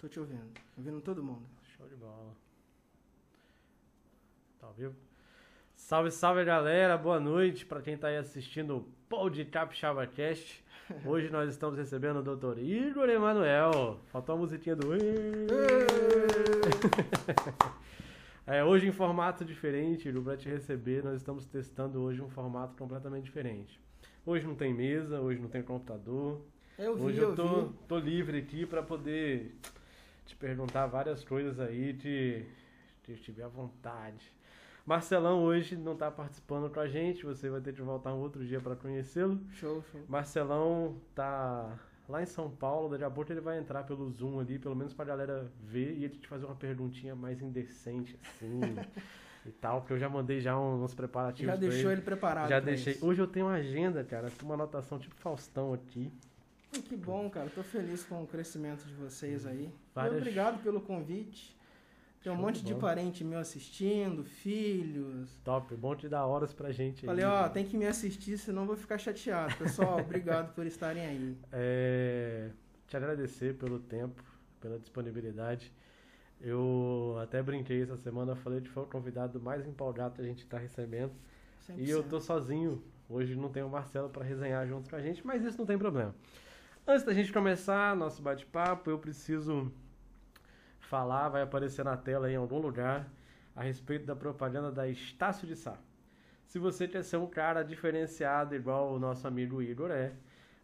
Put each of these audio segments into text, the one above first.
Tô te ouvindo. Ouvindo todo mundo. Show de bola. Tá vivo? Salve, salve galera, boa noite para quem tá aí assistindo o de Capixaba Cast. Hoje nós estamos recebendo o Dr. Igor Emanuel. Faltou a musiquinha do. é, hoje em formato diferente, Igor, para te receber, nós estamos testando hoje um formato completamente diferente. Hoje não tem mesa, hoje não tem computador. Eu vi, Hoje eu tô, tô livre aqui para poder te perguntar várias coisas aí, te, te tiver à vontade. Marcelão hoje não tá participando com a gente, você vai ter que voltar um outro dia para conhecê-lo. Show, show. Marcelão tá lá em São Paulo, daqui a pouco ele vai entrar pelo Zoom ali, pelo menos pra galera ver e ele te fazer uma perguntinha mais indecente assim e tal, porque eu já mandei já uns preparativos Já deixou ele preparado. Já deixei. isso. Hoje eu tenho uma agenda, cara, com uma anotação tipo Faustão aqui. Que bom, cara. Tô feliz com o crescimento de vocês aí. Várias- E obrigado pelo convite. Tem um Show monte de de parente meu assistindo, filhos. Top, bom te dar horas pra gente aí. Falei, ó, tem que me assistir, senão vou ficar chateado. Pessoal, obrigado por estarem aí. É, te agradecer pelo tempo, pela disponibilidade. Eu até brinquei essa semana, falei que foi o convidado mais empolgado que a gente está recebendo. E eu 100%. tô sozinho. Hoje não tem o Marcelo para resenhar junto com a gente, mas isso não tem problema. Antes da gente começar nosso bate-papo, eu preciso falar, vai aparecer na tela em algum lugar, a respeito da propaganda da Estácio de Sá. Se você quer ser um cara diferenciado igual o nosso amigo Igor é,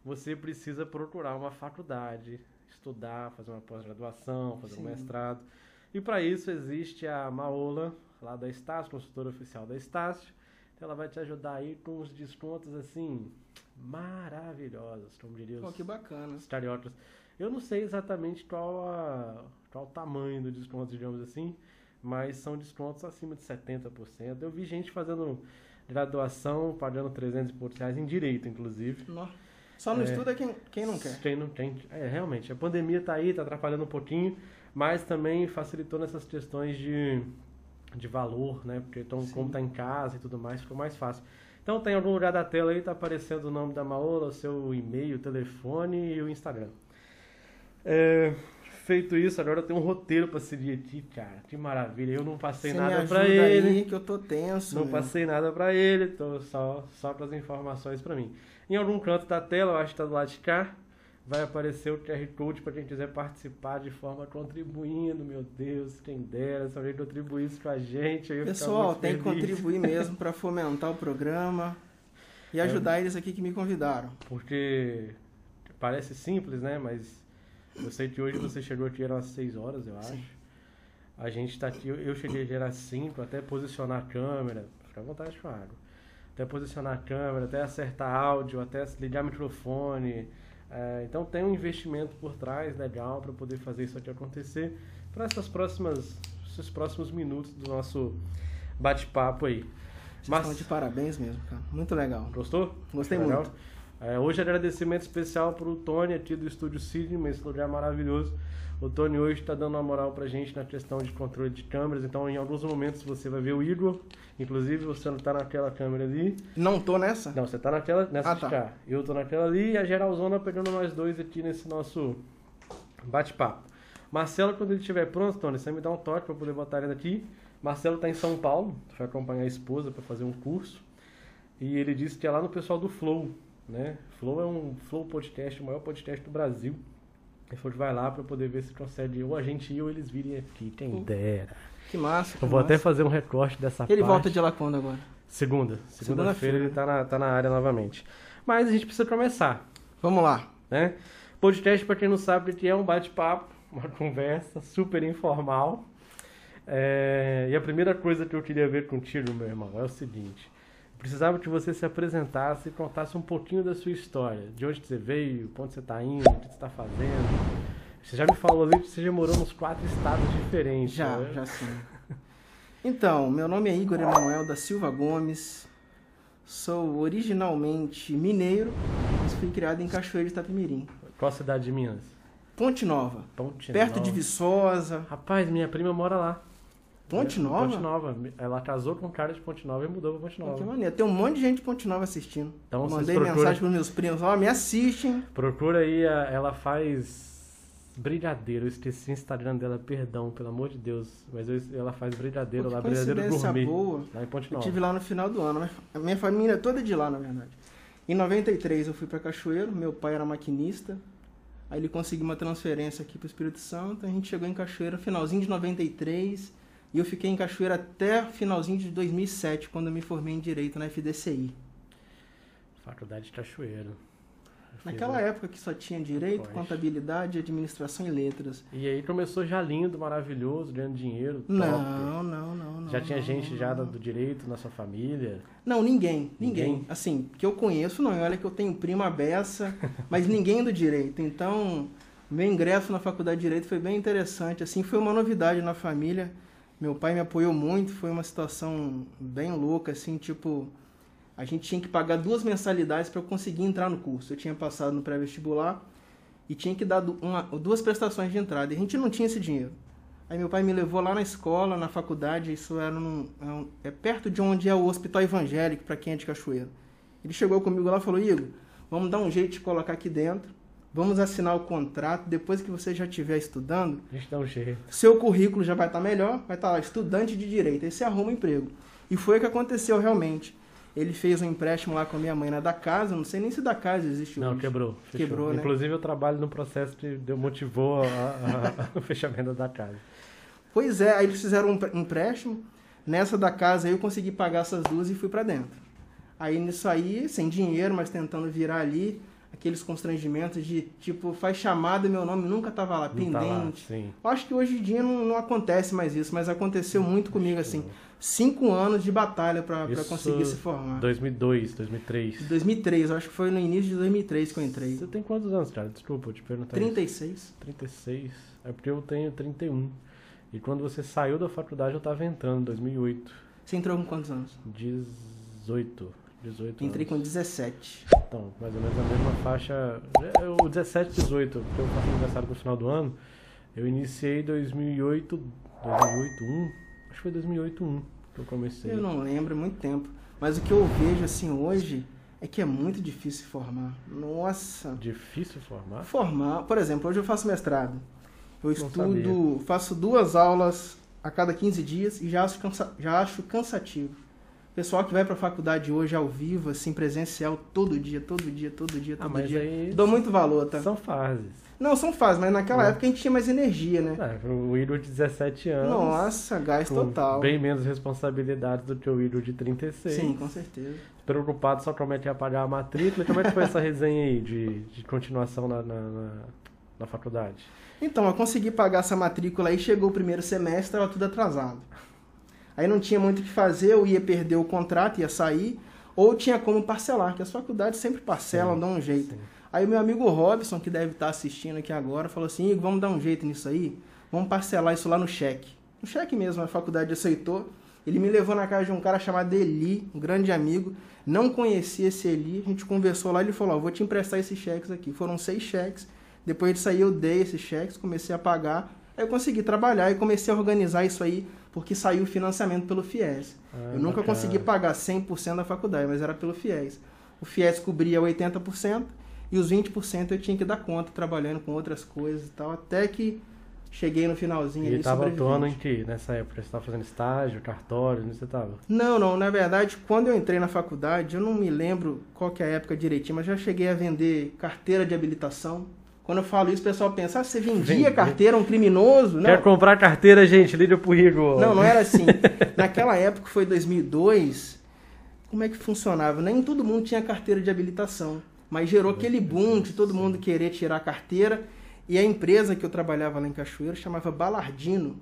você precisa procurar uma faculdade, estudar, fazer uma pós-graduação, fazer um Sim. mestrado. E para isso existe a Maola, lá da Estácio, consultora oficial da Estácio. Então ela vai te ajudar aí com uns descontos assim maravilhosos, como diriam Pô, os, que bacana. os cariocas. Eu não sei exatamente qual, a, qual o tamanho do desconto, digamos assim, mas são descontos acima de 70%. Eu vi gente fazendo graduação, pagando 300 e poucos reais em direito, inclusive. Nó. Só não É. estuda quem, quem não quer. Quem não tem. É, realmente, a pandemia tá aí, tá atrapalhando um pouquinho, mas também facilitou nessas questões de, de valor, né? Porque então, como tá em casa e tudo mais, ficou mais fácil. Então tem algum lugar da tela aí, tá aparecendo o nome da Maola, o seu e-mail, o telefone e o Instagram. É, feito isso, agora eu tenho um roteiro pra seguir aqui, cara. Que maravilha. Eu não passei Você me nada ajuda pra ele. aí que eu tô tenso. Não meu. passei nada pra ele, tô só, só com as informações pra mim. Em algum canto da tela, eu acho que tá do lado de cá, vai aparecer o QR Code pra quem quiser participar de forma contribuindo. Meu Deus, quem dera, se alguém contribuísse com a gente. Pessoal, tem que contribuir mesmo para fomentar o programa e ajudar eles aqui que me convidaram. Porque parece simples, né? Mas eu sei que hoje você chegou aqui eram às 6 horas, eu acho. Sim. A gente tá aqui, eu- cheguei aqui era às 5, até posicionar a câmera, fica à vontade com a água. Até posicionar a câmera, até acertar áudio, até ligar microfone. É, então tem um investimento por trás legal para poder fazer isso aqui acontecer para essas próximas, esses próximos minutos do nosso bate-papo aí. Vocês Mas- estão de parabéns mesmo, cara. Muito legal. Gostou? Gostei Legal? muito. É, hoje agradecimento especial para o Tony aqui do Estúdio Sidney, esse lugar maravilhoso. O Tony hoje está dando uma moral pra gente na questão de controle de câmeras, então em alguns momentos você vai ver o Igor, inclusive você não tá naquela câmera ali. Não tô nessa? Não, você tá naquela, nessa Ah, de tá. cá. Eu tô naquela ali e a geralzona pegando nós dois aqui nesse nosso bate-papo. Marcelo, quando ele estiver pronto, Tony, você me dá um toque para poder botar ele aqui. Marcelo tá em São Paulo, foi acompanhar a esposa para fazer um curso. E ele disse que é lá no pessoal do Flow, né? Flow é um Flow podcast, o maior podcast do Brasil. Ele falou que vai lá para poder ver se consegue ou a gente ir ou eles virem aqui. Quem Pô, dera. Que massa. que Eu vou até massa. fazer um recorte dessa Ele parte. volta de lá quando agora? Segunda. Segunda-feira. Ele tá na, tá na área novamente. Mas a gente precisa começar, Vamos lá. né? Podcast, pra quem não sabe, que é um bate-papo, uma conversa super informal. É, E a primeira coisa que eu queria ver contigo, meu irmão, é o seguinte. Precisava que você se apresentasse e contasse um pouquinho da sua história. De onde você veio, onde você tá indo, o que você tá fazendo. Você já me falou ali que você já morou nos quatro estados diferentes. Já, né? já sim. Então, meu nome é Igor Emanuel da Silva Gomes. Sou originalmente mineiro, mas fui criado em Cachoeiro de Itapemirim. Qual cidade de Minas? Ponte Nova, Ponte perto Nova. de Viçosa. Rapaz, minha prima mora lá. Ponte É, Nova? Ponte Nova. Ela casou com um cara de Ponte Nova e mudou pra Ponte Nova. que maneiro. Tem um monte de gente de Ponte Nova assistindo. Então, vocês Mandei procuram- mensagem pros meus primos, ó, me assistem. Procura aí, a- ela faz brigadeiro. Eu esqueci o Instagram dela, perdão, pelo amor de Deus. Mas eu- ela faz brigadeiro Pô, lá, brigadeiro gourmet. boa. Lá em Ponte Eu Nova. tive lá no final do ano, né? A minha família é toda de lá, na verdade. Em 93 eu fui para Cachoeiro, meu pai era maquinista. Aí ele conseguiu uma transferência aqui para o Espírito Santo, a gente chegou em Cachoeiro finalzinho de 93 e eu fiquei em Cachoeiro até finalzinho de 2007, quando eu me formei em Direito na FDCI. Faculdade de fiz, Naquela né? época que só tinha Direito, Pois. Contabilidade, Administração e Letras. E aí começou já lindo, maravilhoso, ganhando dinheiro. top. Não, não, não, não. Já tinha não, gente não, já não. do direito na sua família. Não, ninguém, ninguém. Ninguém? Assim, que eu conheço não. Olha que eu tenho prima beça, mas ninguém do direito. Então, meu ingresso na faculdade de direito foi bem interessante. Assim, foi uma novidade na família. Meu pai me apoiou muito. Foi uma situação bem louca, assim, tipo, a gente tinha que pagar duas mensalidades para eu conseguir entrar no curso. Eu tinha passado no pré-vestibular e tinha que dar uma, duas prestações de entrada. E a gente não tinha esse dinheiro. Aí meu pai me levou lá na escola, na faculdade, isso era num, é, é perto de onde é o hospital evangélico, para quem é de Cachoeiro. Ele chegou comigo lá e falou, Igor, vamos dar um jeito de colocar aqui dentro, vamos assinar o contrato, depois que você já estiver estudando, um seu currículo já vai estar melhor, vai estar lá, estudante de direito, aí você arruma um emprego. E foi o que aconteceu realmente. Ele fez um empréstimo lá com a minha mãe na da casa, não sei nem se da casa existe Não, hoje. quebrou. fechou. Quebrou, né? Inclusive eu trabalho no processo que motivou o fechamento da casa. Pois é, aí eles fizeram um empréstimo. Nessa da casa aí eu consegui pagar essas duas e fui pra dentro. Aí nisso aí, sem dinheiro, mas tentando virar ali, aqueles constrangimentos de tipo, faz chamada e meu nome nunca tava lá, Não tá lá, pendente. sim. Eu acho que hoje em dia não, não acontece mais isso, mas aconteceu muito comigo assim. Cinco anos de batalha Isso- conseguir se formar. 2002, 2003. 2003, eu acho que foi no início de 2003 que eu entrei. Você tem quantos anos, cara? Desculpa, eu te perguntar. 36. isso. 36. É porque eu tenho 31. E quando você saiu da faculdade eu tava entrando, em 2008. Você entrou com quantos anos? 18. 18 Entrei com anos. 17. Então, mais ou menos a mesma faixa. é, O 17, 18, porque eu faço aniversário no final do ano. Eu iniciei 2008, 2008, 1. Acho que foi 2008, 1 que eu comecei. Eu não lembro, é muito tempo. Mas o que eu vejo assim hoje é que é muito difícil formar. Nossa. Difícil formar? Formar, por exemplo, hoje eu faço mestrado. Eu sabia. estudo, faço duas aulas a cada 15 dias e já acho, cansa- já acho cansativo. Pessoal que vai pra faculdade hoje ao vivo, assim, presencial, todo dia, todo dia, todo dia, Ah, todo mas dia. aí Dou muito valor, tá? são fases. Não, são fases, mas naquela É. época a gente tinha mais energia, né? É, o Igor de 17 anos. Nossa, gás com total. Bem menos responsabilidades do que o Igor de 36. Sim, com certeza. Preocupado só que ia pagar a matrícula. Como é que foi essa resenha aí de, de continuação na, na, na, na faculdade? Então, eu consegui pagar essa matrícula aí, chegou o primeiro semestre, estava tudo atrasado. Aí não tinha muito o que fazer, eu ia perder o contrato, ia sair, ou tinha como parcelar, que as faculdades sempre parcelam, Sim, dão um jeito. sim. Aí o meu amigo Robson, que deve estar assistindo aqui agora, falou assim, Igor, vamos dar um jeito nisso aí, vamos parcelar isso lá no cheque. No cheque mesmo, a faculdade aceitou. Ele me levou na casa de um cara chamado Eli, um grande amigo. Não conhecia esse Eli, a gente conversou lá, ele falou, ó, vou te emprestar esses cheques aqui. Foram seis cheques. Depois disso aí eu dei esses cheques, comecei a pagar. Aí eu consegui trabalhar e comecei a organizar isso aí, porque saiu o financiamento pelo FIES. Ah, eu nunca consegui pagar 100% da faculdade, mas era pelo FIES. O FIES cobria 80% e os 20% eu tinha que dar conta, trabalhando com outras coisas e tal, até que cheguei no finalzinho E ali ele tava sobrevivente. atuando em que nessa época? Você tava fazendo estágio, cartório, onde você tava? Não, não, na verdade, quando eu entrei na faculdade, eu não me lembro qual que é a época direitinho, mas já cheguei a vender carteira de habilitação. Quando eu falo isso, o pessoal pensa, ah, você vendia carteira a um criminoso? Não, Quer comprar carteira, gente? Liga pro Igor. não, não era assim. Naquela época, foi 2002, como é que funcionava? Nem todo mundo tinha carteira de habilitação, mas gerou aquele boom de todo mundo querer tirar a carteira. E a empresa que eu trabalhava lá em Cachoeiro chamava Balardino.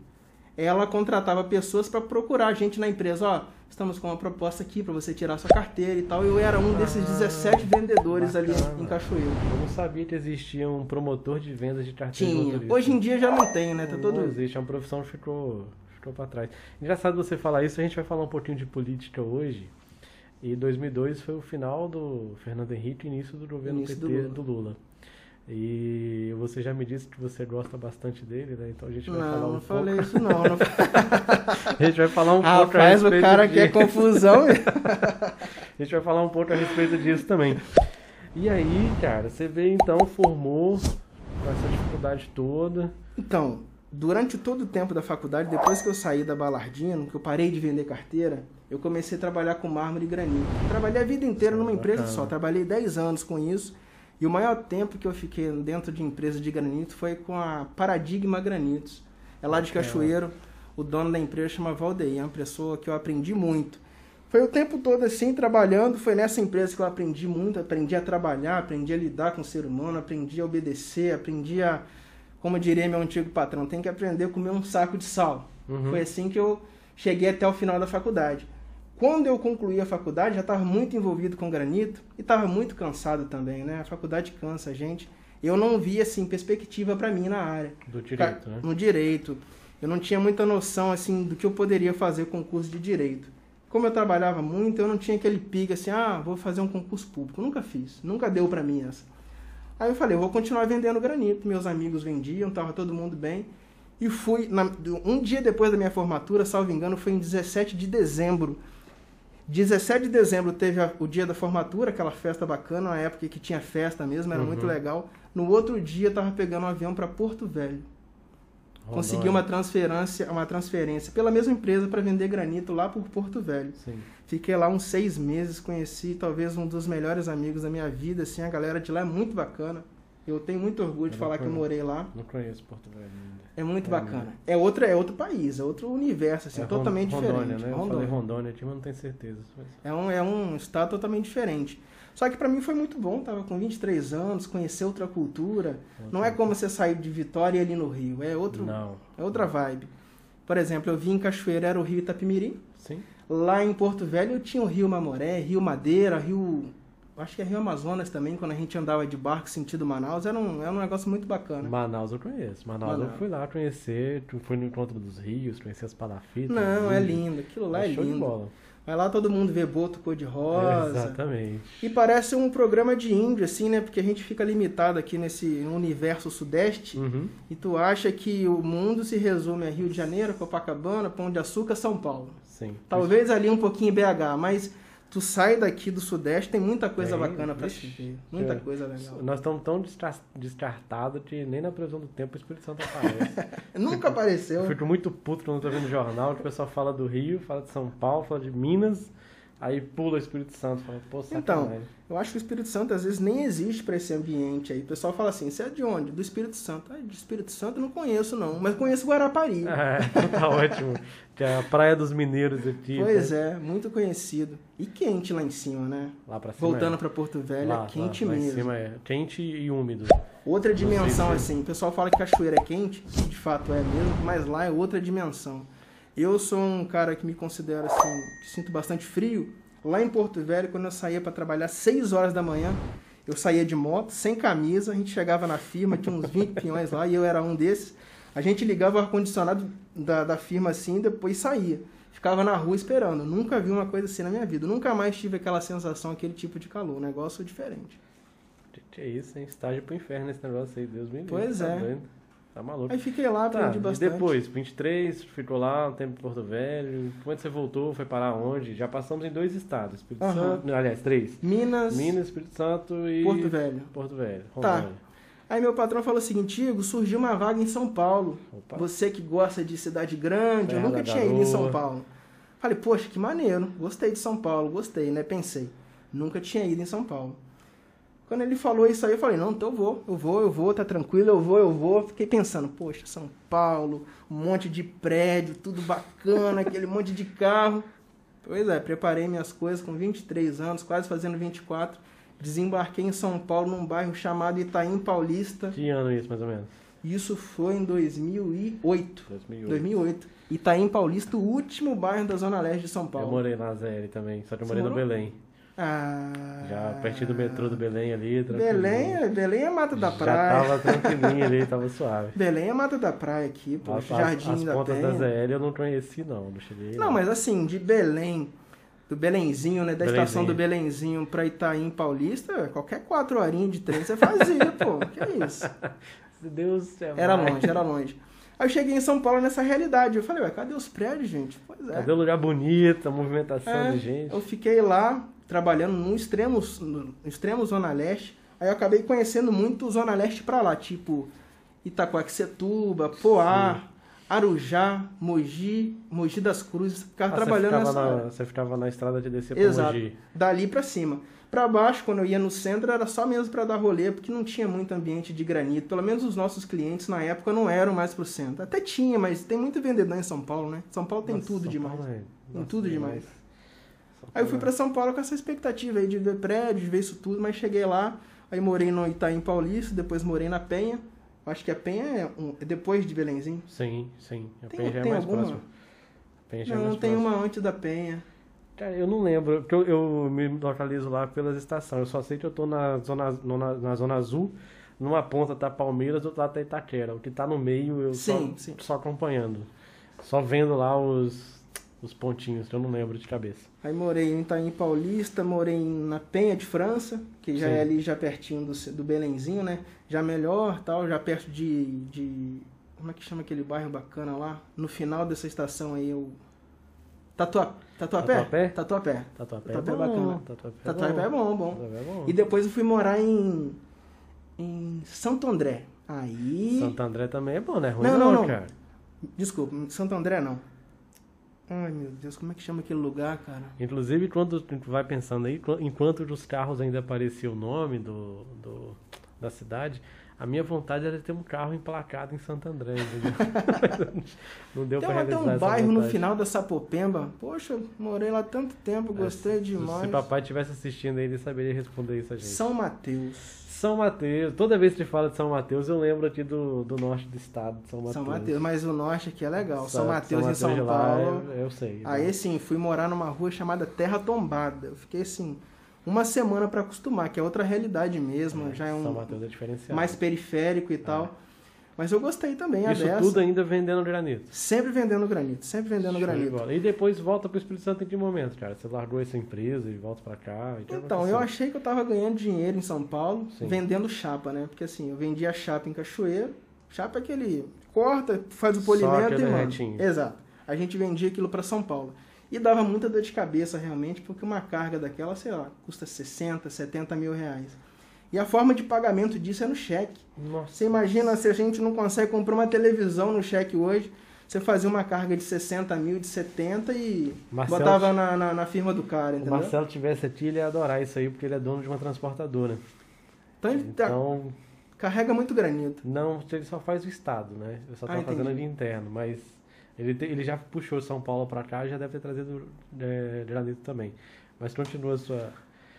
Ela contratava pessoas para procurar a gente na empresa. Ó, estamos com uma proposta aqui para você tirar sua carteira e tal. Eu era um desses Ah, 17 vendedores ali bacana. em Cachoeiro. Eu não sabia que existia um promotor de vendas de carteira de Tinha. motorista. Hoje em dia já não tem, né? Tá Não todo. existe, é uma profissão que ficou, ficou pra trás. Engraçado você falar isso, a gente vai falar um pouquinho de política hoje. E 2002 foi o final do Fernando Henrique e início do governo Início do PT Lula. do Lula. E você já me disse que você gosta bastante dele, né? Então a gente vai falar Não, um não pouco. falei isso não. não... A gente vai falar um pouco a Rapaz, o respeito cara de... quer confusão. A gente vai falar um pouco a respeito disso também. E aí, cara, você vê então, formou, com essa dificuldade toda? Então, durante todo o tempo da faculdade, depois que eu saí da Balardino, que eu parei de vender carteira, eu comecei a trabalhar com mármore e granito. Trabalhei a vida inteira numa empresa só, trabalhei 10 anos com isso. E o maior tempo que eu fiquei dentro de empresa de granito foi com a Paradigma Granitos. É lá de Cachoeiro. O dono da empresa chama Valdeir, é uma pessoa que eu aprendi muito. Foi o tempo todo assim, trabalhando. Foi nessa empresa que eu aprendi muito. Aprendi a trabalhar, aprendi a lidar com o ser humano, aprendi a obedecer, aprendi a, como diria meu antigo patrão, tem que aprender a comer um saco de sal. Uhum. Foi assim que eu cheguei até o final da faculdade. Quando eu concluí a faculdade, já estava muito envolvido com granito e estava muito cansado também, né? A faculdade cansa a gente. Eu não via, assim, perspectiva para mim na área. Do direito, né? No direito. Eu não tinha muita noção, assim, do que eu poderia fazer com o curso de direito. Como eu trabalhava muito, eu não tinha aquele pique, assim, ah, vou fazer um concurso público. Eu nunca fiz. Nunca deu para mim essa. Aí eu falei, eu vou continuar vendendo granito. Meus amigos vendiam, tava todo mundo bem. E fui, na, um dia depois da minha formatura, salvo engano, foi em 17 de dezembro 17 de dezembro teve a, o dia da formatura, aquela festa bacana, uma época que tinha festa mesmo, era uhum. muito legal. No outro dia eu tava pegando um avião para Porto Velho. Rondônia. Consegui uma transferência, uma transferência pela mesma empresa para vender granito lá por Porto Velho. Sim. Fiquei lá uns seis meses, conheci talvez um dos melhores amigos da minha vida, assim, a galera de lá é muito bacana. Eu tenho muito orgulho de falar conheço, que eu morei lá. Não conheço Porto Velho ainda. É muito é bacana. É, outra, é outro país, é outro universo, assim, é totalmente Rondônia, diferente. Né? Eu Rondônia. falei Rondônia mas não tenho certeza. É um, é um estado totalmente diferente. Só que para mim foi muito bom, tava com 23 anos, conhecer outra cultura. Não é como você sair de Vitória e ali no Rio, é outro, não. é outra vibe. Por exemplo, eu vim em Cachoeira, era o Rio Itapimirim. Sim. Lá em Porto Velho eu tinha o Rio Mamoré, Rio Madeira, Rio acho que é Rio Amazonas também, quando a gente andava de barco sentido Manaus, era um, era um negócio muito bacana. Manaus eu conheço. Manaus, Manaus. eu fui lá conhecer, fui no encontro dos rios, conheci as palafitas. Não, é lindo, aquilo lá é, é lindo. Vai lá todo mundo ver boto cor-de-rosa. É, exatamente. E parece um programa de índio, assim, né? Porque a gente fica limitado aqui nesse universo sudeste. Uhum. E tu acha que o mundo se resume a Rio de Janeiro, Copacabana, Pão de Açúcar, São Paulo. Sim. Talvez ali um pouquinho BH, mas tu sai daqui do Sudeste, tem muita coisa tem, bacana para se ver. Muita é, coisa legal. Nós estamos tão descartados que nem na previsão do tempo o Espírito Santo aparece. Nunca apareceu. Eu fico muito puto quando tô vendo jornal, que o pessoal fala do Rio, fala de São Paulo, fala de Minas. Aí pula o Espírito Santo, fala, pô, Então, eu acho que o Espírito Santo às vezes nem existe para esse ambiente aí. O pessoal fala assim, você é de onde? Do Espírito Santo. Ah, de Espírito Santo eu não conheço não, mas conheço Guarapari. É, tá ótimo. Que é a Praia dos Mineiros aqui. Pois né? é, muito conhecido. E quente lá em cima, né? Lá pra cima Voltando é. para Porto Velho, lá, é quente lá, mesmo. Lá em cima é quente e úmido. Outra dimensão assim, o pessoal fala que cachoeira é quente, de fato é mesmo, mas lá é outra dimensão. Eu sou um cara que me considero assim, que sinto bastante frio, Lá em Porto Velho, quando eu saía para trabalhar 6 horas da manhã, eu saía de moto, sem camisa, a gente chegava na firma, tinha uns 20 peões lá e eu era um desses. A gente ligava o ar-condicionado da, da firma assim e depois saía. Ficava na rua esperando. Nunca vi uma coisa assim na minha vida. Nunca mais tive aquela sensação, aquele tipo de calor. Um negócio diferente. É isso, hein? Estágio pro inferno esse negócio aí, Deus me livre. Pois tá é. Tá maluco. Aí fiquei lá, aprendi tá, bastante. E depois, 23, ficou lá um tempo em Porto Velho. Quando você voltou, foi parar onde? Já passamos em dois estados. Espírito uhum. Santo, aliás, três. Minas. Minas, Espírito Santo e... Porto Velho. Porto Velho. Tá. Aí meu patrão falou o seguinte, Igor, surgiu uma vaga em São Paulo. Opa. Você que gosta de cidade grande, Terra eu nunca tinha ido em São Paulo. Falei, poxa, que maneiro. Gostei de São Paulo, gostei, né? Pensei. Nunca tinha ido em São Paulo. Quando ele falou isso aí, eu falei, não, então eu vou, eu vou, eu vou, tá tranquilo, eu vou, eu vou. Fiquei pensando, poxa, São Paulo, um monte de prédio, tudo bacana, aquele monte de carro. Pois é, preparei minhas coisas com 23 anos, quase fazendo 24. Desembarquei em São Paulo, num bairro chamado Itaim Paulista. Que ano isso, mais ou menos? Isso foi em 2008. 2008. 2008. Itaim Paulista, o último bairro da Zona Leste de São Paulo. Eu morei na ZL também, só que eu morei no Belém. Ah, já pertinho do metrô do Belém ali. Belém, Belém é Mata da Praia. Já tava tranquilinho ali, tava suave. Belém é Mata da Praia aqui, pô. As, Jardim as da pontas Penha. da ZL eu não conheci não, não cheguei. Não, mas assim, de Belém, do Belenzinho, né? Da Belenzinho. estação do Belenzinho pra Itaim Paulista, qualquer quatro horinhas de trem você fazia, pô. Que é isso? Deus é Era longe, era longe. Aí eu cheguei em São Paulo nessa realidade. Eu falei, ué, cadê os prédios, gente? Pois é. Cadê o lugar bonito, a movimentação é, de gente? Eu fiquei lá, trabalhando no extremo, no extremo Zona Leste. Aí eu acabei conhecendo muito Zona Leste pra lá, tipo Itacoaxetuba, Poá, Arujá, Mogi, Mogi das Cruzes. Ficava Ah, trabalhando você nessa ficava, área. na, você ficava na estrada de descer pra Exato. Mogi. Dali pra cima. Pra baixo, quando eu ia no centro, era só mesmo pra dar rolê, porque não tinha muito ambiente de granito. Pelo menos os nossos clientes na época não eram mais pro centro. Até tinha, mas tem muito vendedor em São Paulo, né? São Paulo tem Nossa, tudo São demais. Paulo é- Tem nossa, tudo demais. São Aí eu fui Paulo pra São Paulo com essa expectativa aí de ver prédio, de ver isso tudo, mas cheguei lá, aí morei no Itaim Paulista, depois morei na Penha. Acho que a Penha é, um- é depois de Belenzinho. é- Sim, sim. A Tem- Penha já é mais alguma? próximo. A Penha já é Não, mais tem próximo. uma antes da Penha. Cara, eu não lembro, porque eu, eu me localizo lá pelas estações. Eu só sei que eu tô na zona, no- na, na zona azul, numa ponta tá Palmeiras, do outro lado tá Itaquera. O que tá no meio eu Sim, só, sim. só acompanhando. Só vendo lá os, os pontinhos, que eu não lembro de cabeça. Aí morei em Itaim Paulista, morei na Penha de França, que já Sim. é ali já pertinho do, do Belenzinho, né? Já melhor, tal, já perto de, de... Como é que chama aquele bairro bacana lá? No final dessa estação aí, o... Tatua, Tatuapé? Tatuapé? Tatuapé. Tatuapé é Tatuapé é bom. bacana. Tatuapé é Tatuapé é bom, bom. Tatuapé é bom. E depois eu fui morar em, em Santo André. Aí. Santo André também é bom, né? Ruim Não, não, não, não. cara. Desculpa, Santo André não. Ai meu Deus, como é que chama aquele lugar, cara? Inclusive, quando vai pensando aí, enquanto os carros ainda aparecia o nome do, do- da cidade, a minha vontade era ter um carro emplacado em Santo André, não deu Tem até realizar um essa bairro no final da Sapopemba. Poxa, morei lá tanto tempo, gostei É, demais. Se papai estivesse assistindo aí, ele saberia responder isso a gente. São Mateus. São Mateus, toda vez que fala de São Mateus, eu lembro aqui do, do norte do estado, de São Mateus. São Mateus, mas o norte aqui é legal. São Sa- Mateus em São de lá, Paulo. eu, eu sei. né? Aí sim, fui morar numa rua chamada Terra Tombada. Eu fiquei assim, uma semana pra acostumar, que é outra realidade mesmo. já é São um Mateus é diferenciado. mais periférico e tal. Mas eu gostei também, Isso dessa. tudo ainda vendendo granito. Sempre vendendo granito, sempre vendendo Show de granito. bola. E depois volta pro Espírito Santo em que momento, cara? Você largou essa empresa e volta pra cá? e o Então, eu achei que eu tava ganhando dinheiro em São Paulo, Sim. vendendo chapa, né? Porque assim, eu vendia chapa em Cachoeiro. Chapa é aquele corta, faz o polimento e manda. retinho. Exato. A gente vendia aquilo para São Paulo. E dava muita dor de cabeça realmente, porque uma carga daquela, sei lá, custa 60, 70 mil reais. E a forma de pagamento disso é no cheque. Nossa. Você imagina se a gente não consegue comprar uma televisão no cheque hoje, você fazia uma carga de 60 mil, de 70 e Marcelo- botava na, na, na firma do cara, Se o entendeu? Marcelo tivesse aqui, ele ia adorar isso aí, porque ele é dono de uma transportadora. Então ele tá- Então, carrega muito granito. não, ele só faz o estado, né? Ele só tá Ah, fazendo ali interno, mas ele, te- ele já puxou São Paulo pra cá e já deve ter trazido é, granito também. Mas continua a sua...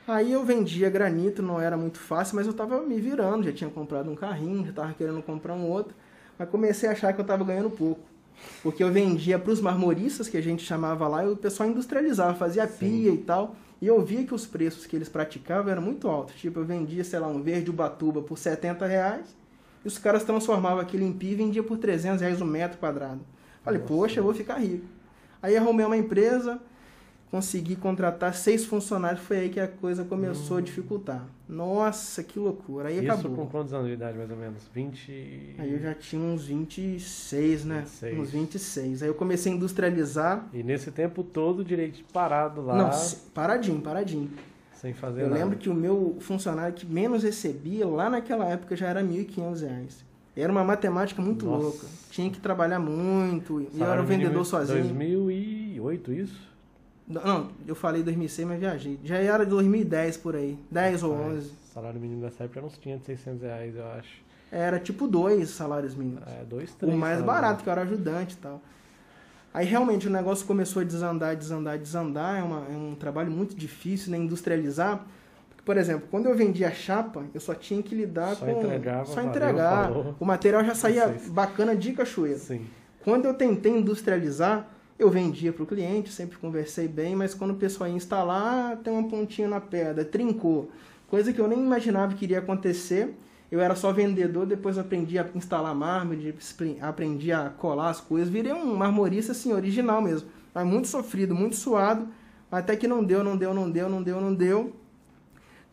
Aí eu vendia granito, não era muito fácil, mas eu tava me virando, já tinha comprado um carrinho, já tava querendo comprar um outro, mas comecei a achar que eu tava ganhando pouco. Porque eu vendia para os marmoristas, que a gente chamava lá, e o pessoal industrializava, fazia Sim. pia e tal. E eu via que os preços que eles praticavam eram muito altos. Tipo, eu vendia, sei lá, um verde Ubatuba por 70 reais, e os caras transformavam aquilo em pia e vendia por 300 reais o metro quadrado. Falei, Nossa. poxa, eu vou ficar rico. Aí arrumei uma empresa, consegui contratar seis funcionários, foi aí que a coisa começou a dificultar. Nossa, que loucura. Aí Isso acabou. com quantos anos de idade, mais ou menos? 20... Aí eu já tinha uns 26, né? 26. Uns 26. Aí eu comecei a industrializar. E nesse tempo todo, direito parado lá, Não, paradinho, paradinho. sem fazer Eu nada. lembro que o meu funcionário que menos recebia lá naquela época já era 1.500 reais. Era uma matemática muito Nossa. louca. Tinha que trabalhar muito. E eu era o vendedor sozinho. 2008, isso? Não, eu falei 2006, mas viajei. Já era de 2010 por aí. 10 ou Rapaz, 11. Salário mínimo dessa época era uns 500, 600 reais, eu acho. Era tipo dois salários mínimos. É, dois, O três. mais salário barato, que eu era ajudante e tal. Aí realmente o negócio começou a desandar, desandar, desandar. É, uma- é um trabalho muito difícil, né? Industrializar. Porque, por exemplo, quando eu vendia chapa, eu só tinha que lidar Só com. entregava, só valeu, entregar. falou. O material já saía bacana de cachoeira. Sim. Quando eu tentei industrializar, eu vendia para o cliente, sempre conversei bem, mas quando o pessoal ia instalar, tem uma pontinha na pedra, trincou. Coisa que eu nem imaginava que iria acontecer. Eu era só vendedor, depois aprendi a instalar mármore, aprendi a colar as coisas. Virei um marmorista assim, original mesmo. Mas muito sofrido, muito suado. Até que não deu, não deu, não deu, não deu, não deu.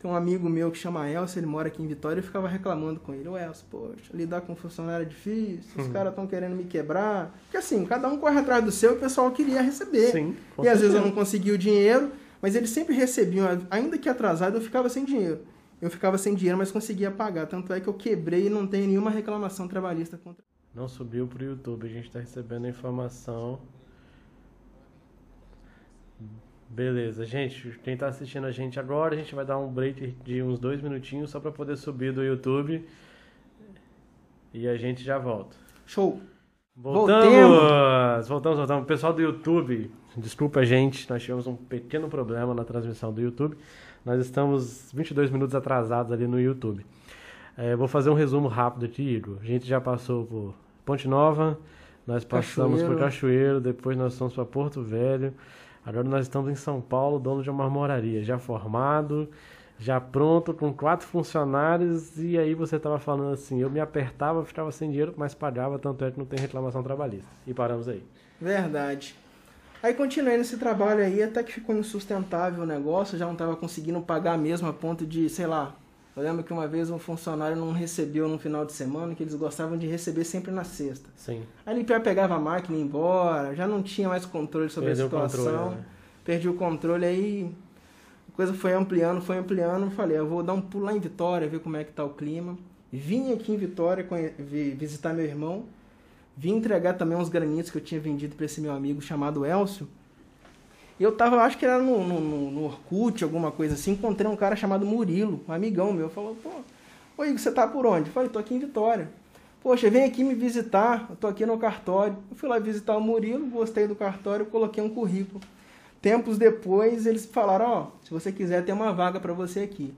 Tem um amigo meu que chama Elcio, ele mora aqui em Vitória, eu ficava reclamando com ele. Ô Elcio, poxa, lidar com funcionário é difícil, os Uhum. caras estão querendo me quebrar. Porque assim, cada um corre atrás do seu e o pessoal queria receber. Sim. E às vezes eu não conseguia o dinheiro, mas eles sempre recebiam, ainda que atrasado, eu ficava sem dinheiro. eu ficava sem dinheiro, mas conseguia pagar. Tanto é que eu quebrei e não tenho nenhuma reclamação trabalhista contra. Não subiu pro YouTube, a gente está recebendo a informação. Beleza, gente, quem tá assistindo a gente agora, a gente vai dar um break de uns dois minutinhos só para poder subir do YouTube. E a gente já volta. Show! Voltamos! Voltemos, voltamos, voltamos. Pessoal do YouTube, desculpa a gente, nós tivemos um pequeno problema na transmissão do YouTube. Nós estamos 22 minutos atrasados ali no YouTube. É, vou fazer um resumo rápido aqui, Igor. A gente já passou por Ponte Nova, nós passamos Cachoeiro. por Cachoeiro, depois nós fomos para Porto Velho. Agora nós estamos em São Paulo, dono de uma marmoraria, já formado, já pronto, com quatro funcionários. E aí você estava falando assim, eu me apertava, ficava sem dinheiro, mas pagava, tanto é que não tem reclamação trabalhista. E paramos aí. Verdade. Aí continuei nesse trabalho aí, até que ficou insustentável o negócio, já não estava conseguindo pagar mesmo a ponto de, sei lá. Eu lembro que uma vez um funcionário não recebeu no final de semana, que eles gostavam de receber sempre na sexta. Sim. Aí ele pegava a máquina e ia embora, já não tinha mais controle sobre Perdeu a o situação. controle, né? Perdi o controle, aí a coisa foi ampliando, foi ampliando. Falei, eu vou dar um pulo lá em Vitória, ver como é que tá o clima. Vim aqui em Vitória visitar meu irmão. Vim entregar também uns granitos que eu tinha vendido para esse meu amigo chamado Elcio. E eu tava, acho que era no, no, no, Orkut, alguma coisa assim, encontrei um cara chamado Murilo, um amigão meu. Falou, pô, ô Igor, você tá por onde? Eu falei, tô aqui em Vitória. Poxa, vem aqui me visitar, eu tô aqui no cartório. Eu fui lá visitar o Murilo, gostei do cartório, coloquei um currículo. Tempos depois, eles falaram, ó, se você quiser, tem uma vaga para você aqui.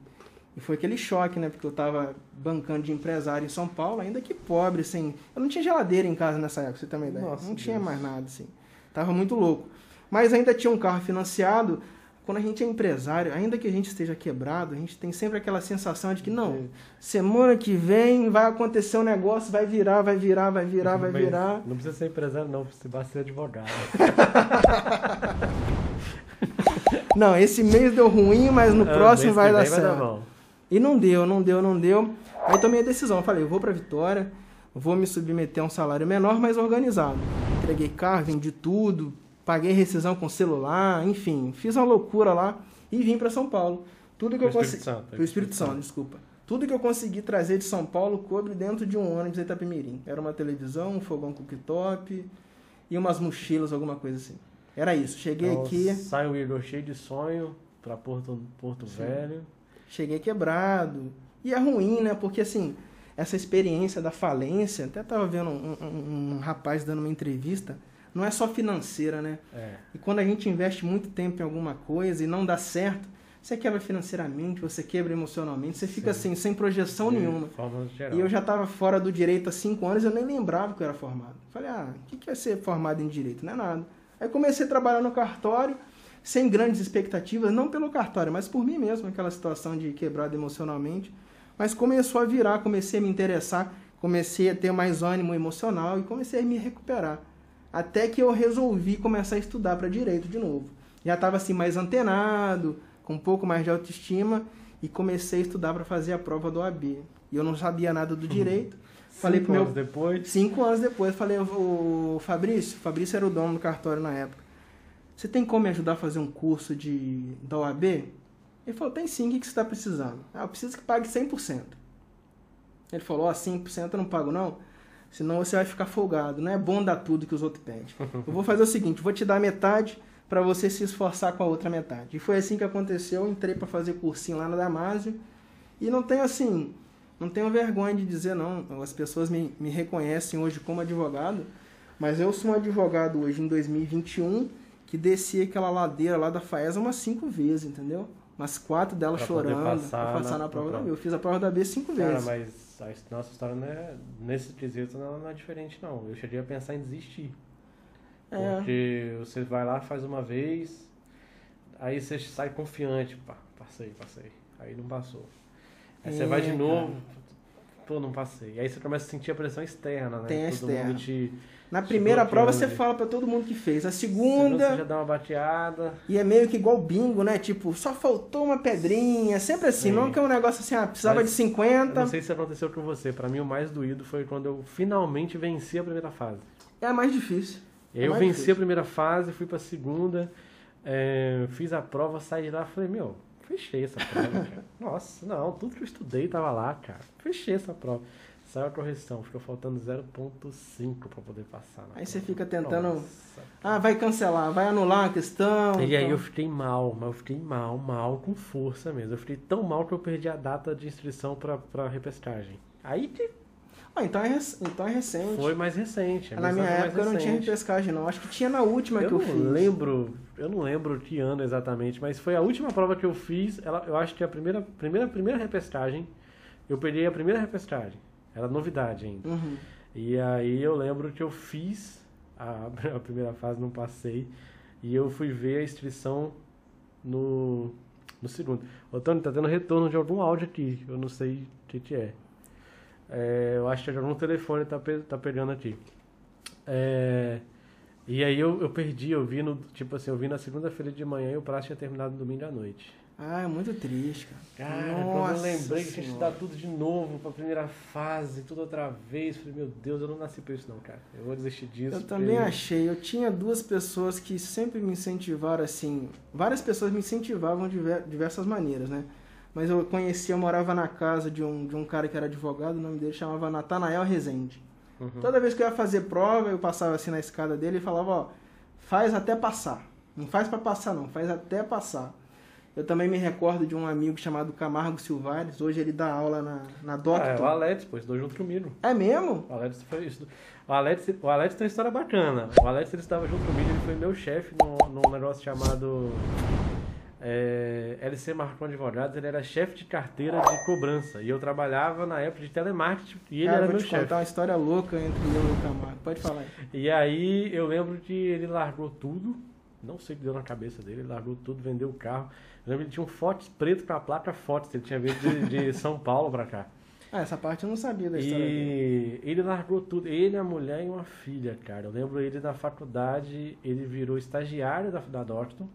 E foi aquele choque, né? Porque eu tava bancando de empresário em São Paulo, ainda que pobre, assim. Eu não tinha geladeira em casa nessa época, você uma ideia. Nossa, não tinha Deus. mais nada, assim. Tava muito louco. Mas ainda tinha um carro financiado. Quando a gente é empresário, ainda que a gente esteja quebrado, a gente tem sempre aquela sensação de que não, semana que vem vai acontecer um negócio, vai virar, vai virar, vai virar, vai Mas virar. Não precisa ser empresário, não, basta ser advogado. Não, esse mês deu ruim, mas no Ah, próximo vai dar vem vai certo. bom. E não deu, não deu, não deu. Aí tomei a decisão. Eu falei, eu vou pra Vitória, vou me submeter a um salário menor, mas organizado. Entreguei carro, vendi tudo, paguei rescisão com celular, enfim, fiz uma loucura lá e vim pra São Paulo. Tudo que eu Espírito consegui. Santo, Pro Espírito Santo, desculpa. Tudo que eu consegui trazer de São Paulo coube dentro de um ônibus em Itapemirim. Era uma televisão, um fogão cooktop e umas mochilas, alguma coisa assim. Era isso. Cheguei Então, aqui. Sai o Igor cheio de sonho pra Porto, Porto Sim. Velho. cheguei quebrado. E é ruim, né? Porque assim, essa experiência da falência, até tava vendo um, um- um rapaz dando uma entrevista, não é só financeira, né? É. E quando a gente investe muito tempo em alguma coisa e não dá certo, você quebra financeiramente, você quebra emocionalmente, você fica Sim. assim, sem projeção De nenhuma. E eu já estava fora do direito há cinco anos, eu nem lembrava que eu era formado. Falei, ah, o que que é ser formado em direito? Não é nada. Aí comecei a trabalhar no cartório, sem grandes expectativas, não pelo cartório, mas por mim mesmo, aquela situação de quebrado emocionalmente. Mas começou a virar, comecei a me interessar, comecei a ter mais ânimo emocional e comecei a me recuperar. Até que eu resolvi começar a estudar para direito de novo. Já estava assim mais antenado, com um pouco mais de autoestima e comecei a estudar para fazer a prova do OAB. E eu não sabia nada do direito. Falei Cinco meu anos depois. Cinco anos depois, falei, o Fabrício, o Fabrício era o dono do cartório na época. Você tem como me ajudar a fazer um curso de, da OAB? Ele falou, tem sim, o que você está precisando? Ah, eu preciso que pague 100%. Ele falou, ó, 100% eu não pago não, senão você vai ficar folgado. Não é bom dar tudo que os outros pedem. Eu vou fazer o seguinte, vou te dar metade para você se esforçar com a outra metade. E foi assim que aconteceu, eu entrei para fazer cursinho lá na Damásio e não tenho assim, não tenho vergonha de dizer não, as pessoas me, me reconhecem hoje como advogado, mas eu sou um advogado hoje em 2021 que desci aquela ladeira lá da Faesa umas cinco vezes, entendeu? Umas quatro delas Pra chorando passar pra passar na- na, prova da. B. Eu fiz a prova da B cinco Cara, vezes. mas a nossa história não é, nesse quesito não, não é diferente, não. Eu cheguei a pensar em desistir. É. Porque você vai lá, faz uma vez, aí você sai confiante, pá, passei, passei. Aí não passou. Aí você É, vai de novo, cara. pô, não passei. Aí você começa a sentir a pressão externa, né? Tem Todo externa. mundo te. Na primeira prova você fala pra todo mundo que fez. A Segunda. Você já dá uma bateada. e é meio que igual bingo, né? Tipo, só faltou uma pedrinha. Sempre assim, Sim. não que é um negócio assim, ah, precisava Mas de Eu 50. não sei se aconteceu com você. Pra mim, o mais doído foi quando eu finalmente venci a primeira fase. É a mais difícil. É eu mais venci difícil. a primeira fase, fui pra segunda, é, fiz a prova, saí de lá falei, meu, fechei essa prova, cara. Nossa, não, tudo que eu estudei tava lá, cara. Fechei essa prova. Saiu a correção, ficou faltando 0.5 para poder passar. Aí você fica tentando. Nossa. Ah, vai cancelar, vai anular a questão. E então... aí eu fiquei mal, mas eu fiquei mal, mal, com força mesmo. Eu fiquei tão mal que eu perdi a data de inscrição para repescagem. Aí ah, então é, então é recente. Foi mais recente. Na minha época eu não tinha repescagem, não. Acho que tinha na última eu que eu fiz. Lembro, eu não lembro que ano exatamente, mas foi a última prova que eu fiz. Ela, eu acho que a primeira, primeira, primeira repescagem, eu perdi a primeira repescagem. Era novidade ainda. Uhum. E aí eu lembro que eu fiz a, a primeira fase, não passei. E eu fui ver a inscrição no, no segundo. Ô, Tony, tá tendo retorno de algum áudio aqui. Eu não sei o que, que é. É, eu acho que algum telefone tá, tá pegando aqui. É, e aí eu, eu perdi, eu vi no, tipo assim, eu vi na segunda-feira de manhã e o prazo tinha terminado no domingo à noite. Ah, é muito triste, cara. Cara, Nossa quando eu lembrei que tinha que estudar tudo de novo pra primeira fase, tudo outra vez, falei, meu Deus, eu não nasci pra isso não, cara. Eu vou desistir disso. Eu também achei. Eu tinha duas pessoas que sempre me incentivaram, assim. Várias pessoas me incentivavam de diversas maneiras, né? mas eu conhecia, eu morava na casa de um, de um cara que era advogado, o nome dele chamava Natanael Rezende. Uhum. Toda vez que eu ia fazer prova, eu passava assim na escada dele e falava, ó, faz até passar. Não faz para passar não, faz até passar. Eu também me recordo de um amigo chamado Camargo Silvares, hoje ele dá aula na, na Doctor. Ah, é o Alex, pô, estudou junto comigo. É mesmo? O Alex foi isso. O Alex, o Alex tem uma história bacana. O Alex ele estava junto comigo, ele foi meu chefe num, num negócio chamado é, LC Marcon Advogados, ele era chefe de carteira de cobrança. E eu trabalhava na época de telemarketing e ele Cara, era meu chefe. contar uma história louca entre eu e o Camargo. Pode falar. E aí eu lembro que ele largou tudo. Não sei o que deu na cabeça dele. Ele largou tudo, vendeu o carro. Eu lembro que ele tinha um Fox preto com a placa Fox. Ele tinha vindo de, de São Paulo pra cá. Ah, essa parte eu não sabia da história e dele. ele largou tudo. Ele, a mulher e uma filha, cara. Eu lembro ele da faculdade. Ele virou estagiário da, da Docton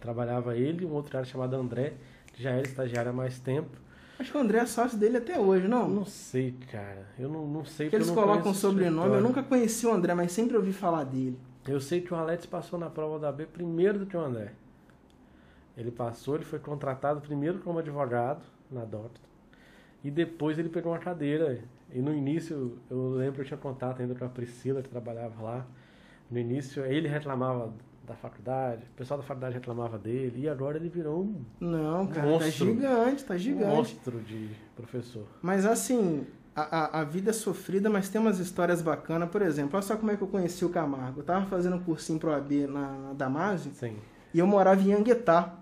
Trabalhava ele e um outro cara chamado André, que já era estagiário há mais tempo. Acho que o André é sócio dele até hoje, não? Não sei, cara. Eu não, não sei. Que eles colocam sobrenome. Eu nunca conheci o André, mas sempre ouvi falar dele. Eu sei que o Alex passou na prova da B primeiro do que o André. Ele passou, ele foi contratado primeiro como advogado na DOT. E depois ele pegou uma cadeira. E no início, eu lembro que eu tinha contato ainda com a Priscila, que trabalhava lá. No início, ele reclamava da faculdade, o pessoal da faculdade reclamava dele, e agora ele virou um Não, cara, tá monstro, tá gigante, tá gigante. Um monstro de professor. Mas assim, a, a, a, vida é sofrida, mas tem umas histórias bacanas. Por exemplo, olha só como é que eu conheci o Camargo. Eu tava fazendo um cursinho pro AB na, na Damásio, Sim. e eu morava em Anguetá.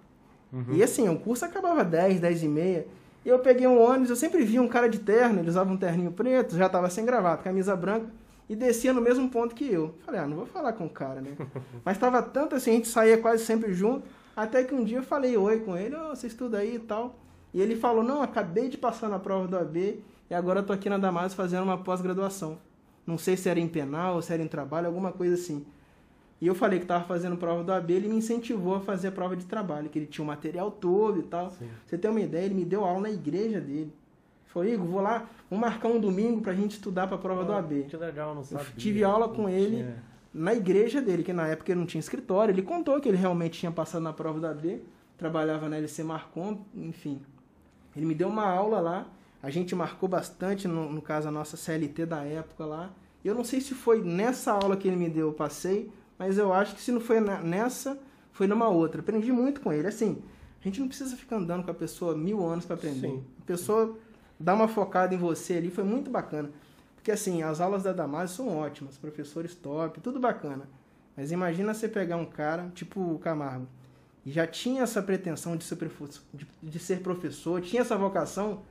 Uhum. E assim, o curso acabava 10, 10 e meia. E eu peguei um ônibus, eu sempre via um cara de terno, ele usava um terninho preto, já tava sem gravata, camisa branca e descia no mesmo ponto que eu. Falei, ah, não vou falar com o cara, né? Mas tava tanto assim, a gente saía quase sempre junto, até que um dia eu falei oi com ele, oh, você estuda aí e tal. E ele falou, não, acabei de passar na prova do AB e agora eu tô aqui na Damasco fazendo uma pós-graduação. Não sei se era em penal se era em trabalho, alguma coisa assim. E eu falei que estava fazendo prova do AB, ele me incentivou a fazer a prova de trabalho, que ele tinha o material todo e tal. Sim. Você tem uma ideia, ele me deu aula na igreja dele. Falou, Igor, vou lá, vamos marcar um domingo pra gente estudar pra prova oh, do AB. Que legal, não sabia. Eu tive aula com ele tinha. na igreja dele, que na época ele não tinha escritório. Ele contou que ele realmente tinha passado na prova do AB, trabalhava na LC Marcon, enfim. Ele me deu uma aula lá, a gente marcou bastante, no, no caso a nossa CLT da época lá. Eu não sei se foi nessa aula que ele me deu, eu passei, mas eu acho que se não foi nessa, foi numa outra. Aprendi muito com ele. Assim, a gente não precisa ficar andando com a pessoa mil anos para aprender. Sim. A pessoa dar uma focada em você ali foi muito bacana. Porque assim, as aulas da Damásio são ótimas, professores top, tudo bacana. Mas imagina você pegar um cara, tipo o Camargo, e já tinha essa pretensão de ser, de, de ser professor, tinha essa vocação,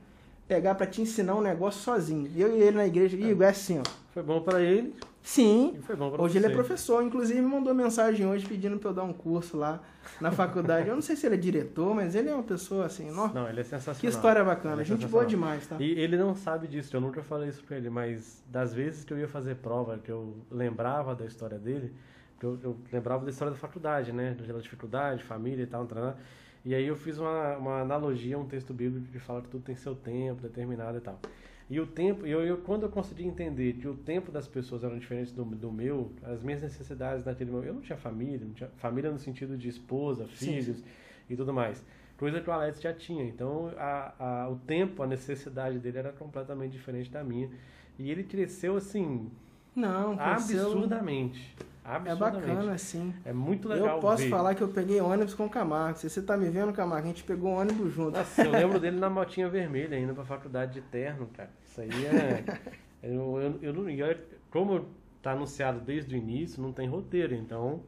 pegar para te ensinar um negócio sozinho. Eu e ele na igreja, é. Igor, é assim, ó. Foi bom para ele. Sim. Hoje você. ele é professor, inclusive me mandou mensagem hoje pedindo para eu dar um curso lá na faculdade. eu não sei se ele é diretor, mas ele é uma pessoa assim, não, não ele é sensacional. Que história bacana, é gente boa demais, tá? E ele não sabe disso, eu nunca falei isso para ele, mas das vezes que eu ia fazer prova, que eu lembrava da história dele, eu, eu lembrava da história da faculdade, né, da dificuldade, família e tal, tal, e aí eu fiz uma, uma analogia, um texto bíblico que fala que tudo tem seu tempo determinado e tal. E o tempo, eu, eu, quando eu consegui entender que o tempo das pessoas eram diferentes do, do meu, as minhas necessidades naquele momento, eu não tinha família, não tinha família no sentido de esposa, filhos sim. e tudo mais. coisa que o Alex já tinha. Então, a, a, o tempo, a necessidade dele era completamente diferente da minha. E ele cresceu assim. Não, cresceu... absurdamente. É bacana, sim. É muito legal. Eu posso ver. falar que eu peguei ônibus com o Camargo. Se você tá me vendo, Camargo, a gente pegou ônibus junto. Nossa, eu lembro dele na motinha vermelha, indo pra faculdade de terno, cara. Isso aí é. eu, eu, eu não. Eu, como tá anunciado desde o início, não tem roteiro, então.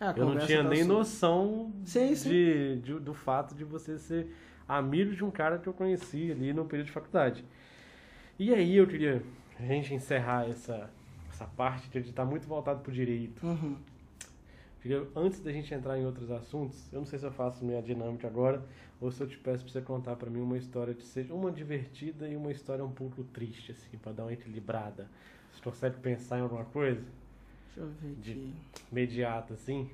Ah, eu não tinha tá nem sua. noção Sim, sim. De, de- do fato de você ser amigo de um cara que eu conheci ali no período de faculdade. E aí eu queria a gente encerrar essa, essa parte que está muito voltado pro direito. Uhum. Antes da gente entrar em outros assuntos, eu não sei se eu faço minha dinâmica agora ou se eu te peço para você contar para mim uma história que seja uma divertida e uma história um pouco triste, assim, para dar uma equilibrada. Você consegue pensar em alguma coisa Deixa eu ver De- aqui. imediata, assim?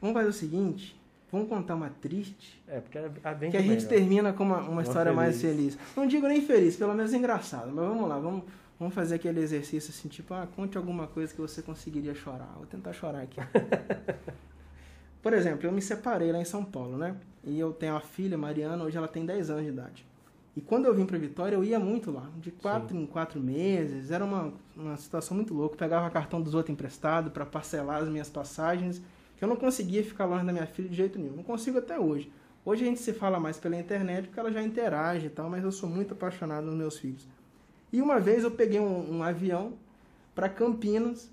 Vamos fazer o seguinte. Vamos contar uma triste. É, porque é, é bem Que a gente melhor. termina com uma, uma história mais feliz. feliz. Não digo nem feliz, pelo menos engraçada. Mas vamos lá, vamos, vamos fazer aquele exercício assim, tipo, ah, conte alguma coisa que você conseguiria chorar. Vou tentar chorar aqui. Por exemplo, eu me separei lá em São Paulo, né? E eu tenho uma filha, Mariana, hoje ela tem 10 anos de idade. E quando eu vim para Vitória, eu ia muito lá, de quatro em quatro meses. Era uma, uma situação muito louca. Eu pegava cartão dos outros emprestado para parcelar as minhas passagens, que eu não conseguia ficar longe da minha filha de jeito nenhum. Não consigo até hoje. Hoje a gente se fala mais pela internet porque ela já interage e tal, mas eu sou muito apaixonado nos meus filhos. E uma vez eu peguei um, um avião para Campinas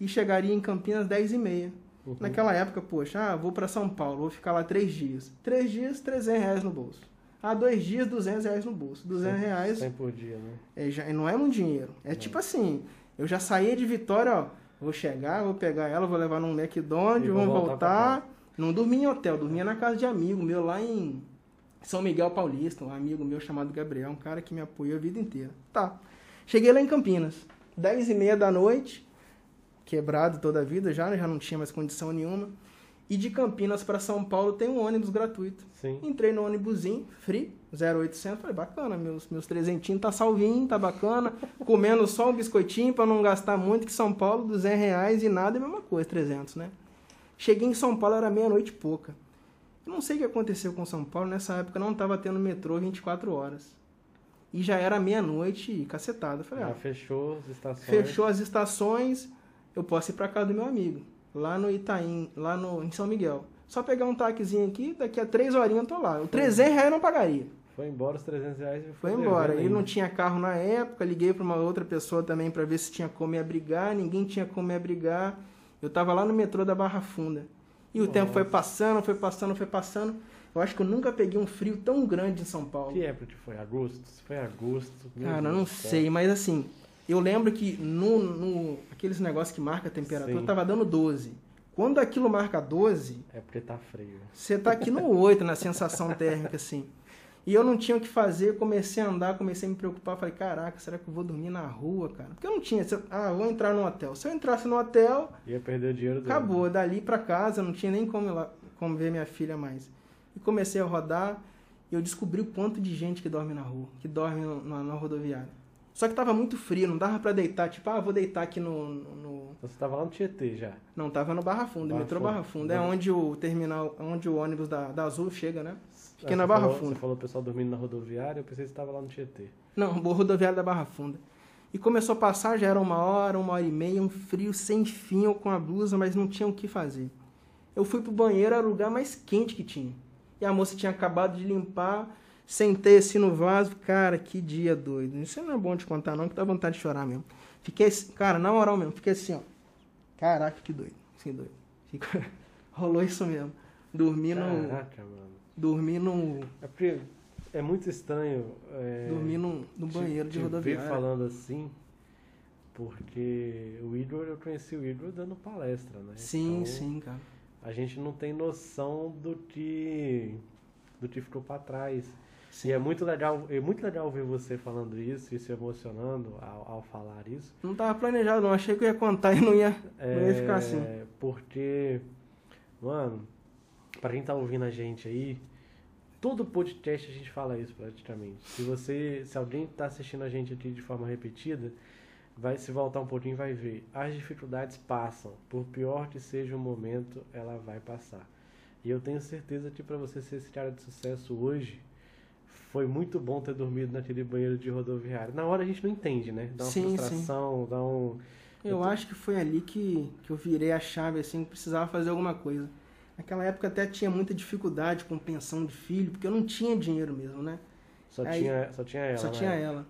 e chegaria em Campinas 10 e meia. Uhum. Naquela época, poxa, ah, vou para São Paulo, vou ficar lá três dias. Três dias, 300 reais no bolso. Ah, dois dias, 200 reais no bolso. 200 reais 100 por dia, né? é, já, não é um dinheiro. É tipo assim, eu já saí de Vitória, ó. Vou chegar, vou pegar ela, vou levar num McDonald's, vou vamos voltar voltar. Não dormi em hotel, dormia na casa de amigo meu lá em São Miguel Paulista, um amigo meu chamado Gabriel, um cara que me apoiou a vida inteira. Tá. Cheguei lá em Campinas, 10 e meia da noite, quebrado toda a vida já, né? já não tinha mais condição nenhuma. E de Campinas para São Paulo tem um ônibus gratuito. Sim. Entrei no ônibusinho, free, 0800, falei, bacana, meus, meus trezentinhos tá salvinho, tá bacana, comendo só um biscoitinho para não gastar muito, que São Paulo, 200 reais e nada é a mesma coisa, 300, né? Cheguei em São Paulo, era meia-noite e pouca. Eu não sei o que aconteceu com São Paulo, nessa época não tava tendo metrô 24 horas. E já era meia-noite e cacetada. Eu Falei, Já ah, fechou as estações. fechou as estações, eu posso ir para casa do meu amigo, lá no Itaim, lá no, em São Miguel. Só pegar um taxizinho aqui, daqui a três horinhas eu tô lá. O 300 reais eu não pagaria. Foi embora os 300 reais e Foi embora. devendo Ele não tinha carro na época, liguei para uma outra pessoa também para ver se tinha como me abrigar, ninguém tinha como me abrigar. Eu tava lá no metrô da Barra Funda. E o Nossa. tempo foi passando, foi passando, foi passando. Eu acho que eu nunca peguei um frio tão grande em São Paulo. Que época que foi? Agosto? Se foi agosto. Cara, Deus não sei, mas assim, eu lembro que no, no aqueles negócios que marca a temperatura, Sim. tava dando 12. Quando aquilo marca 12, É porque tá frio. você tá aqui no 8 na sensação térmica, assim. E eu não tinha o que fazer, comecei a andar, comecei a me preocupar. Falei, caraca, será que eu vou dormir na rua, cara? Porque eu não tinha. Ah, vou entrar no hotel. Se eu entrasse no hotel, Ia perder o dinheiro dele. acabou. Dali pra casa, não tinha nem como, lá, como ver minha filha mais. E comecei a rodar. E eu descobri o quanto de gente que dorme na rua, que dorme no- na, na rodoviária. Só que tava muito frio, não dava pra deitar. Tipo, ah, vou deitar aqui no. no- Então você tava lá no Tietê já. Não, tava no Barra Funda, Barra metrô. Barra Funda. É onde o terminal, onde o ônibus da, da Azul chega, né? Fiquei Ah, na Barra falou- Funda. Você falou o pessoal dormindo na rodoviária, eu pensei que você tava lá no Tietê. Não, boa rodoviária da Barra Funda. E começou a passar, já era uma hora, uma hora e meia, um frio sem fim, eu com a blusa, mas não tinha o que fazer. Eu fui pro banheiro, era o lugar mais quente que tinha. E a moça tinha acabado de limpar, sentei assim no vaso, cara, que dia doido. Isso não é bom de contar não, que dá vontade de chorar mesmo. Fiquei, assim- cara, na moral mesmo, fiquei assim, ó. Caraca, que doido, assim, doido. Fico- Rolou isso mesmo. Dormi no... Caraca, mano. Dormi no... É porque é muito estranho. É, Dormi no, no banheiro de te ver rodoviária. falando assim, porque o Igor, eu conheci o Igor dando palestra, né? Sim, Então, sim, cara. A gente não tem noção do que do que ficou pra trás. Sim. E é muito legal, é muito legal ver você falando isso e se emocionando ao, ao falar isso. Não tava planejado, não. Achei que eu ia contar e não ia, não ia ficar assim. É, Porque, mano, pra quem tá ouvindo a gente aí, todo podcast a gente fala isso praticamente. Se você, se alguém tá assistindo a gente aqui de forma repetida, vai se voltar um pouquinho e vai ver. As dificuldades passam. Por pior que seja o momento, ela vai passar. E eu tenho certeza que para você ser esse cara de sucesso hoje, foi muito bom ter dormido naquele banheiro de rodoviária. Na hora a gente não entende, né? Dá uma Sim, frustração, dá um. Eu Eu tô- acho que foi ali que, que eu virei a chave, assim, que precisava fazer alguma coisa. Naquela época até tinha muita dificuldade com pensão de filho, porque eu não tinha dinheiro mesmo, né? Só, Aí- tinha, só tinha ela. Só né? tinha ela.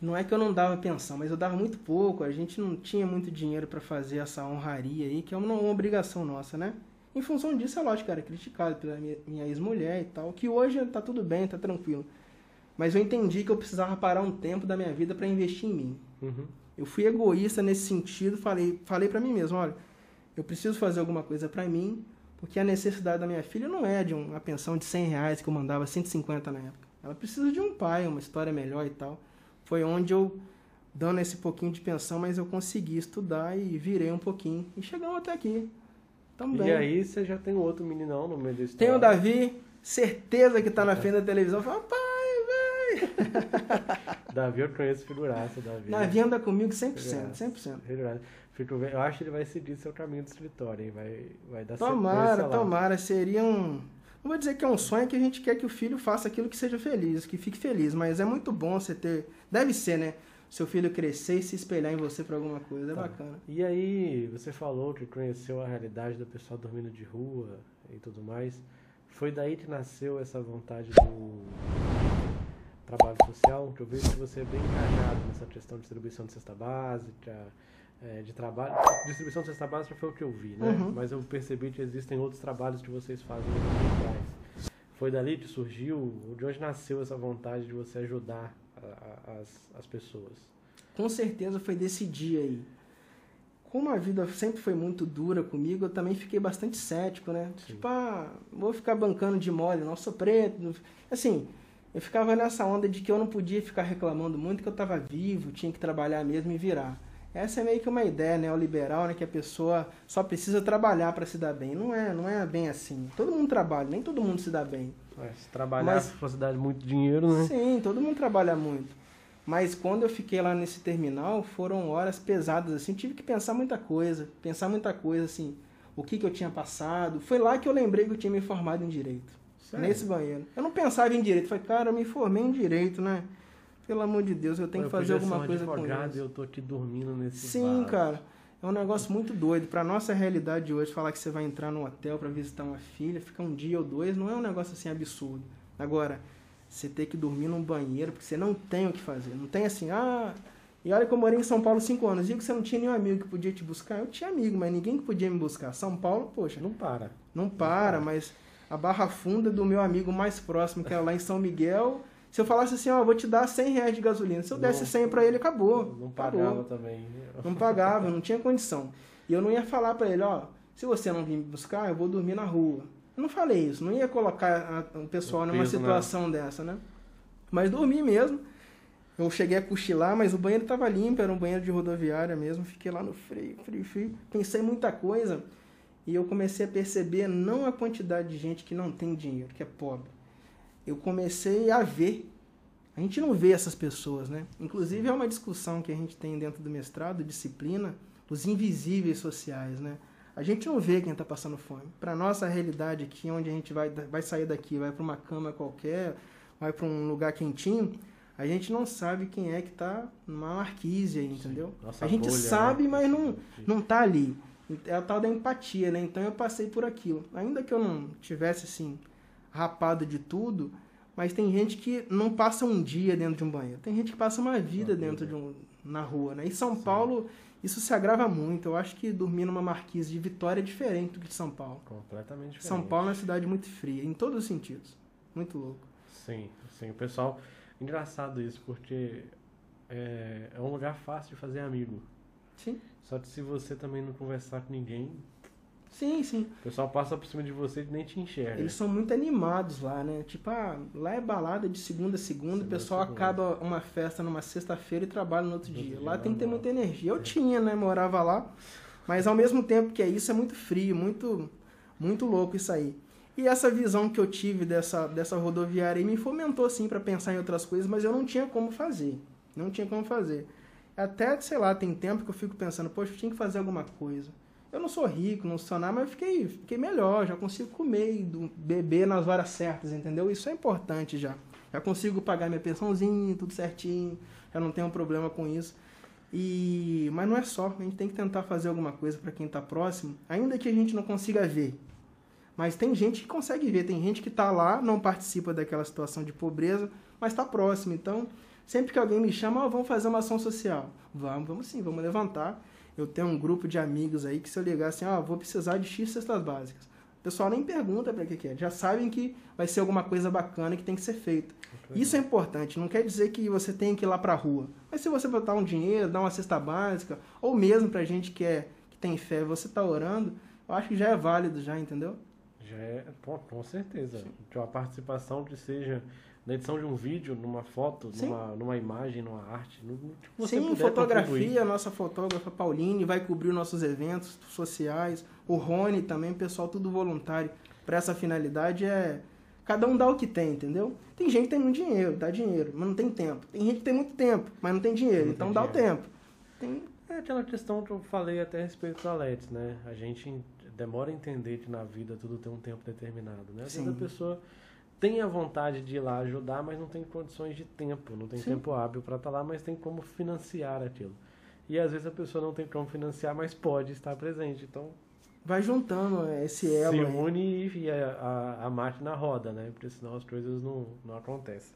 Não é que eu não dava pensão, mas eu dava muito pouco, a gente não tinha muito dinheiro para fazer essa honraria aí, que é uma, uma obrigação nossa, né? Em função disso, é lógico, era criticado pela minha, minha ex-mulher e tal, que hoje tá tudo bem, tá tranquilo. Mas eu entendi que eu precisava parar um tempo da minha vida para investir em mim. Uhum. Eu fui egoísta nesse sentido, falei, falei para mim mesmo, olha, eu preciso fazer alguma coisa para mim, porque a necessidade da minha filha não é de uma pensão de 100 reais que eu mandava 150 na época. Ela precisa de um pai, uma história melhor e tal. Foi onde eu, dando esse pouquinho de pensão, mas eu consegui estudar e virei um pouquinho. E chegamos até aqui. Tamo bem. E aí você já tem outro meninão no meio da história. Tem o Davi, certeza que tá na frente da televisão, fala, pai, velho. Davi eu conheço figuraça, Davi. Davi anda comigo 100%, Figuraça. 100%. Figuraça. Fico vendo- Eu acho que ele vai seguir seu caminho do escritório, hein? Vai, vai dar Tomara, tomara. Seria um. Não vou dizer que é um sonho, que a gente quer que o filho faça aquilo que seja feliz, que fique feliz. Mas é muito bom você ter. Deve ser, né? Seu filho crescer e se espelhar em você pra alguma coisa. É Tá. bacana. E aí, você falou que conheceu a realidade do pessoal dormindo de rua e tudo mais. Foi daí que nasceu essa vontade do trabalho social, que eu vejo que você é bem engajado nessa questão de distribuição de cesta básica, é, de trabalho. Distribuição de cesta básica foi o que eu vi, né? Uhum. Mas eu percebi que existem outros trabalhos que vocês fazem. Foi dali que surgiu, de onde nasceu essa vontade de você ajudar a- a- as, as pessoas? Com certeza foi desse dia aí. Como a vida sempre foi muito dura comigo, eu também fiquei bastante cético, né? Sim. Tipo, ah, vou ficar bancando de mole, não sou preto. não- Assim, eu ficava nessa onda de que eu não podia ficar reclamando muito, que eu tava vivo, tinha que trabalhar mesmo e virar. Essa é meio que uma ideia neoliberal, né? Que a pessoa só precisa trabalhar para se dar bem. Não é, não é bem assim. Todo mundo trabalha, nem todo mundo se dá bem. É, se trabalhar Mas- se fosse dar muito dinheiro, né? Sim, todo mundo trabalha muito. Mas quando eu fiquei lá nesse terminal, foram horas pesadas, assim, tive que pensar muita coisa, pensar muita coisa, assim, o que, que eu tinha passado. Foi lá que eu lembrei que eu tinha me formado em Direito, Sério? nesse banheiro. Eu não pensava em Direito, falei, cara, eu me formei em Direito, né? Pelo amor de Deus, eu tenho Pô, que eu fazer alguma um coisa com isso. e eu tô aqui dormindo nesse Sim, vaso. cara. É um negócio muito doido. Pra nossa realidade hoje, falar que você vai entrar no hotel pra visitar uma filha, ficar um dia ou dois, não é um negócio assim absurdo. Agora, você ter que dormir num banheiro porque você não tem o que fazer. Não tem assim, ah. E olha que eu morei em São Paulo cinco anos. Digo que você não tinha nenhum amigo que podia te buscar. Eu tinha amigo, mas ninguém que podia me buscar. São Paulo, poxa, Não para. não para, mas a barra funda do meu amigo mais próximo, que era lá em São Miguel. Se eu falasse assim, ó, vou te dar 100 reais de gasolina. Se eu desse Não- 100 pra ele, acabou. Não acabou. pagava também. Não pagava, não tinha condição. E eu não ia falar pra ele, ó, se você não vir me buscar, eu vou dormir na rua. Eu não falei isso, não ia colocar a- o pessoal numa peso, né? situação dessa, né? Mas dormi mesmo. Eu cheguei a cochilar, mas o banheiro estava limpo, era um banheiro de rodoviária mesmo. Fiquei lá no frio, frio, frio. Pensei muita coisa e eu comecei a perceber não a quantidade de gente que não tem dinheiro, que é pobre. Eu comecei a ver. A gente não vê essas pessoas, né? Inclusive é uma discussão que a gente tem dentro do mestrado, disciplina, os invisíveis sociais, né? A gente não vê quem está passando fome. Para nossa realidade aqui, onde a gente vai, vai sair daqui, vai para uma cama qualquer, vai para um lugar quentinho, a gente não sabe quem é que está numa marquise aí, entendeu? Nossa a gente bolha, sabe, né? mas não, não tá ali. É a tal da empatia, né? Então eu passei por aquilo. Ainda que eu não tivesse assim rapado de tudo, mas tem gente que não passa um dia dentro de um banheiro. Tem gente que passa uma vida dentro de um na rua, né? E São Paulo isso se agrava muito. Eu acho que dormir numa marquise de Vitória é diferente do que de São Paulo. Completamente diferente. São Paulo é uma cidade muito fria, em todos os sentidos. Muito louco. Sim, sim. O pessoal. Engraçado isso, porque é, é um lugar fácil de fazer amigo. Sim. Só que se você também não conversar com ninguém, Sim, sim. o pessoal passa por cima de você e nem te enxerga. Eles são muito animados lá, né? Tipo, ah, lá é balada de segunda a segunda, Segunda o pessoal segunda. acaba uma festa numa sexta-feira e trabalha no outro No dia. outro Lá dia, tem que ter muita energia. Eu É. tinha, né? Morava lá. Mas ao mesmo tempo que é isso, é muito frio, muito, muito louco isso aí. E essa visão que eu tive dessa, dessa rodoviária aí me fomentou, assim, para pensar em outras coisas, mas eu não tinha como fazer. Não tinha como fazer. Até, sei lá, tem tempo que eu fico pensando, poxa, eu tinha que fazer alguma coisa. Eu não sou rico, não sou nada, mas eu fiquei, fiquei melhor, já consigo comer e beber nas horas certas, entendeu? Isso é importante já. Já consigo pagar minha pensãozinha, tudo certinho, já não tenho problema com isso. E mas não é só, a gente tem que tentar fazer alguma coisa para quem está próximo, ainda que a gente não consiga ver. Mas tem gente que consegue ver, tem gente que está lá, não participa daquela situação de pobreza, mas está próximo. Então, sempre que alguém me chama, "Ó, vamos fazer uma ação social. Vamos, vamos sim, vamos levantar. Eu tenho um grupo de amigos aí que se eu ligar assim, ó, vou precisar de X cestas básicas. O pessoal nem pergunta para que que é, já sabem que vai ser alguma coisa bacana que tem que ser feito. Isso é importante, não quer dizer que você tem que ir lá pra rua. Mas se você botar um dinheiro, dar uma cesta básica, ou mesmo pra gente que, é, que tem fé, você tá orando, eu acho que já é válido já, entendeu? Já é, com certeza. De uma participação que seja na edição de um vídeo, numa foto, Sim. numa, numa imagem, numa arte. No, no que você Sim, puder fotografia, a nossa fotógrafa Pauline vai cobrir nossos eventos sociais, o Rony também, pessoal tudo voluntário. Pra essa finalidade é cada um dá o que tem, entendeu? Tem gente que tem muito dinheiro, dá dinheiro, mas não tem tempo. Tem gente que tem muito tempo, mas não tem dinheiro, Não então tem dá o dinheiro. tempo. Tem É aquela questão que eu falei até a respeito do Alex, né? A gente demora a entender que na vida tudo tem um tempo determinado, né? Às vezes a pessoa tem a vontade de ir lá ajudar, mas não tem condições de tempo, não tem Sim. tempo hábil para estar lá, mas tem como financiar aquilo. E às vezes a pessoa não tem como financiar, mas pode estar presente. Então vai juntando esse elo se aí. une e a, a, a máquina roda, né? Porque senão as coisas não, não acontecem.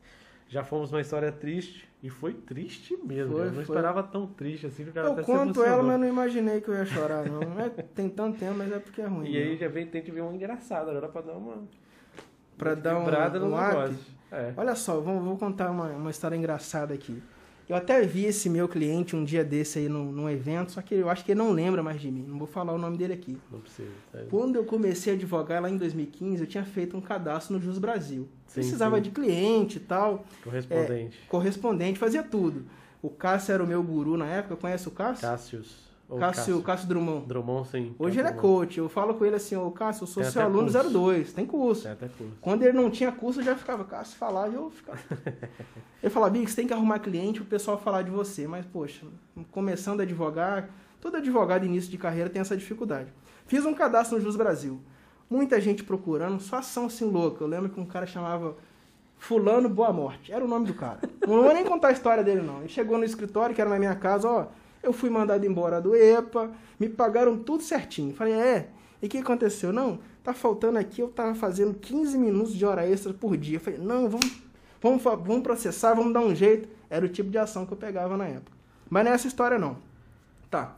Já fomos uma história triste, e foi triste mesmo. Foi, eu não foi. esperava tão triste assim, que o cara Eu até conto ela, mas não imaginei que eu ia chorar, não. É, tem tanto tempo, mas é porque é ruim. E aí né? já vem, tem que ver um engraçado agora pra dar uma. Pra dar um- um up. É. Olha só, vou, vou contar uma, uma história engraçada aqui. Eu até vi esse meu cliente um dia desse aí num, num evento, só que eu acho que ele não lembra mais de mim. Não vou falar o nome dele aqui. Não precisa. tá? Quando eu comecei a advogar lá em 2015, eu tinha feito um cadastro no Jus Brasil. Sim, Precisava sim. de cliente e tal, Correspondente. correspondente, fazia tudo. O Cássio era o meu guru na época, conhece o Cássio? Cássius. Ou Cássio, Cássio Drummond. Drummond, sim. Hoje ele é Cássio coach. Eu falo com ele assim, ô Cássio, eu sou Tem seu aluno curso. 02, tem curso. Tem até curso. Quando ele não tinha curso, eu já ficava, Cássio falava e eu ficava. ele falava, Big, você tem que arrumar cliente pro pessoal falar de você. Mas, poxa, começando a advogar, todo advogado início de carreira tem essa dificuldade. Fiz um cadastro no Jus Brasil. Muita gente procurando, só ação assim louca. Eu lembro que um cara chamava Fulano Boa Morte. Era o nome do cara. Não vou nem contar a história dele, não. Ele chegou no escritório, que era na minha casa, ó. Eu fui mandado embora do EPA, me pagaram tudo certinho. Falei, é. E o que aconteceu? Não, tá faltando aqui, eu tava fazendo 15 minutos de hora extra por dia. Falei, não, vamos, vamos, vamos processar, vamos dar um jeito. Era o tipo de ação que eu pegava na época. Mas não é história, não. Tá.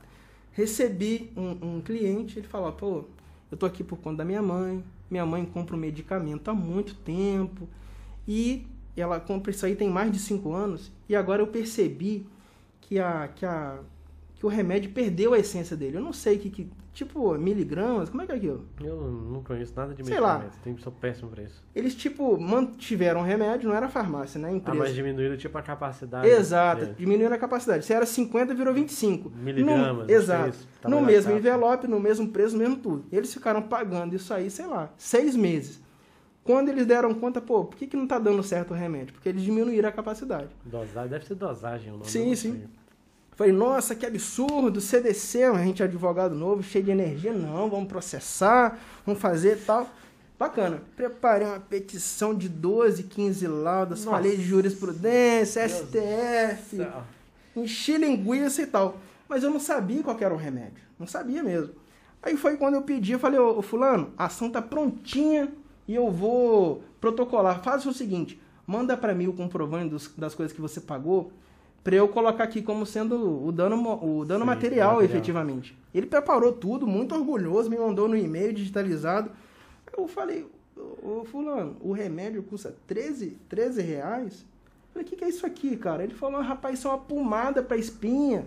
Recebi um, um cliente, ele falou, pô, eu tô aqui por conta da minha mãe. Minha mãe compra um medicamento há muito tempo. E ela compra isso aí tem mais de 5 anos. E agora eu percebi que, a, que, a, que o remédio perdeu a essência dele. Eu não sei que, que tipo, miligramas, como é que é aquilo? Eu não conheço nada de Sei lá. Tem, sou péssimo pra isso. Eles, tipo, mantiveram o remédio, não era farmácia, né? Ah, Empresa. mas diminuíram tipo a capacidade. Exato, diminuindo a capacidade. Se era 50, virou 25. Miligramas, No, é exato. Tava No mesmo capa. envelope, no mesmo preço, no mesmo tudo. Eles ficaram pagando isso aí, sei lá, seis meses. Quando eles deram conta, pô, por que, que não tá dando certo o remédio? Porque eles diminuíram a capacidade. Dosagem, deve ser dosagem o nome. Sim, sim. sei. Falei, nossa, que absurdo, CDC, a gente é advogado novo, cheio de energia. Não, vamos processar, vamos fazer tal. Bacana. Preparei uma petição de 12, 15 laudas, Nossa. falei de jurisprudência, Deus STF, enchi linguiça e tal. Mas eu não sabia qual era o remédio. Não sabia mesmo. Aí foi quando eu pedi, eu falei, ô, ô, fulano, a ação tá prontinha e eu vou protocolar. Faz o seguinte, manda pra mim o comprovante dos- das coisas que você pagou, pra eu colocar aqui como sendo o dano, o dano Sim, material, material. efetivamente. Ele preparou tudo, muito orgulhoso, me mandou no e-mail digitalizado. Eu falei, ô, fulano, o remédio custa 13, 13 reais? Falei, o que, que é isso aqui, cara? Ele falou, rapaz, isso é uma pomada pra espinha.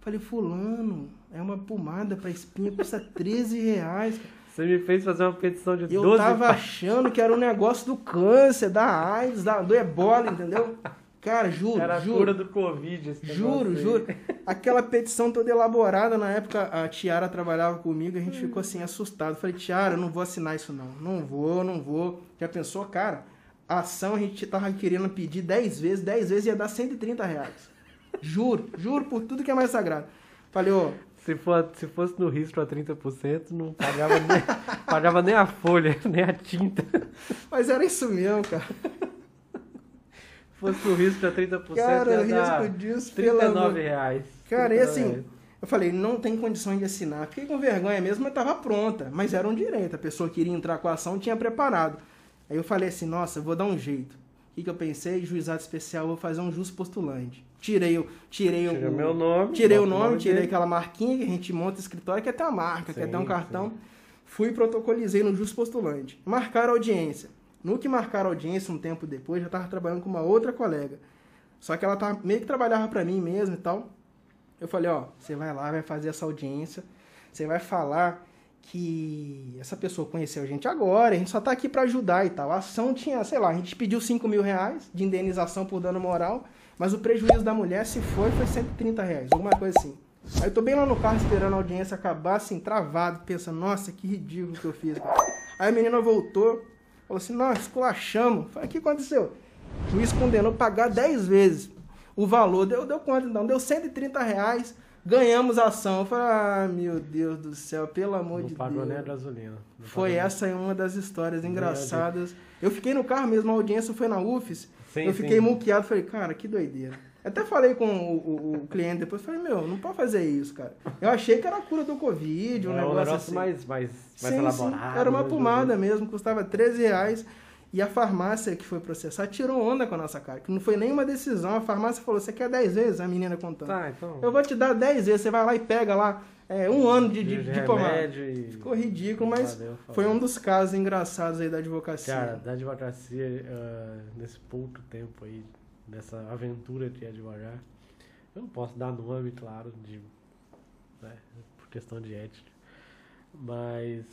Falei, fulano, é uma pomada pra espinha, custa 13 reais. Você me fez fazer uma petição de Eu 12 tava pá- achando que era um negócio do câncer, da AIDS, da, do ebola, entendeu? Cara, juro, Era a juro. cura do Covid. Juro, juro. Aquela petição toda elaborada, na época a Tiara trabalhava comigo, a gente ficou assim assustado. Falei, Tiara, eu não vou assinar isso não. Não vou, não vou. Já pensou, cara? A ação a gente tava querendo pedir 10 vezes, 10 vezes ia dar 130 reais. Juro, juro por tudo que é mais sagrado. Falei, ô, Se, for, se fosse no risco a 30%, não pagava nem, pagava nem a folha, nem a tinta. Mas era isso mesmo, cara. Se fosse no risco a 30%, Cara, ia o dar risco disso, pelo 39 amor... reais. Cara, e 39 assim, eu falei, não tem condições de assinar. Fiquei com vergonha mesmo, mas tava pronta. Mas era um direito, a pessoa queria entrar com a ação, tinha preparado. Aí eu falei assim, nossa, eu vou dar um jeito. O que, que eu pensei? Juizado especial, vou fazer um jus postulante. Tirei o. Tirei Tira o. meu nome. Tirei o nome, tirei dele. aquela marquinha que a gente monta escritório, que é até a marca, que é até um Sim, cartão. sim. Fui e protocolizei no Jus Postulante. Marcaram a audiência. No que marcaram audiência, um tempo depois, já estava trabalhando com uma outra colega. Só que ela tava, meio que trabalhava para mim mesmo e tal. Eu falei, ó, você vai lá, vai fazer essa audiência, você vai falar que essa pessoa conheceu a gente agora, a gente só tá aqui para ajudar e tal. A ação tinha, sei lá, a gente pediu 5 mil reais de indenização por dano moral, mas o prejuízo da mulher, se foi, foi 130 reais, alguma coisa assim. Aí eu tô bem lá no carro esperando a audiência acabar, assim, travado, pensando, nossa, que ridículo que eu fiz. Aí a menina voltou, falou assim, nossa, esculachamos. Falei, o que aconteceu? O juiz condenou pagar 10 vezes. O valor deu, deu quanto então? Deu 130 reais, ganhamos a ação. Eu falei, ah, meu Deus do céu, pelo amor Não de pagou nem a gasolina. Não Foi pagou essa aí uma das histórias Nem engraçadas. Eu fiquei no carro mesmo, a audiência foi na UFES. Sim, eu fiquei sim. muqueado, falei, cara, que doideira. Até falei com o, o- o cliente depois, falei, meu, não pode fazer isso, cara. Eu achei que era a cura do Covid, um É negócio, um negócio assim. mais, mais, mais Sim, elaborado. sim. Era uma né, pomada mesmo, custava 13 reais. E a farmácia que foi processar tirou onda com a nossa cara. Que não foi nenhuma decisão. A farmácia falou: você quer 10 vezes? A menina contando. Tá, então. Eu vou te dar 10 vezes. Você vai lá e pega lá é, um ano de, de, de pomada. e... Ficou ridículo, mas Valeu, foi um dos casos engraçados aí da advocacia. Cara, da advocacia, ah, nesse pouco tempo aí, dessa aventura de advogar, eu não posso dar nome, claro, de, né, por questão de ética, mas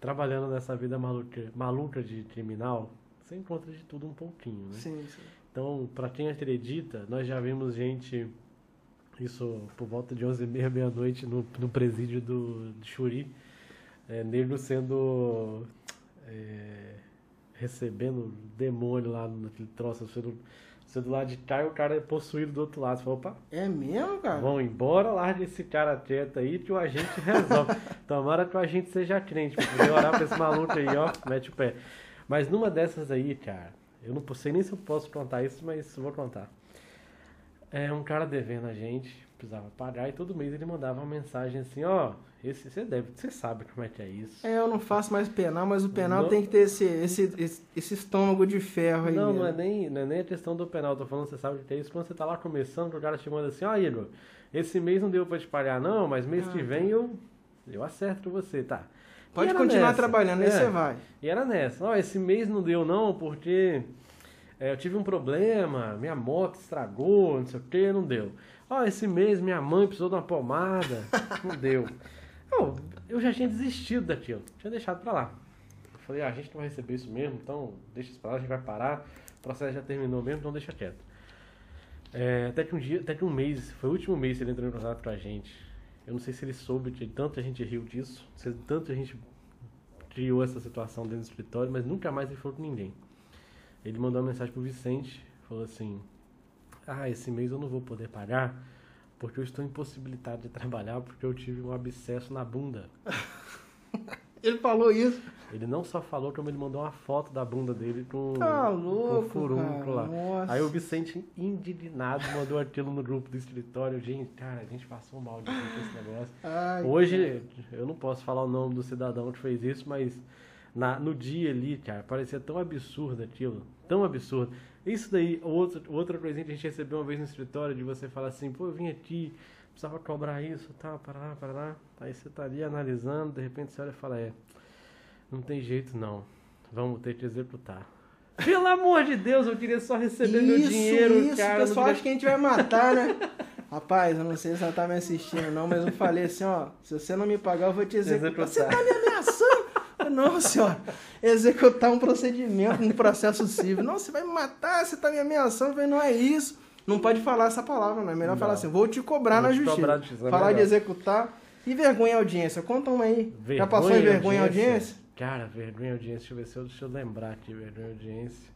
trabalhando nessa vida maluca, maluca de criminal, você encontra de tudo um pouquinho, né? Sim, sim. Então, pra quem acredita, nós já vimos gente, isso por volta de 11 e meia, meia-noite, no, no presídio do, de Churi, é, negro sendo. é, recebendo demônio lá naquele troço, sendo, sendo lá de cá e o cara é possuído do outro lado. Você fala, opa, É mesmo, cara? vão embora, larga esse cara quieto aí que o agente resolve. Tomara que o agente seja crente, pra poder orar pra esse maluco aí, ó, mete o pé. Mas numa dessas aí, cara, eu não sei nem se eu posso contar isso, mas vou contar. É um cara devendo a gente, precisava pagar, e todo mês ele mandava uma mensagem assim, ó, esse você deve, você sabe como é que é isso. É, eu não faço mais penal, mas o penal Não- tem que ter esse, esse, esse, esse estômago de ferro aí. Não, não é, mesmo. nem, não é nem a questão do penal, tô falando, você sabe que é isso, quando você tá lá começando, que o cara te manda assim, ó Igor, esse mês não deu pra te pagar não, mas mês Ah, que vem eu, eu acerto com você, tá? Pode continuar nessa. trabalhando, aí É. você vai. E era nessa, ó, esse mês não deu não, porque é, eu tive um problema, minha moto estragou, não sei o que, não deu. Ó, esse mês minha mãe precisou de uma pomada, não deu. Eu, eu já tinha desistido daquilo, tinha deixado pra lá. Eu falei, ah, a gente não vai receber isso mesmo, então deixa isso pra lá, a gente vai parar, o processo já terminou mesmo, então deixa quieto. É, até que um dia, até que um mês, foi o último mês que ele entrou em contato com a gente. Eu não sei se ele soube que tanta gente riu disso, se tanta gente criou essa situação dentro do escritório, mas nunca mais ele falou com ninguém. Ele mandou uma mensagem pro Vicente, falou assim: Ah, esse mês eu não vou poder pagar porque eu estou impossibilitado de trabalhar porque eu tive um abscesso na bunda. Ele falou isso. Ele não só falou, como ele mandou uma foto da bunda dele com, Tá com louco, furúnculo cara. lá. Nossa. Aí o Vicente, indignado, mandou aquilo no grupo do escritório. Gente, cara, a gente passou mal de com esse negócio. Ai, Hoje, eu não posso falar o nome do cidadão que fez isso, mas na, no dia ali, cara, parecia tão absurdo aquilo. Tão absurdo. Isso daí, outra, outra coisinha que a gente recebeu uma vez no escritório, de você falar assim, pô, eu vim aqui, precisava cobrar isso, tal, para lá, para lá. Aí você tá ali analisando, de repente você olha e fala, é, não tem jeito não, vamos ter que executar. Pelo amor de Deus, eu queria só receber meu isso, dinheiro, isso. cara. o pessoal acha que a gente vai matar, né? Rapaz, eu não sei se ela tá me assistindo, não, mas eu falei assim, ó, se você não me pagar, eu vou te executar. Executar. Você tá me ameaçando? Não, senhora. Executar um procedimento, um processo civil. Não, você vai me matar, você tá me ameaçando. Falei, não é isso. Não pode falar essa palavra, não. É melhor Não. falar assim, vou te cobrar Vou na te justiça. cobrar na justiça, é falar de melhor. executar. E vergonha audiência. Conta uma aí. Já Vergonha passou em vergonha em audiência? Cara, vergonha audiência, deixa eu ver se eu, deixa eu lembrar aqui, vergonha audiência.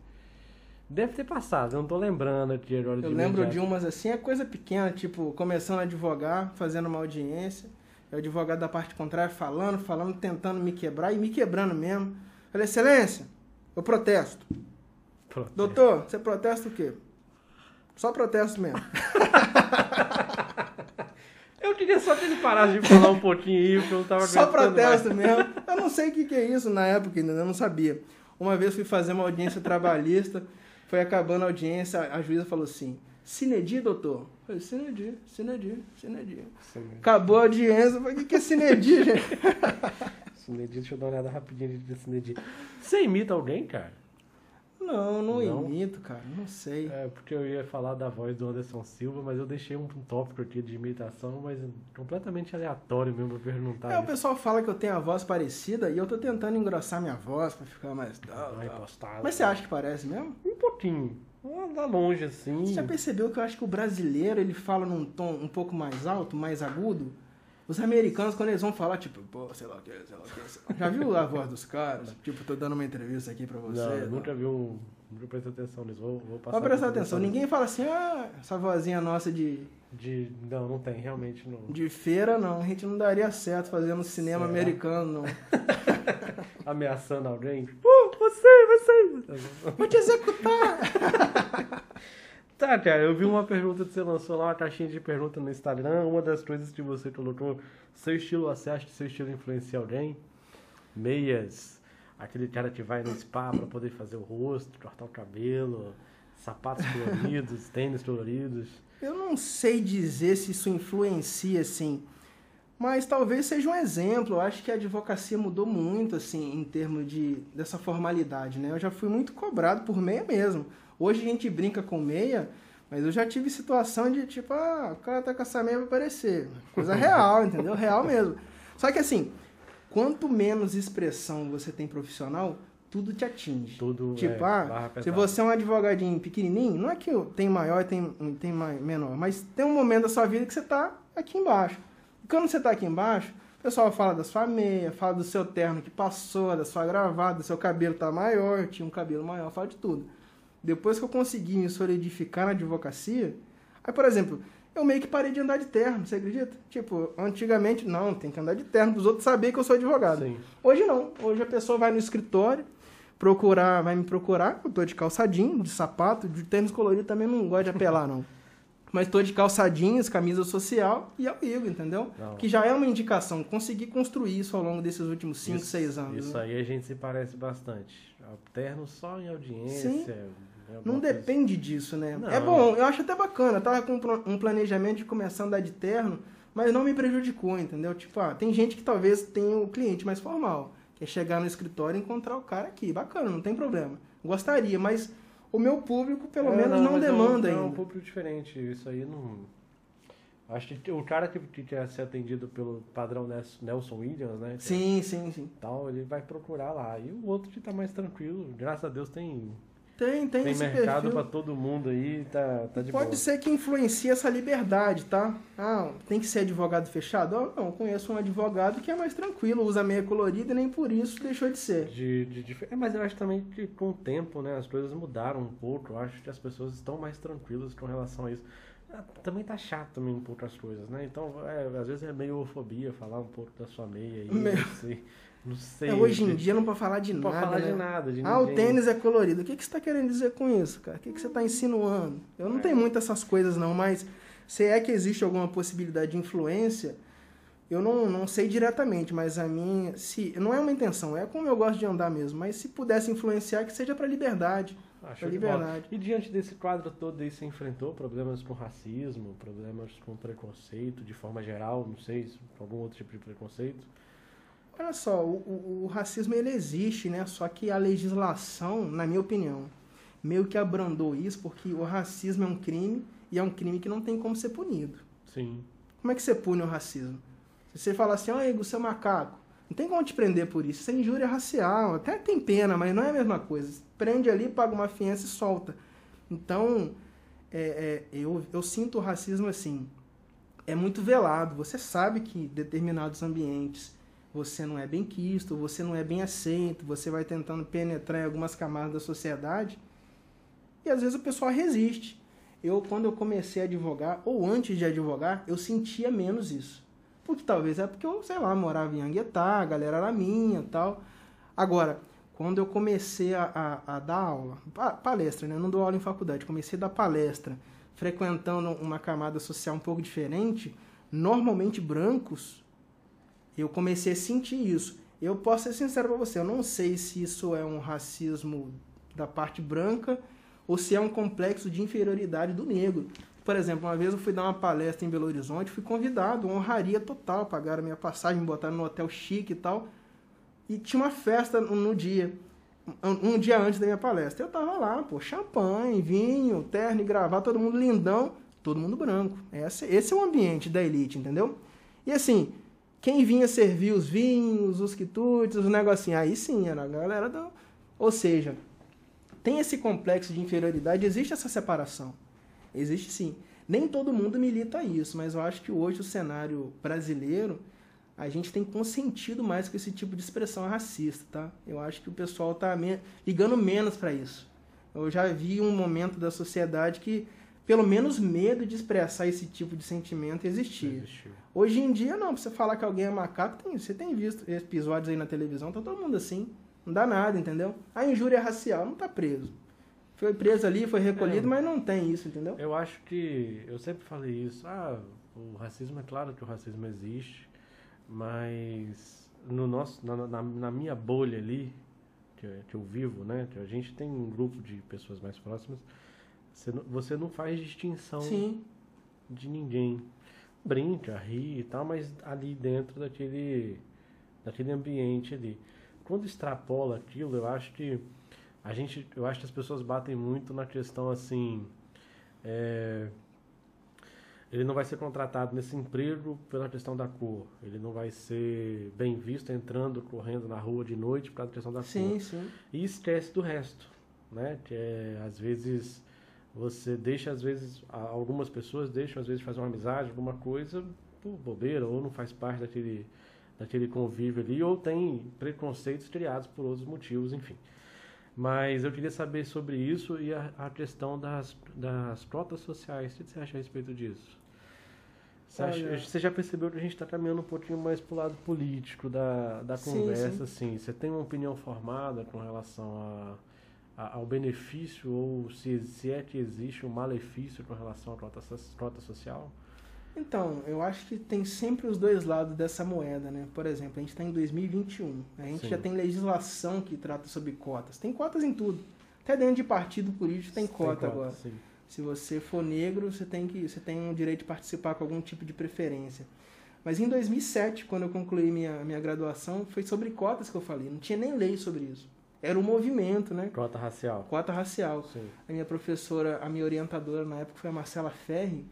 Deve ter passado, eu não tô lembrando aqui agora Eu de lembro imediato. de umas assim, é coisa pequena, tipo, começando a advogar, fazendo uma audiência. O advogado da parte contrária falando, falando, tentando me quebrar e me quebrando mesmo. Falei, excelência, eu protesto. Pronto. Doutor, você protesta o quê? Só protesto mesmo. Eu queria só que ele parasse de falar um pouquinho aí, porque eu não tava Só protesto mais. mesmo. Eu não sei o que, que é isso na época ainda, eu não sabia. Uma vez fui fazer uma audiência trabalhista, foi acabando a audiência, a juíza falou assim, Cinedi, doutor? Eu falei, Cinedi, Cinedi, Cinedi. Acabou a audiência, eu falei, o que, que é Cinedi, gente? Cinedi, deixa eu dar uma olhada rapidinho de Cinedi. Você imita alguém, cara? Não, não, Não? imito, cara, não sei. É, porque eu ia falar da voz do Anderson Silva, mas eu deixei um tópico aqui de imitação, mas completamente aleatório mesmo pra perguntar. É, o pessoal fala que eu tenho a voz parecida e eu tô tentando engrossar minha voz pra ficar mais... Não é postado. Mas você acha que parece mesmo? Um pouquinho. Lá longe, assim. Você já percebeu que eu acho que o brasileiro ele fala num tom um pouco mais alto, mais agudo? Os americanos, quando eles vão falar, tipo, pô, sei lá o que, sei lá o que. sei lá. Já viu a voz dos caras? Tipo, tô dando uma entrevista aqui pra você. Não, eu tal. nunca vi um. Nunca prestei atenção nisso. Vou, vou passar. Pode prestar atenção, ninguém fala assim, ah, essa vozinha nossa de, De. Não, não tem, realmente não. de feira, não. A gente não daria certo fazendo cinema Será? americano, não. Ameaçando alguém. Pô, você, você. Vou te executar! Tá, cara, eu vi uma pergunta que você lançou lá, uma caixinha de pergunta no Instagram. Uma das coisas que você colocou, seu estilo, você acha que seu estilo influencia alguém? Meias, aquele cara que vai no spa pra poder fazer o rosto, cortar o cabelo, sapatos coloridos, tênis coloridos. Eu não sei dizer se isso influencia, assim, mas talvez seja um exemplo. Eu acho que a advocacia mudou muito, assim, em termos de, dessa formalidade, né? Eu já fui muito cobrado por meia mesmo. Hoje a gente brinca com meia, mas eu já tive situação de, tipo, ah, o cara tá com essa meia pra aparecer. Coisa real, entendeu? Real mesmo. Só que, assim, quanto menos expressão você tem profissional, tudo te atinge. Tudo Tipo, é, ah, se você é um advogadinho pequenininho, não é que tem maior e tem, tem menor, mas tem um momento da sua vida que você tá aqui embaixo. Quando você tá aqui embaixo, o pessoal fala da sua meia, fala do seu terno que passou, da sua gravata, do seu cabelo tá maior, tinha um cabelo maior, fala de tudo. Depois que eu consegui me solidificar na advocacia, aí, por exemplo, eu meio que parei de andar de terno, você acredita? Tipo, antigamente, não, tem que andar de terno para os outros saberem que eu sou advogado. Sim. Hoje não. Hoje a pessoa vai no escritório, procurar, vai me procurar, eu tô de calçadinho, de sapato, de tênis colorido também não gosto de apelar, não. Mas tô de calçadinhos, camisa social e eu ligo, entendeu? Não. Que já é uma indicação. Consegui construir isso ao longo desses últimos 5, Isso- 6 anos. Isso né? aí a gente se parece bastante. Terno só em audiência. Sim. Não coisa- depende disso, né? Não. É bom, eu acho até bacana. Eu tava com um planejamento de começar a andar de terno, mas não me prejudicou, entendeu? Tipo, ah, tem gente que talvez tenha o cliente mais formal. Que é chegar no escritório e encontrar o cara aqui. Bacana, não tem problema. Gostaria, mas o meu público, pelo É, menos, não, mas é um- demanda é um, ainda. público diferente. Isso aí não. Acho que o cara que, que quer ser atendido pelo padrão Nelson Williams, né? é Sim, sim, sim. Tal, ele vai procurar lá. E o outro que tá mais tranquilo. Graças a Deus tem, Tem, tem, tem esse mercado pra todo mundo aí. Tá, tá de Pode boa. ser que influencie essa liberdade, tá? Ah, tem que ser advogado fechado? Ah, não, conheço um advogado que é mais tranquilo, usa meia colorida e nem por isso deixou de ser. De, de, de- é, mas eu acho também que com o tempo, né, as coisas mudaram um pouco. Eu acho que as pessoas estão mais tranquilas com relação a isso. Ah, Também tá chato também um pouco as coisas, né? Então, é, às vezes é meio homofobia falar um pouco da sua meia aí. Não sei. Não sei. É, hoje em dia não pode falar de não nada. pode falar né? de nada. De Ah, o ninguém. tênis é colorido. O que, que você está querendo dizer com isso, cara? O que, que você está insinuando? Eu não É. tenho muito essas coisas, não, mas se é que existe alguma possibilidade de influência, eu não, não sei diretamente, mas a minha. Se, não é uma intenção, é como eu gosto de andar mesmo, mas se pudesse influenciar, que seja para liberdade. Ah, de bola. liberdade. E diante desse quadro todo aí, você enfrentou problemas com racismo, problemas com preconceito, de forma geral, não sei, se algum outro tipo de preconceito? Olha só, o, o- o racismo ele existe, né? Só que a legislação, na minha opinião, meio que abrandou isso, porque o racismo é um crime e é um crime que não tem como ser punido. Sim. Como é que você pune o racismo? Se você fala assim, ó, Igor, você é macaco, não tem como te prender por isso. Isso é injúria racial. Até tem pena, mas não é a mesma coisa. Prende ali, paga uma fiança e solta. Então, é, é, eu, eu sinto o racismo assim. É muito velado. Você sabe que determinados ambientes você não é bem quisto, você não é bem aceito, você vai tentando penetrar em algumas camadas da sociedade e às vezes o pessoal resiste. Eu, quando eu comecei a advogar, ou antes de advogar, eu sentia menos isso. Porque talvez é porque eu, sei lá, morava em Anguetá, a galera era minha tal. Agora, quando eu comecei a, a, a dar aula, palestra, né? Eu não dou aula em faculdade, comecei a dar palestra, frequentando uma camada social um pouco diferente, normalmente brancos, eu comecei a sentir isso. Eu posso ser sincero para você, eu não sei se isso é um racismo da parte branca ou se é um complexo de inferioridade do negro. Por exemplo, uma vez eu fui dar uma palestra em Belo Horizonte, fui convidado, honraria total, pagaram minha passagem, me botaram no hotel chique e tal. E tinha uma festa no dia, um dia antes da minha palestra. Eu tava lá, pô, champanhe, vinho, terno e gravata, todo mundo lindão, todo mundo branco. Esse, esse é o ambiente da elite, entendeu? E assim, quem vinha servir os vinhos, os quitutes, os negocinhos, aí sim, era a galera do... Ou seja, tem esse complexo de inferioridade, existe essa separação. Existe sim. Nem todo mundo milita isso, mas eu acho que hoje o cenário brasileiro a gente tem consentido mais com esse tipo de expressão racista, tá? Eu acho que o pessoal tá me... ligando menos para isso. Eu já vi um momento da sociedade que pelo menos medo de expressar esse tipo de sentimento existia. Hoje em dia, não, pra você falar que alguém é macaco, tem, você tem visto episódios aí na televisão, tá todo mundo assim. Não dá nada, entendeu? A injúria racial não tá preso. Foi preso ali, foi recolhido, é, mas não tem isso, entendeu? Eu acho que. Eu sempre falei isso. Ah, o racismo, é claro que o racismo existe. Mas no nosso, na, na, na minha bolha ali, que, que, eu vivo, né? Que a gente tem um grupo de pessoas mais próximas. Você não, você não faz distinção Sim. de ninguém. Brinca, ri e tal, mas ali dentro daquele, daquele ambiente ali. Quando extrapola aquilo, eu acho que a gente, eu acho que as pessoas batem muito na questão assim. É, ele não vai ser contratado nesse emprego pela questão da cor. Ele não vai ser bem visto entrando, correndo na rua de noite por causa da questão da sim, cor. Sim. E esquece do resto, né? Que é, às vezes você deixa, às vezes, algumas pessoas deixam, às vezes, fazer uma amizade, alguma coisa, por bobeira, ou não faz parte daquele, daquele convívio ali, ou tem preconceitos criados por outros motivos, enfim. Mas eu queria saber sobre isso e a, a questão das, das cotas sociais. O que você acha a respeito disso? Você, acha, você já percebeu que a gente está caminhando um pouquinho mais para o lado político da, da conversa, sim, sim. assim. Você tem uma opinião formada com relação a, a, ao benefício ou se, se é que existe um malefício com relação à cota, cota social? Então, eu acho que tem sempre os dois lados dessa moeda, né? Por exemplo, a gente está em 2021, a gente Sim. já tem legislação que trata sobre cotas. Tem cotas em tudo. Até dentro de partido político tem, tem cota, agora. Sim. Se você for negro, você tem que você tem o direito de participar com algum tipo de preferência. Mas em 2007, quando eu concluí minha, minha graduação, foi sobre cotas que eu falei. Não tinha nem lei sobre isso. Era um movimento, né? Cota racial. Cota racial. Sim. A minha professora, a minha orientadora na época foi a Marcela Ferri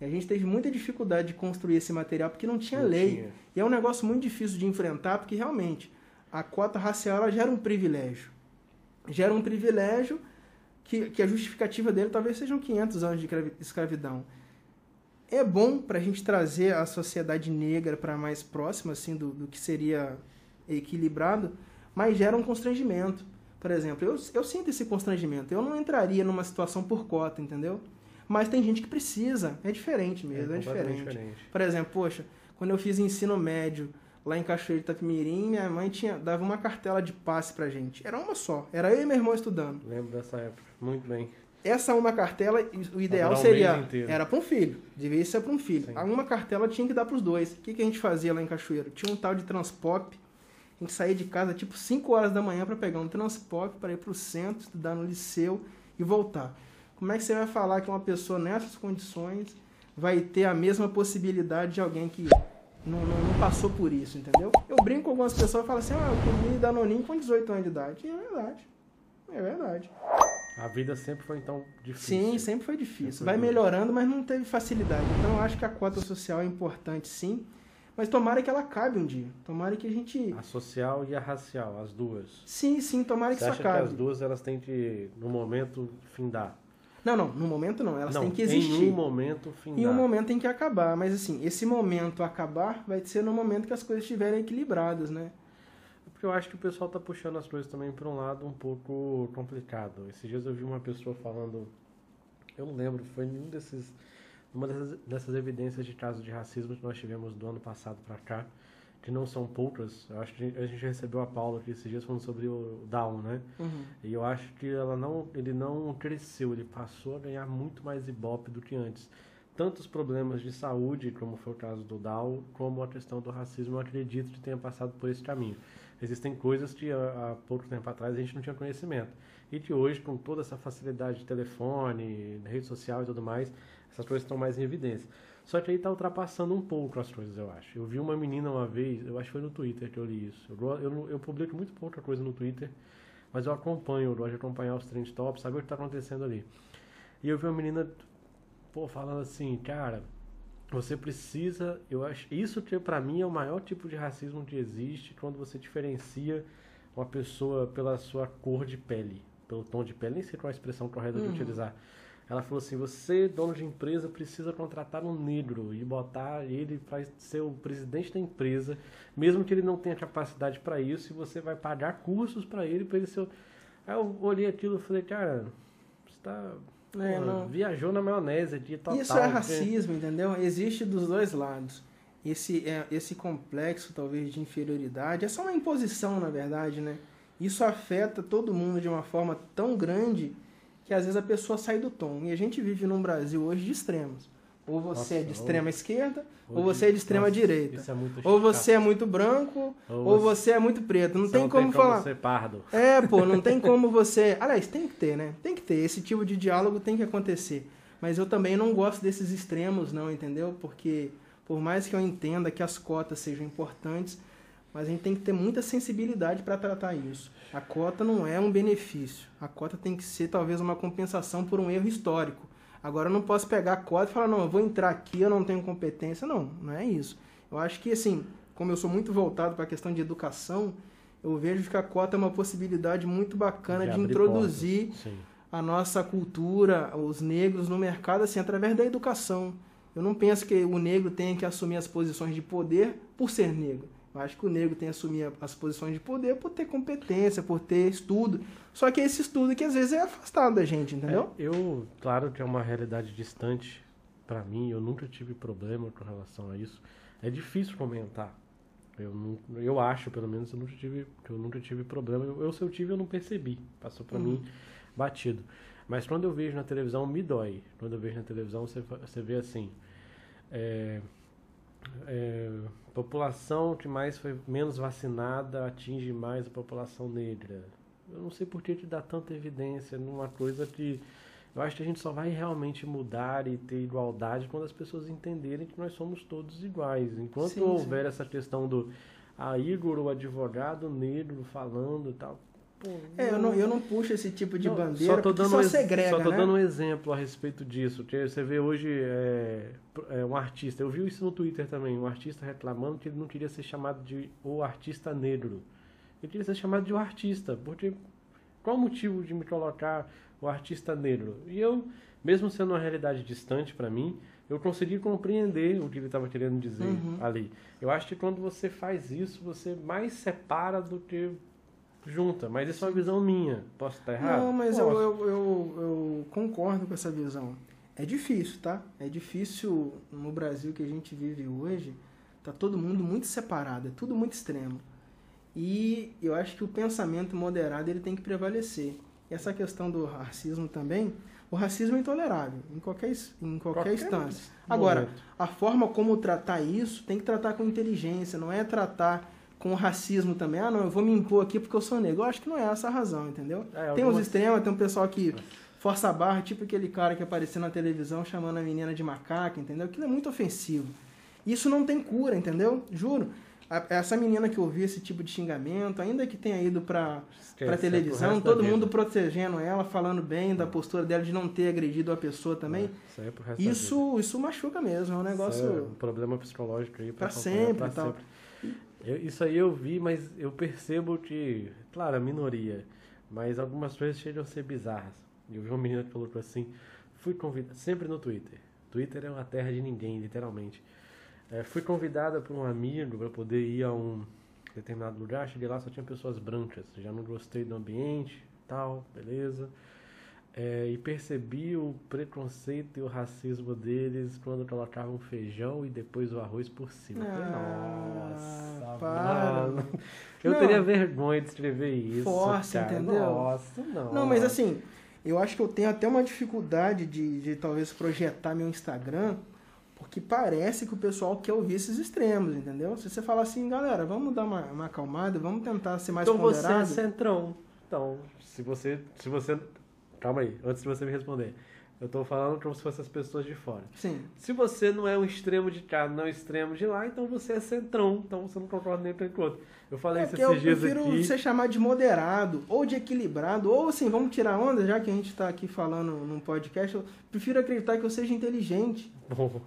e a gente teve muita dificuldade de construir esse material porque não tinha não lei. Tinha. E é um negócio muito difícil de enfrentar porque realmente a cota racial ela gera um privilégio. Gera um privilégio que, que a justificativa dele talvez sejam 500 anos de escravidão. É bom para a gente trazer a sociedade negra para mais próxima assim do, do que seria equilibrado, mas gera um constrangimento. Por exemplo, eu, eu sinto esse constrangimento. Eu não entraria numa situação por cota, entendeu? Mas tem gente que precisa. É diferente mesmo, é, é diferente. diferente. Por exemplo, poxa, quando eu fiz ensino médio lá em Cachoeiro de Itapemirim, minha mãe tinha, dava uma cartela de passe pra gente. Era uma só. Era eu e meu irmão estudando. Lembro dessa época. Muito bem. Essa uma cartela, o ideal um seria. Era para um filho. Devia ser para um filho. Sim. A uma cartela tinha que dar para os dois. O que, que a gente fazia lá em Cachoeiro? Tinha um tal de transpop. A gente saía de casa tipo 5 horas da manhã para pegar um transpop para ir para o centro, estudar no liceu e voltar. Como é que você vai falar que uma pessoa nessas condições vai ter a mesma possibilidade de alguém que não, não, não passou por isso, entendeu? Eu brinco com algumas pessoas e falo assim, ah, eu comi Danoninho com 18 anos de idade. E é verdade. É verdade. A vida sempre foi então difícil. Sim, sempre foi difícil. Sempre vai melhorando, mas não teve facilidade. Então eu acho que a cota social é importante, sim. Mas tomara que ela cabe um dia. Tomara que a gente. A social e a racial, as duas. Sim, sim, tomara Você que isso acabe. Que as duas elas têm que, no momento, findar. Não, não, no momento não. Elas não, têm que existir. Em um momento findar. Em um momento tem que acabar. Mas assim, esse momento acabar vai ser no momento que as coisas estiverem equilibradas, né? Porque eu acho que o pessoal tá puxando as coisas também para um lado um pouco complicado. Esses dias eu vi uma pessoa falando, eu não lembro, foi nenhum desses uma dessas, dessas evidências de casos de racismo que nós tivemos do ano passado para cá, que não são poucas. Eu acho que a gente recebeu a Paula aqui esses dias falando sobre o Down, né? Uhum. E eu acho que ela não, ele não cresceu, ele passou a ganhar muito mais ibope do que antes. Tanto os problemas de saúde, como foi o caso do Down, como a questão do racismo, eu acredito que tenha passado por esse caminho. Existem coisas que há pouco tempo atrás a gente não tinha conhecimento. E que hoje, com toda essa facilidade de telefone, rede social e tudo mais, essas coisas estão mais em evidência. Só que aí está ultrapassando um pouco as coisas, eu acho. Eu vi uma menina uma vez, eu acho que foi no Twitter que eu li isso. Eu, eu, eu publico muito pouca coisa no Twitter, mas eu acompanho, eu gosto de acompanhar os trend tops, saber o que está acontecendo ali. E eu vi uma menina, pô, falando assim, cara, você precisa, eu acho, isso que para mim é o maior tipo de racismo que existe, quando você diferencia uma pessoa pela sua cor de pele, pelo tom de pele, nem sei qual é a expressão correta de uhum. utilizar. Ela falou assim: você, dono de empresa, precisa contratar um negro e botar ele para ser o presidente da empresa, mesmo que ele não tenha capacidade para isso, e você vai pagar cursos para ele, para ele ser. Aí eu olhei aquilo e falei: cara, você está é, não. Viajou na maionese de total. Isso é racismo, porque... entendeu? Existe dos dois lados. Esse, é, esse complexo, talvez, de inferioridade, é só uma imposição, na verdade, né? Isso afeta todo mundo de uma forma tão grande que às vezes a pessoa sai do tom. E a gente vive num Brasil hoje de extremos. Ou você Nossa, é de extrema ou... esquerda, ou, você é de extrema Nossa, direita. É ou você é muito branco, ou, ou você... é muito preto. Não tem não como tem falar. Como pardo. É, pô, não tem como você. Aliás, tem que ter, né? Tem que ter. Esse tipo de diálogo tem que acontecer. Mas eu também não gosto desses extremos, não, entendeu? Porque por mais que eu entenda que as cotas sejam importantes, mas a gente tem que ter muita sensibilidade para tratar isso. A cota não é um benefício. A cota tem que ser talvez uma compensação por um erro histórico. Agora eu não posso pegar a cota e falar, não, eu vou entrar aqui, eu não tenho competência. Não, não é isso. Eu acho que, assim, como eu sou muito voltado para a questão de educação, eu vejo que a cota é uma possibilidade muito bacana de, de introduzir a nossa cultura, os negros no mercado, assim, através da educação. Eu não penso que o negro tenha que assumir as posições de poder por ser negro. Eu acho que o negro tem que assumir as posições de poder por ter competência, por ter estudo. Só que esse estudo que às vezes é afastado da gente, entendeu? É, eu, claro que é uma realidade distante para mim, eu nunca tive problema com relação a isso. É difícil comentar. Eu, não, eu acho, pelo menos, eu nunca tive, eu nunca tive problema. Eu, eu se eu tive, eu não percebi. Passou para uhum. mim batido. Mas quando eu vejo na televisão, me dói. Quando eu vejo na televisão, você, você vê assim. É, é, população que mais foi menos vacinada atinge mais a população negra. Eu não sei por que te dá tanta evidência numa coisa que eu acho que a gente só vai realmente mudar e ter igualdade quando as pessoas entenderem que nós somos todos iguais. Enquanto sim, houver sim. essa questão do a Igor, o advogado negro, falando e tal, Pô, é, eu não, eu não puxo esse tipo de não, bandeira só tô dando só segrega, Só tô né? dando um exemplo a respeito disso. Que você vê hoje é, é, um artista, eu vi isso no Twitter também, um artista reclamando que ele não queria ser chamado de o artista negro. Ele queria ser chamado de o artista, porque qual o motivo de me colocar o artista negro? E eu, mesmo sendo uma realidade distante para mim, eu consegui compreender o que ele estava querendo dizer uhum. ali. Eu acho que quando você faz isso, você mais separa do que junta, mas isso é uma visão minha. Posso estar errado? Não, mas eu, eu, eu, eu, concordo com essa visão. É difícil, tá? É difícil no Brasil que a gente vive hoje, tá todo mundo muito separado, é tudo muito extremo. E eu acho que o pensamento moderado ele tem que prevalecer. E essa questão do racismo também, o racismo é intolerável em qualquer, em qualquer, qualquer instância. Agora, a forma como tratar isso tem que tratar com inteligência, não é tratar com racismo também. Ah, não, eu vou me impor aqui porque eu sou negro. Eu acho que não é essa a razão, entendeu? É, tem uns extremos, tem um pessoal que força a barra, tipo aquele cara que apareceu na televisão chamando a menina de macaca, entendeu? Aquilo é muito ofensivo. Isso não tem cura, entendeu? Juro. Essa menina que ouviu esse tipo de xingamento, ainda que tenha ido pra, Esquece, pra televisão, é todo mundo protegendo ela, falando bem da postura dela de não ter agredido a pessoa também. É, isso é isso, isso machuca mesmo, é um negócio. É um problema psicológico aí pra, pra sempre pra e tal. Sempre. Eu, isso aí eu vi, mas eu percebo que, claro, a minoria, mas algumas coisas chegam a ser bizarras. Eu vi uma menina que colocou assim, fui convidada, sempre no Twitter. Twitter é uma terra de ninguém, literalmente. É, fui convidada por um amigo para poder ir a um determinado lugar, cheguei lá, só tinha pessoas brancas. Já não gostei do ambiente, tal, beleza. É, e percebi o preconceito e o racismo deles quando colocavam feijão e depois o arroz por cima. Ah, Nossa, para. mano. Eu Não. teria vergonha de escrever isso. Força, cara. entendeu? Nossa, não. Não, mas assim, eu acho que eu tenho até uma dificuldade de, de talvez projetar meu Instagram, porque parece que o pessoal quer ouvir esses extremos, entendeu? Se você falar assim, galera, vamos dar uma, uma acalmada, vamos tentar ser mais Então você é ponderado. centrão. Então, se você, se você. Calma aí, antes de você me responder. Eu tô falando como se fossem as pessoas de fora. Sim. Se você não é um extremo de cá, não é um extremo de lá, então você é centrão. Então você não concorda nem com o outro. Eu falei É isso eu esses dias prefiro aqui. ser chamado de moderado, ou de equilibrado, ou assim, vamos tirar onda, já que a gente está aqui falando num podcast, eu prefiro acreditar que eu seja inteligente. Bom,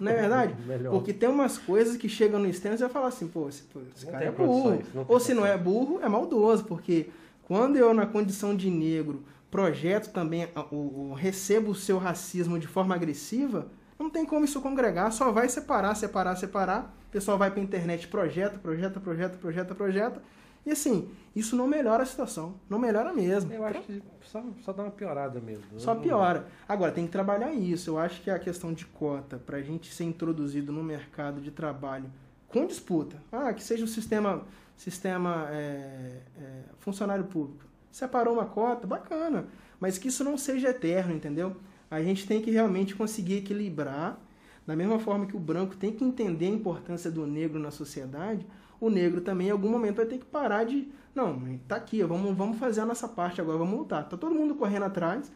Não é verdade? Melhor. Porque tem umas coisas que chegam no extremo e você vai falar assim, pô, esse, pô, esse cara é burro. Ou se não é burro, é maldoso, porque quando eu, na condição de negro, projeto também, a- o, o- recebo o seu racismo de forma agressiva, não tem como isso congregar, só vai separar, separar, separar. O pessoal vai pra internet, projeta, projeta, projeta, projeta, projeta. E assim, isso não melhora a situação. Não melhora mesmo. eu acho que só, só dá uma piorada mesmo. Só piora. Agora, tem que trabalhar isso. Eu acho que a questão de cota, para a gente ser introduzido no mercado de trabalho com disputa, ah, que seja o sistema, sistema é, é, funcionário público. Separou uma cota, bacana. Mas que isso não seja eterno, entendeu? A gente tem que realmente conseguir equilibrar. Da mesma forma que o branco tem que entender a importância do negro na sociedade, o negro também em algum momento vai ter que parar de. Não, tá aqui, vamos, vamos fazer a nossa parte agora, vamos lutar. Tá todo mundo correndo atrás,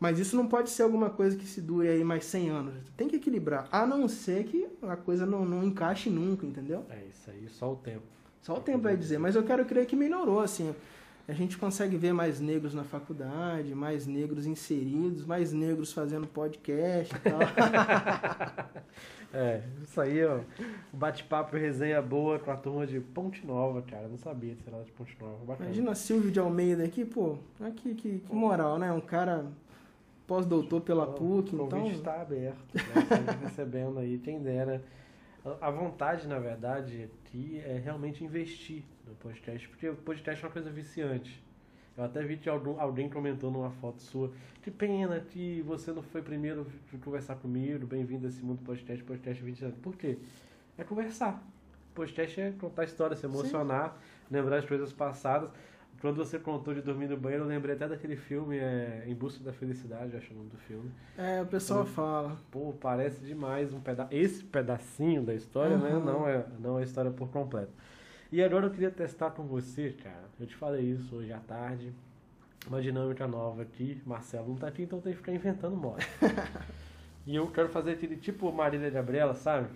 mas isso não pode ser alguma coisa que se dure aí mais 100 anos. Tem que equilibrar, a não ser que a coisa não, não encaixe nunca, entendeu? É isso aí, só o tempo. Só o tempo vai dizer, mas eu quero crer que melhorou, assim. A gente consegue ver mais negros na faculdade, mais negros inseridos, mais negros fazendo podcast e tal. É, isso aí, ó. Bate-papo resenha boa com a turma de Ponte Nova, cara. Eu não sabia ser lá de Ponte Nova. Bacana. Imagina Silvio de Almeida aqui, pô, aqui, que, que moral, né? Um cara pós-doutor pela PUC, o então... convite está aberto, né? Sempre recebendo aí, quem dera. A vontade, na verdade, aqui é realmente investir no podcast, porque o podcast é uma coisa viciante. Eu até vi alguém comentou numa foto sua, que pena que você não foi primeiro de conversar comigo, bem-vindo a esse mundo podcast, podcast 20 anos. Por quê? É conversar. Podcast é contar história, se emocionar, lembrar as coisas passadas. Quando você contou de dormir no banheiro, eu lembrei até daquele filme, é, Em Busca da Felicidade, acho o nome do filme. É, o pessoal fala. Pô, parece demais um peda esse pedacinho da história, né? Uhum. Não é, não é a história por completo. E agora eu queria testar com você, cara. Eu te falei isso hoje à tarde. Uma dinâmica nova aqui. Marcelo não tá aqui, então tem que ficar inventando moda. e eu quero fazer aquele tipo Marília Gabriela, sabe?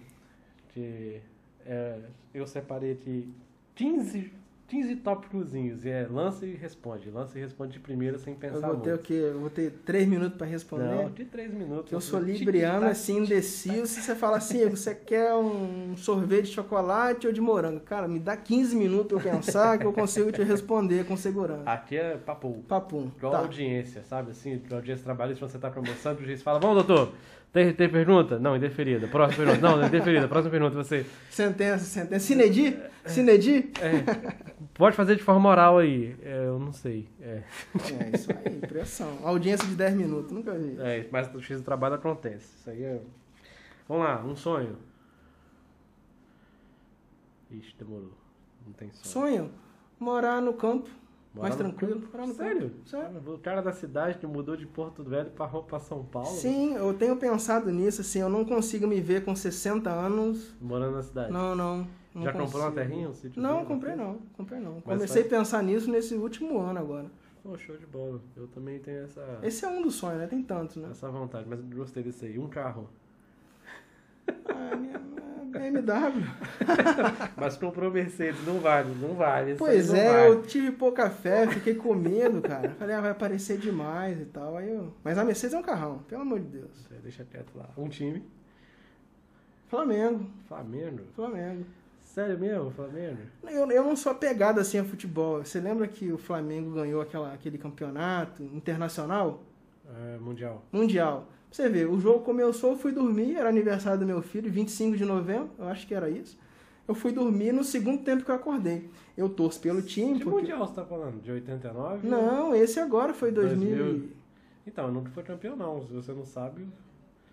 Que é, eu separei aqui 15, 15 tópicozinhos. E é lança e responde. Lança e responde de primeira sem Eu pensar vou ter o muito. quê? Eu vou ter três minutos pra responder? Não, de três minutos. Que eu sou libriano, assim, indeciso. Se você fala assim, você quer um sorvete de chocolate ou de morango? Cara, me dá 15 minutos eu pensar que eu consigo te responder com segurança. Aqui é papo. Papum. Igual Tá. audiência, sabe? Assim, audiência trabalhista, quando você tá começando, o juiz fala, vamos, doutor, tem, tem pergunta? Não, indeferida. Próxima pergunta. Não, indeferida. Próxima pergunta, você. Sentença, sentença. Sinedi? Sinedi? É, pode fazer de forma oral aí. É, eu não sei. É, É isso aí, pressão. Audiência de 10 minutos, nunca vi. é, mas o X do trabalho acontece. Isso aí é. Vamos lá, um sonho. Ixi, demorou. Não tem sonho. Sonho? Morar no campo, Mais no tranquilo. Morar no Sério? Sério. O cara da cidade que mudou de Porto Velho pra, pra São Paulo? Sim, eu tenho pensado nisso, assim, eu não consigo me ver com 60 anos. Morando na cidade. Não, não. não Já comprou uma consigo. terrinha? Um sítio Não, comprei não, comprei não. Mas Comecei a pensar nisso nesse último ano agora. Pô, show de bola. Eu também tenho essa, Esse é um dos sonhos, né? Tem tantos, né? essa vontade, mas gostei desse aí. Um carro. Ah, minha- BMW. Mas comprou Mercedes, não vale, não vale. Pois não é, vale. eu tive pouca fé, fiquei com medo, cara. Falei, ah, vai aparecer demais e tal. Aí eu... Mas a Mercedes é um carrão, pelo amor de Deus. É, Deixa quieto lá. Um time. Flamengo, Flamengo. Flamengo. Sério mesmo, Flamengo? Eu, eu não sou apegado assim a futebol. Você lembra que o Flamengo ganhou aquela, aquele campeonato internacional? É, mundial. Mundial. Você vê, o jogo começou, eu fui dormir, era aniversário do meu filho, 25 de novembro, eu acho que era isso. Eu fui dormir no segundo tempo que eu acordei. Eu torço pelo time, Que porque... mundial você tá falando? De 89? Não, esse agora foi 2000. 2000. Então, nunca foi campeão, não. Se você não sabe.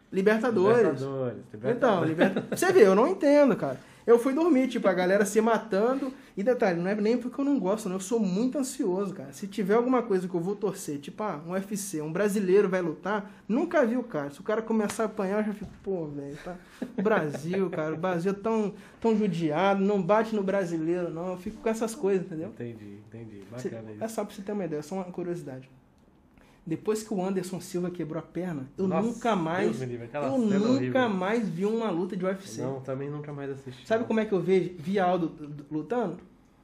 Libertadores. Libertadores. Libertadores. Então, você vê, eu não entendo, cara. Eu fui dormir, tipo, a galera se matando. E detalhe, não é nem porque eu não gosto, não. Eu sou muito ansioso, cara. Se tiver alguma coisa que eu vou torcer, tipo, ah, um UFC, um brasileiro vai lutar, nunca vi o cara. Se o cara começar a apanhar, eu já fico, pô, velho, tá. O Brasil, cara, o Brasil é tão, tão judiado, não bate no brasileiro, não. Eu fico com essas coisas, entendeu? Entendi, entendi. Bacana É isso. só pra você ter uma ideia, só uma curiosidade. Depois que o Anderson Silva quebrou a perna, eu Nossa, nunca mais. Livre, Eu nunca horrível. mais vi uma luta de UFC. Não, também nunca mais assisti. Sabe como é que eu vejo, vi Aldo d- d- lutando?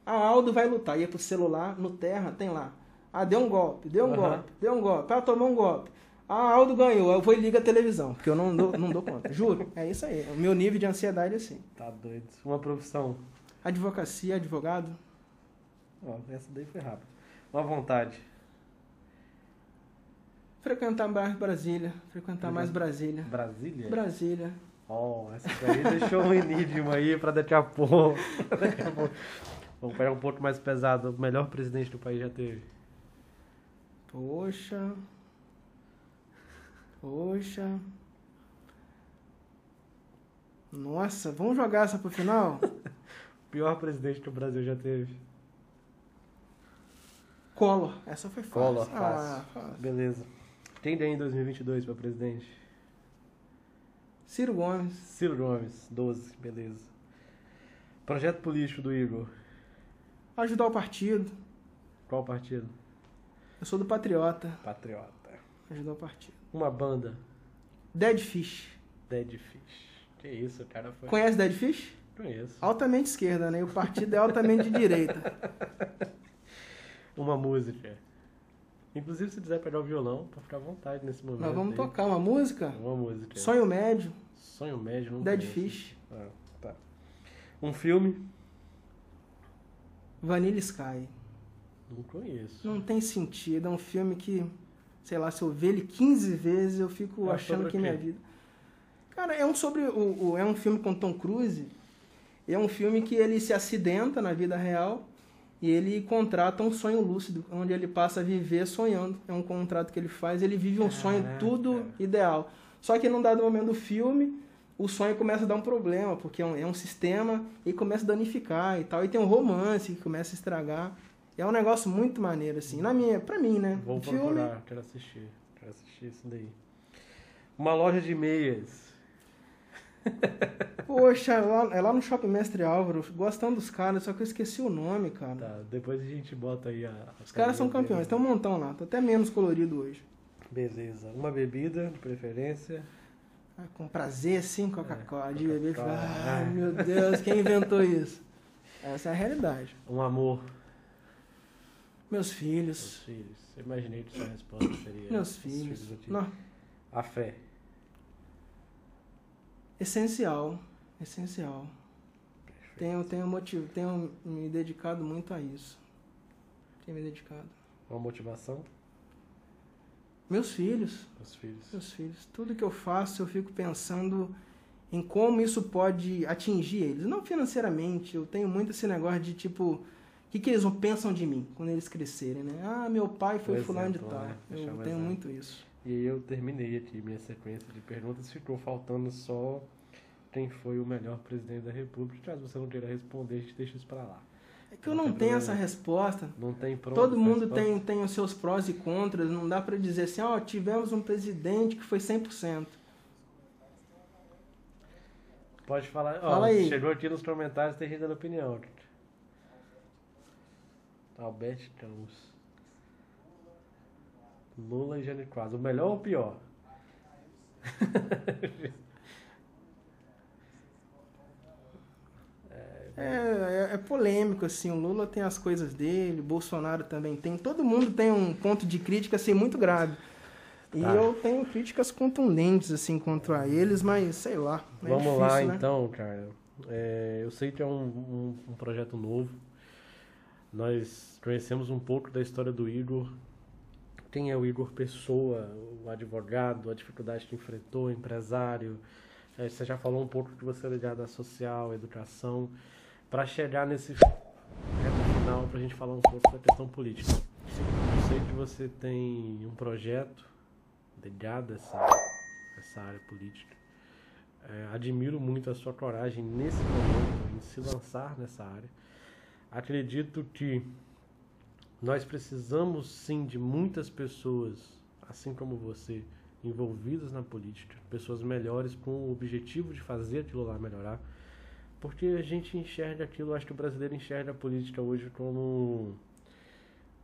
A Aldo vai lutar, ia pro celular, no terra, tem lá. Ah, deu um golpe, deu um Aham. golpe, deu um golpe. Ah, tomou um golpe. Ah, Aldo ganhou. Eu vou e ligo a televisão, porque eu não dou, não dou conta. Juro, é isso aí. O meu nível de ansiedade é assim. Tá doido. Uma profissão. Advocacia, advogado. Ó, essa daí foi rápida. Uma vontade. Frequentar mais Brasília. Frequentar mais Brasília. Brasília? Brasília. Ó, essa daí deixou um enigma aí pra daqui a pouco. Daqui a pouco. Vamos pegar um pouco mais pesado. O melhor presidente do país já teve. Poxa. Poxa. Nossa, vamos jogar essa pro final? O pior presidente que o Brasil já teve. Collor. Essa foi fácil. Collor, Ah, fácil. fácil. Beleza. Quem tem em 2022 pra presidente? Ciro Gomes. Ciro Gomes, 12, beleza. Projeto político do Igor. Ajudar o partido. Qual partido? Eu sou do Patriota. Patriota. Ajudar o partido. Uma banda. Dead Fish. Dead Fish. Que isso, o cara foi. Conhece Dead Fish? Conheço. Altamente esquerda, né? E o partido é altamente de direita. Uma música. Inclusive, se quiser pegar o violão, pode ficar à vontade nesse momento. Nós vamos aí. tocar uma música. Uma música. Sonho Médio. Sonho médio, não Dead conheço. Fish. Ah, tá. Um filme? Vanilla Sky. Não conheço. Não tem sentido. É um filme que, sei lá, se eu ver ele 15 vezes, eu fico É achando que é minha vida. Cara, é um sobre. O, o- é um filme com Tom Cruise. É um filme que ele se acidenta na vida real e ele contrata um sonho lúcido, onde ele passa a viver sonhando. É um contrato que ele faz, ele vive um sonho Caraca. tudo ideal. Só que num dado momento do filme, o sonho começa a dar um problema, porque é um, é um sistema e começa a danificar e tal. E tem um romance que começa a estragar. É um negócio muito maneiro, assim. Na minha, pra mim, né? Vou o filme. procurar, quero assistir. Quero assistir isso daí. Uma loja de meias. Poxa, é lá, é lá no Shopping Mestre Álvaro, gostando dos caras, só que eu esqueci o nome, cara. Tá, depois a gente bota aí a. Os caras são campeões, tem um montão lá, tô até menos colorido hoje. Beleza. Uma bebida, de preferência. Ah, com prazer, sim, Coca-Cola, de beber. Coca-Cola, Ai, né? meu Deus, quem inventou isso? Essa é a realidade. Um amor. Meus Meus filhos, filhos. Eu imaginei que sua resposta seria. meus os filhos. do tio. Não, A fé. Essencial, essencial. Tenho, tenho motivo, tenho me dedicado muito a isso. Tenho me dedicado. Uma motivação. Meus filhos, Os filhos. Meus filhos, tudo que eu faço eu fico pensando em como isso pode atingir eles. Não financeiramente, eu tenho muito esse negócio de tipo, o que, que eles pensam de mim quando eles crescerem, né? Ah, meu pai foi O fulano de tal. né? Eu o tenho exemplo. muito isso. E aí eu terminei aqui minha sequência de perguntas. Ficou faltando só quem foi o melhor presidente da República. Caso você não queira responder, a gente deixa isso pra lá. É que eu Não tenho essa resposta. Não tem pronto. Todo mundo resposta? tem, tem os seus prós e contras, não dá pra dizer assim, ó, tivemos um presidente que foi 100%. Pode falar. Ó, Fala aí. Chegou aqui nos comentários, tem gente dando opinião. Alberto Campos. Lula e Jânio Quadros. O melhor ou o pior? É, é, é polêmico, assim, o Lula tem as coisas dele, o Bolsonaro também tem. Todo mundo tem um ponto de crítica, assim, muito grave. E Tá. eu tenho críticas contundentes, assim, contra eles, mas sei lá. é Vamos difícil, lá né? então, cara. É, eu sei que é um, um- um projeto novo. Nós conhecemos um pouco da história do Igor. Quem é o Igor Pessoa, o advogado, a dificuldade que enfrentou, empresário. É, você já falou um pouco que você é ligado à social, à educação. Para chegar nesse final, para a gente falar um pouco da questão política. Eu sei que você tem um projeto ligado a essa, essa área política. É, admiro muito a sua coragem nesse momento em se lançar nessa área. Acredito que nós precisamos sim de muitas pessoas, assim como você, envolvidas na política, pessoas melhores com o objetivo de fazer aquilo lá melhorar, porque a gente enxerga aquilo, acho que o brasileiro enxerga a política hoje como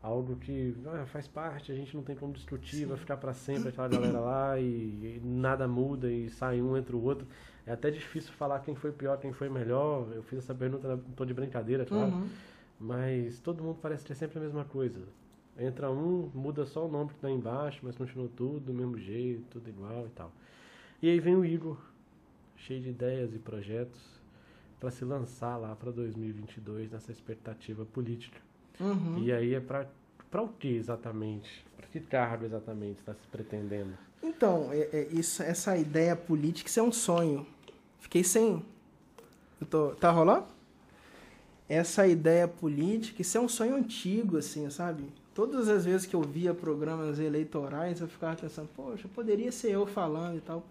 algo que ah, faz parte, a gente não tem como discutir, vai ficar para sempre aquela galera lá e, e, nada muda e sai um entre o outro. É até difícil falar quem foi pior, quem foi melhor. Eu fiz essa pergunta, não tô de brincadeira, claro. Uhum. Mas todo mundo parece ter sempre a mesma coisa. Entra um, muda só o nome que tá embaixo, mas continua tudo do mesmo jeito, tudo igual e tal. E aí vem o Igor, cheio de ideias e projetos, para se lançar lá para 2022 nessa expectativa política. Uhum. E aí é para para o que exatamente? Para que cargo exatamente está se pretendendo? Então, é, é, isso, essa ideia política, isso é um sonho. Fiquei sem. Eu tô, tá rolando? Essa ideia política, isso é um sonho antigo, assim, sabe? Todas as vezes que eu via programas eleitorais, eu ficava pensando, poxa, poderia ser eu falando e tal.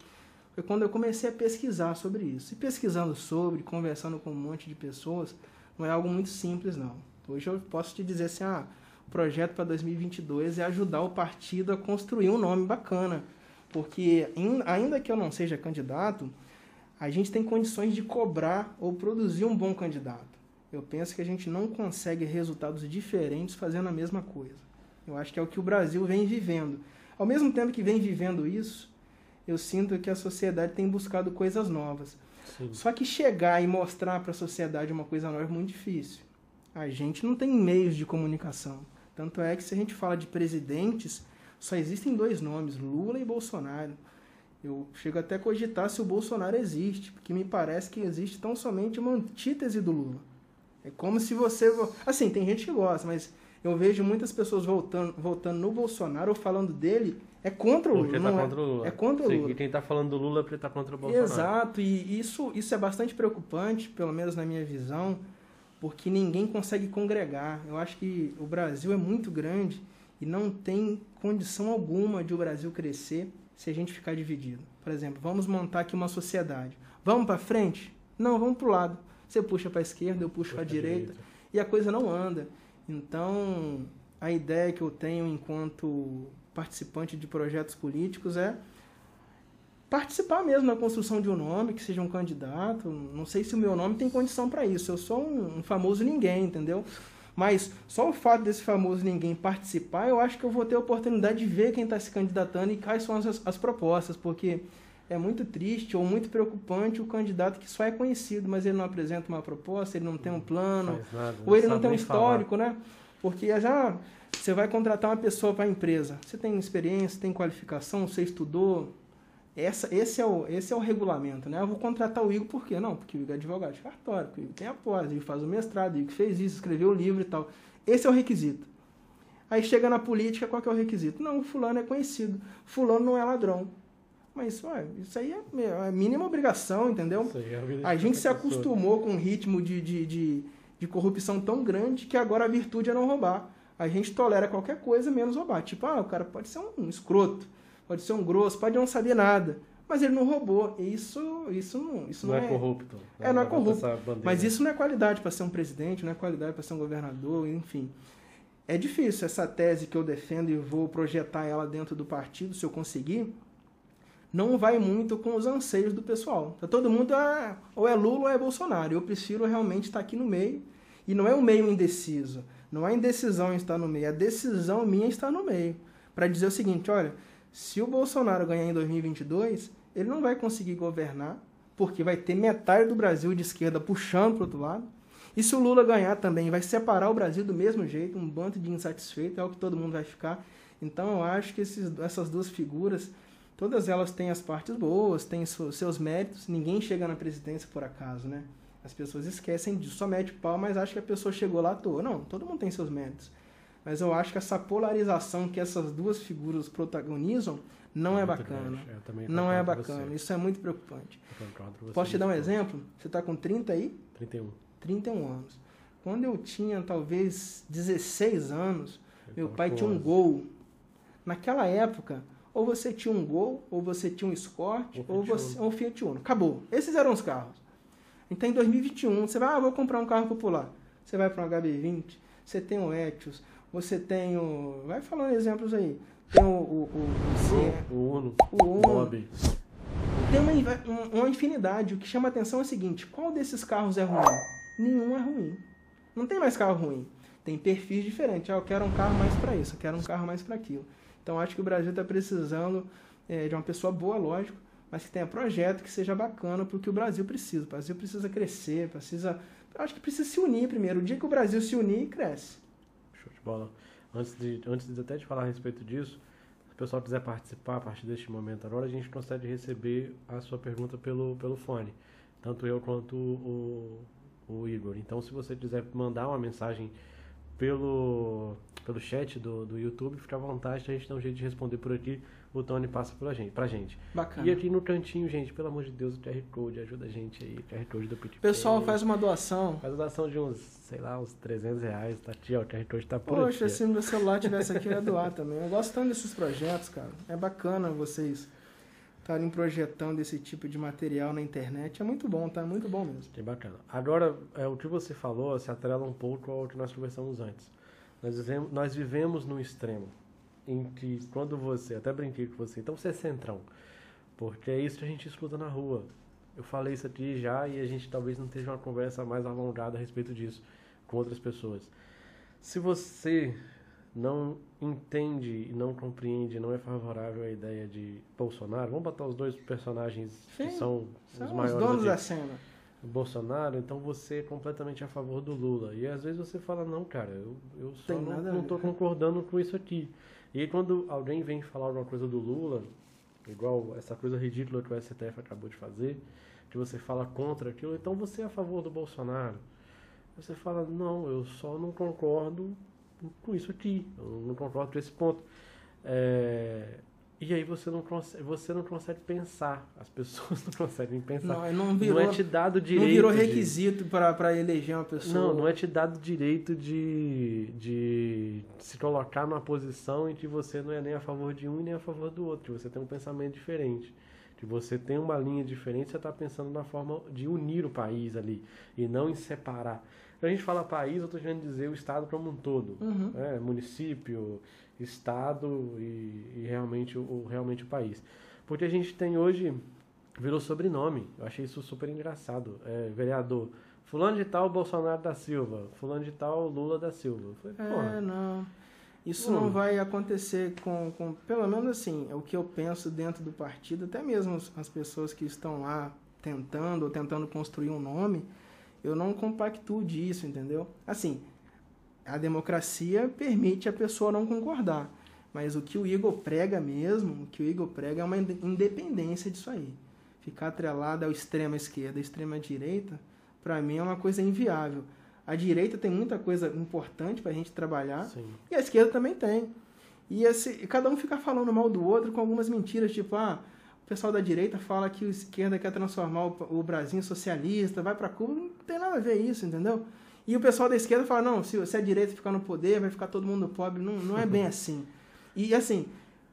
Foi quando eu comecei a pesquisar sobre isso. E pesquisando sobre, conversando com um monte de pessoas, não é algo muito simples, não. Hoje eu posso te dizer assim, ah, o projeto para 2022 é ajudar o partido a construir um nome bacana. Porque, ainda que eu não seja candidato, a gente tem condições de cobrar ou produzir um bom candidato. Eu penso que a gente não consegue resultados diferentes fazendo a mesma coisa. Eu acho que é o que o Brasil vem vivendo. Ao mesmo tempo que vem vivendo isso, eu sinto que a sociedade tem buscado coisas novas. Sim. Só que chegar e mostrar para a sociedade uma coisa nova é muito difícil. A gente não tem meios de comunicação. Tanto é que se a gente fala de presidentes, só existem dois nomes, Lula e Bolsonaro. Eu chego até a cogitar se o Bolsonaro existe, porque me parece que existe tão somente uma antítese do Lula. É como se você. Assim, tem gente que gosta, mas eu vejo muitas pessoas voltando, voltando no Bolsonaro ou falando dele é contra o Lula. Porque tá não contra é, o Lula. É contra o Lula. E quem está falando do Lula é porque está contra o Bolsonaro. Exato, e isso, isso é bastante preocupante, pelo menos na minha visão, porque ninguém consegue congregar. Eu acho que o Brasil é muito grande e não tem condição alguma de o Brasil crescer se a gente ficar dividido. Por exemplo, vamos montar aqui uma sociedade. Vamos para frente? Não, vamos para o lado. Você puxa para a esquerda, eu puxo para a direita, direita e a coisa não anda. Então, a ideia que eu tenho enquanto participante de projetos políticos é participar mesmo na construção de um nome, que seja um candidato. Não sei se o meu nome tem condição para isso. Eu sou um, um, famoso ninguém, entendeu? Mas só o fato desse famoso ninguém participar, eu acho que eu vou ter a oportunidade de ver quem está se candidatando e quais são as, as propostas, porque é muito triste ou muito preocupante o candidato que só é conhecido, mas ele não apresenta uma proposta, ele não tem um plano, nada, ou ele não tem um histórico, falar. né? Porque já você vai contratar uma pessoa para a empresa, você tem experiência, tem qualificação, você estudou, essa, esse, é o, esse é o regulamento, né? Eu vou contratar o Igor por quê? Não, porque o Igor é advogado de cartório, o Igor tem após, o Igor faz o mestrado, o Igor fez isso, escreveu o livro e tal. Esse é o requisito. Aí chega na política, qual que é o requisito? Não, fulano é conhecido, fulano não é ladrão. Mas ué, isso aí é, é a mínima obrigação, entendeu? É a, a gente se acostumou com um ritmo de, de, de, de corrupção tão grande que agora a virtude é não roubar. A gente tolera qualquer coisa menos roubar. Tipo, ah, o cara pode ser um escroto pode ser um grosso, pode não saber nada. Mas ele não roubou. Isso, isso não, isso não, não é, é corrupto. É, não é corrupto. Mas isso não é qualidade para ser um presidente, não é qualidade para ser um governador, enfim. É difícil essa tese que eu defendo e vou projetar ela dentro do partido, se eu conseguir, não vai muito com os anseios do pessoal. Então, todo mundo é, ou é Lula ou é Bolsonaro. Eu prefiro realmente estar aqui no meio. E não é um meio indeciso. Não é indecisão estar no meio. A decisão minha está no meio. Para dizer o seguinte, olha, se o Bolsonaro ganhar em 2022, ele não vai conseguir governar, porque vai ter metade do Brasil de esquerda puxando para o outro lado. E se o Lula ganhar também, vai separar o Brasil do mesmo jeito, um bando de insatisfeitos, é o que todo mundo vai ficar. Então eu acho que esses, essas duas figuras, todas elas têm as partes boas, têm seus méritos, ninguém chega na presidência por acaso, né? As pessoas esquecem disso, só mete pau, mas acha que a pessoa chegou lá à toa. Não, todo mundo tem seus méritos. Mas eu acho que essa polarização que essas duas figuras protagonizam não é, é bacana. Não é bacana. Isso é muito preocupante. Posso te dar um exemplo? Você está com 30 aí? 31. 31 anos. Quando eu tinha talvez 16 anos, meu pai tinha um gol. Naquela época, ou você tinha um Gol, ou você tinha um Escort, Um ou você um Fiat Uno. Acabou. Esses eram os carros. Então, em 2021, você vai, ah, vou comprar um carro popular. Você vai para um HB20, você tem o Etios, você tem o... Vai falando exemplos aí. Tem o, o, o, o O Uno, o Uno. Mob. Tem uma, um- uma infinidade. O que chama atenção é o seguinte: qual desses carros é ruim? Nenhum é ruim. Não tem mais carro ruim. Tem perfis diferentes. Ah, eu quero um carro mais para isso, eu quero um carro mais para aquilo. Então acho que o Brasil está precisando eh, de uma pessoa boa, lógico, mas que tenha projeto que seja bacana para o que o Brasil precisa. O Brasil precisa crescer, precisa. Acho que precisa se unir primeiro. O dia que o Brasil se unir, cresce. Show de bola. Antes de, antes de até de falar a respeito disso, se o pessoal quiser participar a partir deste momento agora, a gente consegue receber a sua pergunta pelo, pelo fone. Tanto eu quanto o, o Igor. Então, se você quiser mandar uma mensagem pelo, pelo chat do, do YouTube, fica à vontade, a gente dá um jeito de responder por aqui. O Tony passa pra gente. Pra gente. Bacana. E aqui no cantinho, gente, pelo amor de Deus, o QR Code, ajuda a gente aí. O QR Code do PicPay. Pessoal faz uma doação. Faz a doação de uns, sei lá, uns 300 reais. Tá aqui, ó, o QR Code tá por Poxa, aqui. se meu celular tivesse aqui, eu ia doar também. Eu gosto tanto desses projetos, cara. É bacana vocês estarem projetando esse tipo de material na internet. É muito bom, tá? É muito bom mesmo. Que bacana. Agora, é, o que você falou se atrela um pouco ao que nós conversamos antes. Nós vivemos, nós vivemos num extremo em que quando você, até brinquei com você, então você é centrão, porque é isso que a gente escuta na rua. Eu falei isso aqui já e a gente talvez não esteja uma conversa mais alongada a respeito disso com outras pessoas. Se você não entende e não compreende, não é favorável à ideia de Bolsonaro, vamos botar os dois personagens que Sim, são, São os os maiores donos aqui. da cena. Bolsonaro, então você é completamente a favor do Lula. E às vezes você fala, não, cara, eu, eu só Tem não, tô concordando com isso aqui. E aí quando alguém vem falar alguma coisa do Lula, igual essa coisa ridícula que o STF acabou de fazer, que você fala contra aquilo, então você é a favor do Bolsonaro. Você fala, não, eu só não concordo com isso aqui, eu não concordo com esse ponto. É, E aí você não, consegue, você não consegue pensar, as pessoas não conseguem pensar. Não, não virou, não é te dado direito. não virou requisito para eleger uma pessoa. Não, não é te dado direito de, de se colocar numa posição em que você não é nem a favor de um e nem a favor do outro, que você tem um pensamento diferente. Que você tem uma linha diferente, você está pensando na forma de unir o país ali e não em separar. Quando a gente fala país, eu estou querendo dizer o Estado como um todo. Uhum. né? Município, Estado e, e realmente, o, realmente o país. Porque a gente tem hoje, virou sobrenome. Eu achei isso super engraçado. É, vereador, fulano de tal Bolsonaro da Silva, fulano de tal Lula da Silva. Eu falei, É, porra, não. Isso Hum. não vai acontecer com, com. Pelo menos assim, é o que eu penso dentro do partido, até mesmo as- as pessoas que estão lá tentando ou tentando construir um nome, eu não compactuo disso, entendeu? Assim, a democracia permite a pessoa não concordar. Mas o que o Igor prega mesmo, o que o Igor prega é uma inde- independência disso aí. Ficar atrelado ao extrema esquerda, à extrema direita, para mim é uma coisa inviável. A direita tem muita coisa importante para a gente trabalhar sim. e a esquerda também tem. E esse, cada um fica falando mal do outro com algumas mentiras, tipo, ah, o pessoal da direita fala que a esquerda quer transformar o, o Brasil em socialista, vai para Cuba, não tem nada a ver isso, entendeu? E o pessoal da esquerda fala, não, se, se a direita ficar no poder, vai ficar todo mundo pobre. Não, não é bem assim. E assim,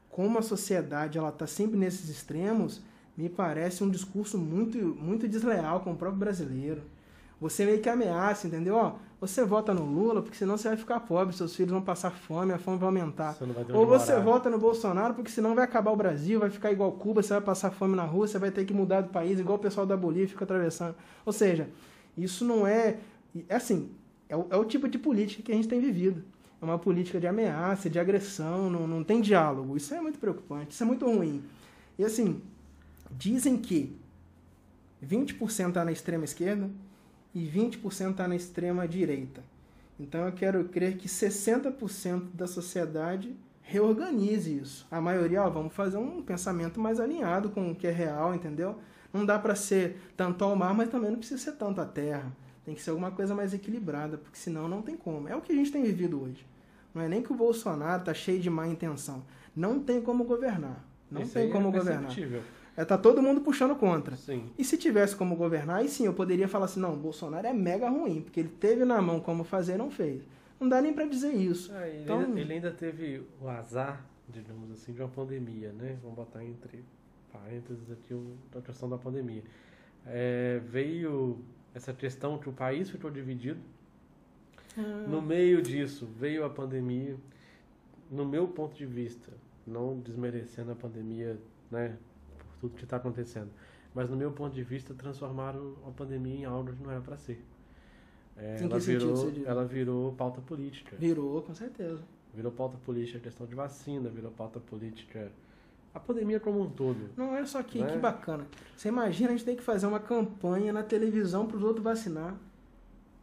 como a sociedade ela está sempre nesses extremos, me parece um discurso muito, muito desleal com o próprio brasileiro. Você meio que ameaça, entendeu? Ó, você vota no Lula porque senão você vai ficar pobre, seus filhos vão passar fome, a fome vai aumentar. Você Ou você morar. vota no Bolsonaro porque senão vai acabar o Brasil, vai ficar igual Cuba, você vai passar fome na rua, você vai ter que mudar do país, igual o pessoal da Bolívia fica atravessando. Ou seja, isso não é. É assim, é o, é o tipo de política que a gente tem vivido. É uma política de ameaça, de agressão, não, não tem diálogo. Isso é muito preocupante, isso é muito ruim. E assim, dizem que 20% está na extrema esquerda e 20% está na extrema direita. Então eu quero crer que 60% da sociedade reorganize isso. A maioria, ó, vamos fazer um pensamento mais alinhado com o que é real, entendeu? Não dá para ser tanto ao mar, mas também não precisa ser tanto à terra. Tem que ser alguma coisa mais equilibrada, porque senão não tem como. É o que a gente tem vivido hoje. Não é nem que o Bolsonaro tá cheio de má intenção. Não tem como governar. Não Isso tem como é governar. É, tá todo mundo puxando contra. Sim. E se tivesse como governar, aí sim eu poderia falar assim: não, Bolsonaro é mega ruim, porque ele teve na mão como fazer e não fez. Não dá nem para dizer isso. É, ele, Então- ainda, ele ainda teve o azar digamos assim, de uma pandemia, né? Vamos botar entre parênteses aqui a questão da pandemia. É, veio essa questão que o país ficou dividido. Ah. No meio disso veio a pandemia. No meu ponto de vista, não desmerecendo a pandemia, né, tudo que está acontecendo, mas no meu ponto de vista transformaram a pandemia em algo que não era para ser. É, ela, virou, ela virou pauta política. Virou, com certeza. Virou pauta política a questão de vacina, virou pauta política a pandemia como um todo. Não é só que, né? que bacana. Você imagina a gente tem que fazer uma campanha na televisão para os outros vacinar.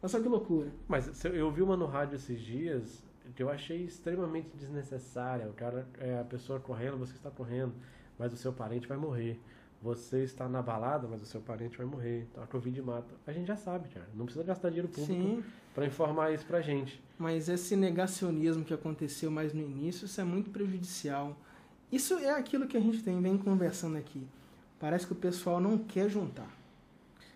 Olha só que loucura. Mas eu vi uma no rádio esses dias que eu achei extremamente desnecessária. O cara, é, a pessoa correndo, você está correndo, mas o seu parente vai morrer. Você está na balada, mas o seu parente vai morrer. Então a Covid mata. A gente já sabe, cara. Não precisa gastar dinheiro público para informar isso pra gente. Mas esse negacionismo que aconteceu mais no início, isso é muito prejudicial. Isso é aquilo que a gente tem, vem conversando aqui. Parece que o pessoal não quer juntar.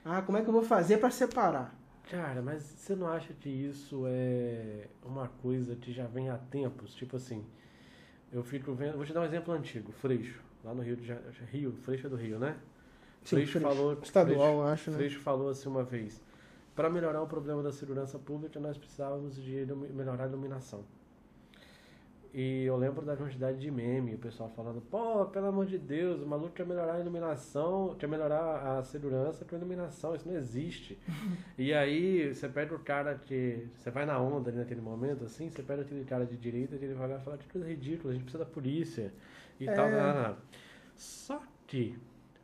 Ah, como é que eu vou fazer para separar? Cara, mas você não acha que isso é uma coisa que já vem há tempos? Tipo assim, eu fico vendo. Vou te dar um exemplo antigo, Freixo, lá no Rio de Janeiro. Rio, Freixo é do Rio, né? Sim, Freixo, Freixo. falou. Estadual, Freixo, acho. Né? Freixo falou assim uma vez: para melhorar o problema da segurança pública, nós precisávamos de melhorar a iluminação. E eu lembro da quantidade de meme, o pessoal falando, pô, pelo amor de Deus, o maluco quer melhorar a iluminação, quer melhorar a segurança com a iluminação, isso não existe. e aí você pede o cara que. Você vai na onda ali naquele momento, assim, você pede aquele cara de direita que ele vai lá e fala que coisa ridícula, a gente precisa da polícia e é. tal. Só que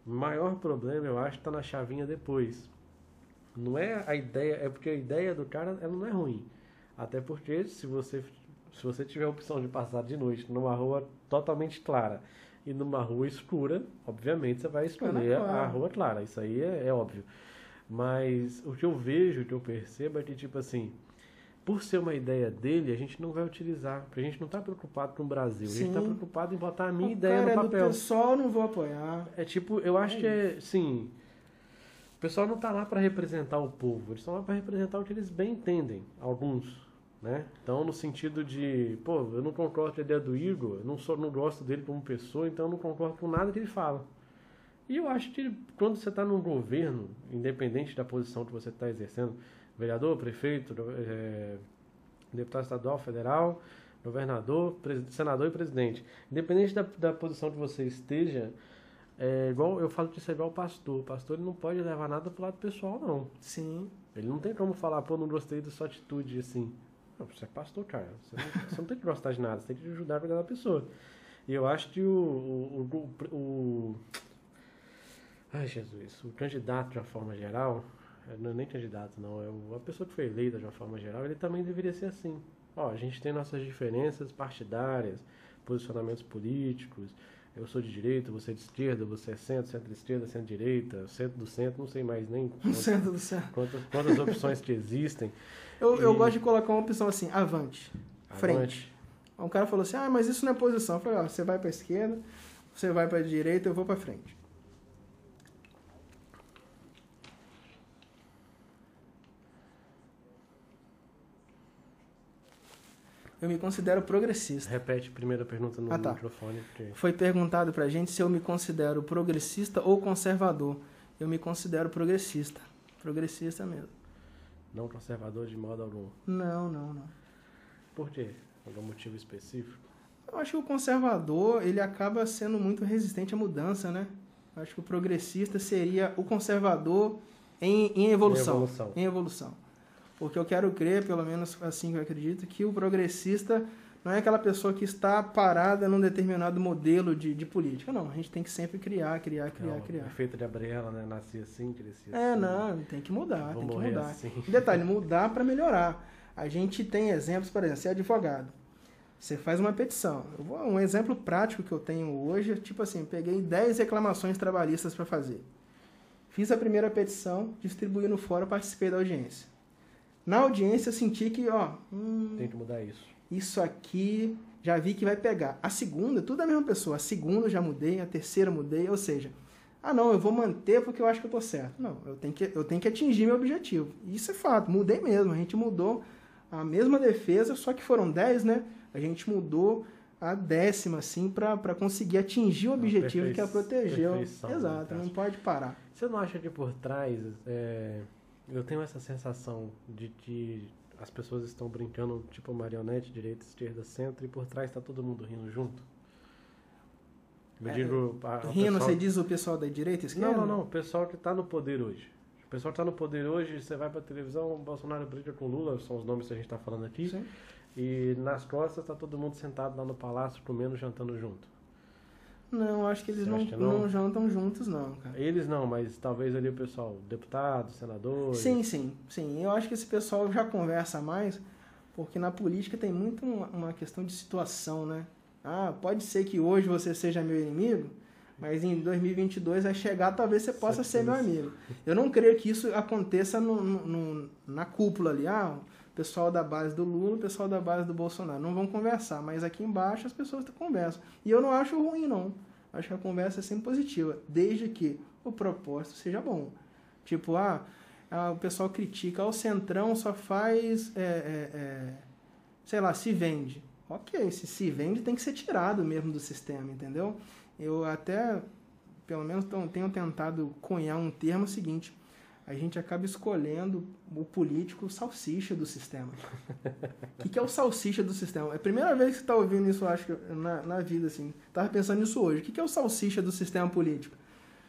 o maior problema, eu acho, está na chavinha depois. Não é a ideia, é porque a ideia do cara ela não é ruim. Até porque se você se você tiver a opção de passar de noite numa rua totalmente clara e numa rua escura, obviamente você vai escolher a rua clara. Isso aí é, é, óbvio. Mas o que eu vejo, o que eu percebo é que, tipo assim, por ser uma ideia dele, a gente não vai utilizar. Porque a gente não está preocupado com o Brasil. Sim. A gente está preocupado em botar a minha o ideia cara no papel. É do pessoal não vou apoiar. É tipo, eu acho é que é, sim. O pessoal não está lá para representar o povo, eles estão lá para representar o que eles bem entendem, alguns. Né? Então, no sentido de, pô, eu não concordo com a ideia do Igor, eu não, só, não gosto dele como pessoa, então eu não concordo com nada que ele fala. E eu acho que quando você está num governo, independente da posição que você está exercendo, vereador, prefeito, é, deputado estadual, federal, governador, senador e presidente, independente da, da posição que você esteja, é igual eu falo que isso é igual o pastor. O pastor ele não pode levar nada pro lado pessoal, não. Sim. Ele não tem como falar, pô, não gostei da sua atitude, assim. Não, você é pastor, cara. Você não, você não tem que gostar de nada, você tem que ajudar a cuidar da pessoa. E eu acho que o, o, o, o Ai, Jesus. O candidato, de uma forma geral, não é nem candidato, não, é a pessoa que foi eleita de uma forma geral, ele também deveria ser assim. Ó, a gente tem nossas diferenças partidárias, posicionamentos políticos. Eu sou de direita, você é de esquerda, você é centro, centro-esquerda, centro-direita, centro do centro, não sei mais nem quantas, centro do centro. Quantas, quantas opções que existem. Eu, e... eu gosto de colocar uma opção assim, avante, avante. frente. Um cara falou assim, ah, mas isso não é posição. Eu falei, ó, você vai para a esquerda, você vai para a direita, eu vou para frente. Eu me considero progressista. Repete a primeira pergunta no ah, tá. microfone. Porque... Foi perguntado pra gente se eu me considero progressista ou conservador. Eu me considero progressista. Progressista mesmo. Não conservador de modo algum? Não, não, não. Por quê? Algum motivo específico? Eu acho que o conservador, ele acaba sendo muito resistente à mudança, né? Eu acho que o progressista seria o conservador em, em evolução. Em evolução. Em evolução. Porque eu quero crer, pelo menos assim que eu acredito, que o progressista não é aquela pessoa que está parada num determinado modelo de, de política. Não, a gente tem que sempre criar, criar, criar, não, criar. Efeito de Gabriela, né? Nascia assim, crescia é, assim. É, não, tem que mudar, tem que mudar. Assim. Detalhe, mudar para melhorar. A gente tem exemplos, por exemplo, você é advogado. Você faz uma petição. Vou, um exemplo prático que eu tenho hoje, tipo assim, peguei 10 reclamações trabalhistas para fazer. Fiz a primeira petição, distribuí no fórum, participei da audiência. Na audiência eu senti que, ó, hum, tem que mudar isso isso aqui já vi que vai pegar. A segunda, tudo a mesma pessoa. A segunda já mudei, a terceira mudei, ou seja, ah não, eu vou manter porque eu acho que eu tô certo. Não, eu tenho que, eu tenho que atingir meu objetivo. Isso é fato, mudei mesmo. A gente mudou a mesma defesa, só que foram 10, né? A gente mudou a décima, assim, para conseguir atingir o objetivo que é proteger. Exato, não pode parar. Você não acha que por trás, é, eu tenho essa sensação de que as pessoas estão brincando tipo marionete, direita, esquerda, centro, e por trás está todo mundo rindo junto? Eu é, digo, a, rindo, pessoal... você diz o pessoal da direita, esquerda? Não, não, não, o pessoal que está no poder hoje. O pessoal que está no poder hoje, você vai para a televisão, Bolsonaro briga com Lula, são os nomes que a gente está falando aqui. Sim. E nas costas está todo mundo sentado lá no palácio, comendo, jantando junto. Não, acho que eles não, que não? não, jantam juntos, não, cara. Eles não, mas talvez ali o pessoal, deputados, senadores. Sim, sim, sim. Eu acho que esse pessoal já conversa mais, porque na política tem muito uma, uma questão de situação, né? Ah, pode ser que hoje você seja meu inimigo, mas em 2022 vai chegar, talvez você possa ser meu amigo. Eu não creio que isso aconteça no, no, na cúpula ali. Ah, pessoal da base do Lula, pessoal da base do Bolsonaro. Não vão conversar, mas aqui embaixo as pessoas conversam. E eu não acho ruim, não. Acho que a conversa é sempre positiva, desde que o propósito seja bom. Tipo, ah, ah o pessoal critica, ah, o Centrão só faz, é, é, é, sei lá, se vende. Ok, se se vende tem que ser tirado mesmo do sistema, entendeu? Eu até, pelo menos, tenho tentado cunhar um termo seguinte, a gente acaba escolhendo o político salsicha do sistema. O que, que, é o salsicha do sistema? É a primeira vez que você está ouvindo isso, acho que, na, na vida, assim. Tava pensando nisso hoje. O que, que é o salsicha do sistema político?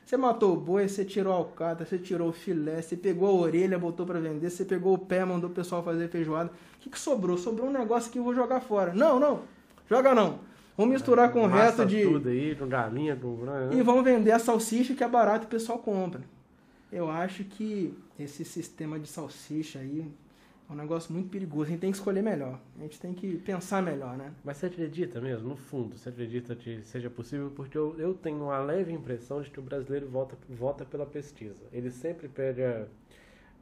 Você matou o boi, você tirou a alcatra, você tirou o filé, você pegou a orelha, botou para vender, você pegou o pé, mandou o pessoal fazer feijoada. O que, que sobrou? Sobrou um negócio que eu vou jogar fora. Não, não, joga não. Vamos misturar é, com o resto de. tudo aí, com galinha, com. E vamos vender a salsicha que é barato e o pessoal compra. Eu acho que esse sistema de salsicha aí é um negócio muito perigoso. A gente tem que escolher melhor. A gente tem que pensar melhor, né? Mas você acredita mesmo, no fundo, você acredita que seja possível? Porque eu, eu tenho uma leve impressão de que o brasileiro vota, vota pela pesquisa. Ele sempre pega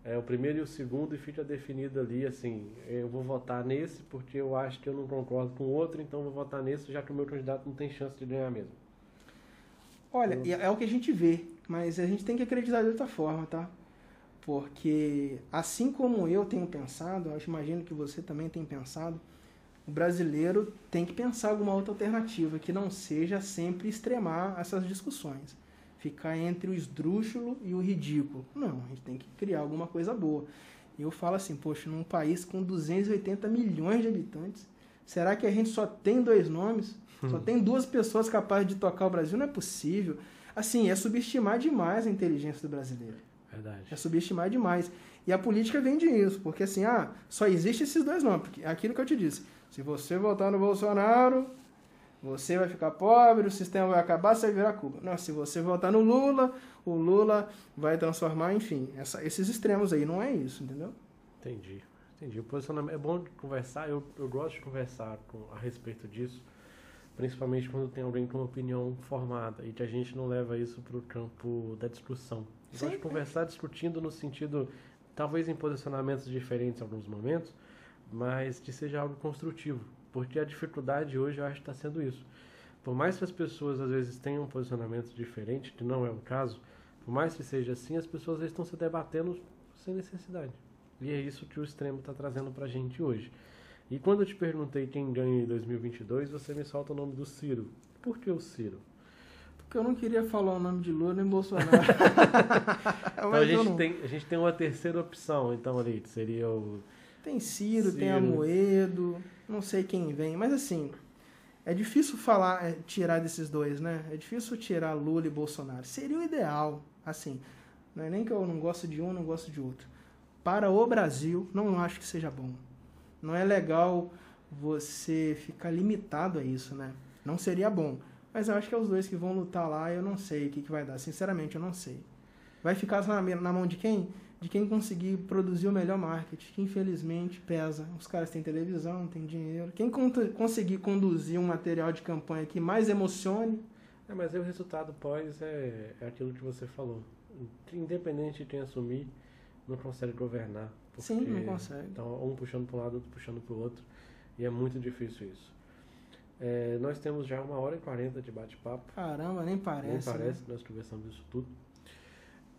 é, o primeiro e o segundo e fica definido ali assim: eu vou votar nesse porque eu acho que eu não concordo com o outro, então vou votar nesse já que o meu candidato não tem chance de ganhar mesmo. Olha, é o que a gente vê, mas a gente tem que acreditar de outra forma, tá? Porque assim como eu tenho pensado, eu imagino que você também tem pensado, o brasileiro tem que pensar alguma outra alternativa que não seja sempre extremar essas discussões. Ficar entre o esdrúxulo e o ridículo. Não, a gente tem que criar alguma coisa boa. E eu falo assim, poxa, num país com 280 milhões de habitantes, será que a gente só tem dois nomes? Só tem duas pessoas capazes de tocar o Brasil? Não é possível. Assim, é subestimar demais a inteligência do brasileiro. Verdade. É subestimar demais. E a política vem disso, porque assim, ah, só existe esses dois nomes. Porque é aquilo que eu te disse. Se você votar no Bolsonaro, você vai ficar pobre, o sistema vai acabar, você vai virar Cuba. Não, se você votar no Lula, o Lula vai transformar, enfim, essa, esses extremos aí. Não é isso, entendeu? Entendi. Entendi. O posicionamento é bom conversar, eu, eu gosto de conversar com, a respeito disso principalmente quando tem alguém com uma opinião formada e que a gente não leva isso para o campo da discussão. Eu gosto de conversar discutindo no sentido, talvez em posicionamentos diferentes em alguns momentos, mas que seja algo construtivo, porque a dificuldade hoje eu acho que está sendo isso. Por mais que as pessoas às vezes tenham um posicionamento diferente, que não é o caso, por mais que seja assim, as pessoas estão se debatendo sem necessidade. E é isso que o extremo está trazendo para a gente hoje. E quando eu te perguntei quem ganha em 2022, você me solta o nome do Ciro. Por que o Ciro? Porque eu não queria falar o nome de Lula nem Bolsonaro. então a gente, tem, a gente tem uma terceira opção, então, ali, seria o... Tem Ciro, Ciro, tem Amoedo, não sei quem vem. Mas assim, é difícil falar, é, tirar desses dois, né? É difícil tirar Lula e Bolsonaro. Seria o ideal, assim. Não é nem que eu não gosto de um, não gosto de outro. Para o Brasil, não acho que seja bom. Não é legal você ficar limitado a isso, né? Não seria bom. Mas eu acho que é os dois que vão lutar lá, eu não sei o que, que vai dar. Sinceramente, eu não sei. Vai ficar na, na mão de quem? De quem conseguir produzir o melhor marketing, que infelizmente pesa. Os caras têm televisão, têm dinheiro. Quem conseguir conduzir um material de campanha que mais emocione. É, mas aí o resultado pós é, é aquilo que você falou. Independente de quem assumir, não consegue governar. Sim, não consegue. Então, um puxando para um lado, outro puxando para o outro. E é muito difícil isso. É, nós temos já uma hora e quarenta de bate-papo. Caramba, nem parece. Nem parece, né? nós conversamos isso tudo.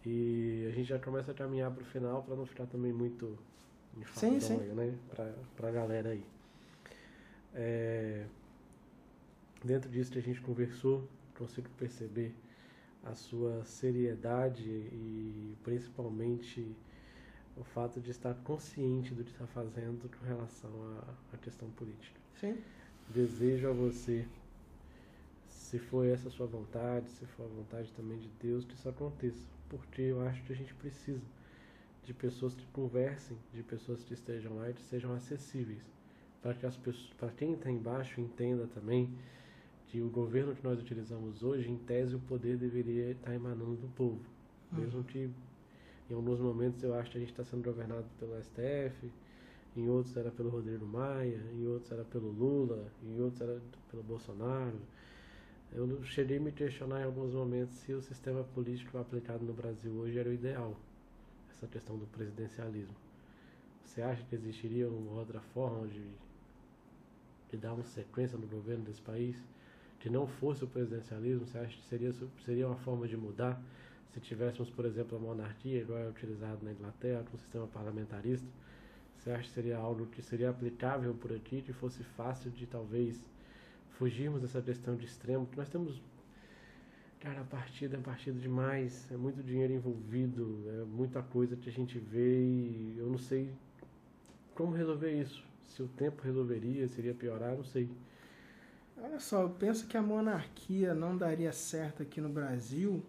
E a gente já começa a caminhar para o final para não ficar também muito sim, sim. né? Para a galera aí. É, dentro disso que a gente conversou, consigo perceber a sua seriedade e principalmente o fato de estar consciente do que está fazendo com relação à, à questão política. Sim. Desejo a você, se for essa a sua vontade, se for a vontade também de Deus, que isso aconteça. Porque eu acho que a gente precisa de pessoas que conversem, de pessoas que estejam lá e que sejam acessíveis. Para que as pessoas, para quem está embaixo entenda também que o governo que nós utilizamos hoje, em tese, o poder deveria estar emanando do povo. Mesmo uhum. que em alguns momentos eu acho que a gente está sendo governado pelo STF, em outros era pelo Rodrigo Maia, em outros era pelo Lula, em outros era pelo Bolsonaro. Eu cheguei a me questionar em alguns momentos se o sistema político aplicado no Brasil hoje era o ideal, essa questão do presidencialismo. Você acha que existiria uma outra forma de, de dar uma sequência no governo desse país? Que não fosse o presidencialismo? Você acha que seria, seria uma forma de mudar? Se tivéssemos, por exemplo, a monarquia, igual é utilizado na Inglaterra, com um sistema parlamentarista, você acha que seria algo que seria aplicável por aqui, que fosse fácil de talvez fugirmos dessa questão de extremo? Porque nós temos, cara, a partida é partida demais, é muito dinheiro envolvido, é muita coisa que a gente vê e eu não sei como resolver isso. Se o tempo resolveria, seria piorar, não sei. Olha só, eu penso que a monarquia não daria certo aqui no Brasil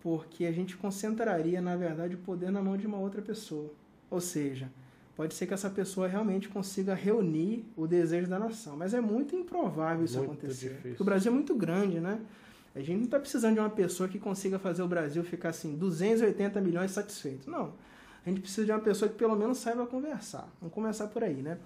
porque a gente concentraria, na verdade, o poder na mão de uma outra pessoa. Ou seja, pode ser que essa pessoa realmente consiga reunir o desejo da nação, mas é muito improvável isso muito acontecer. Difícil. Porque o Brasil é muito grande, né? A gente não está precisando de uma pessoa que consiga fazer o Brasil ficar assim, 280 milhões satisfeito. Não. A gente precisa de uma pessoa que pelo menos saiba conversar. Vamos começar por aí, né?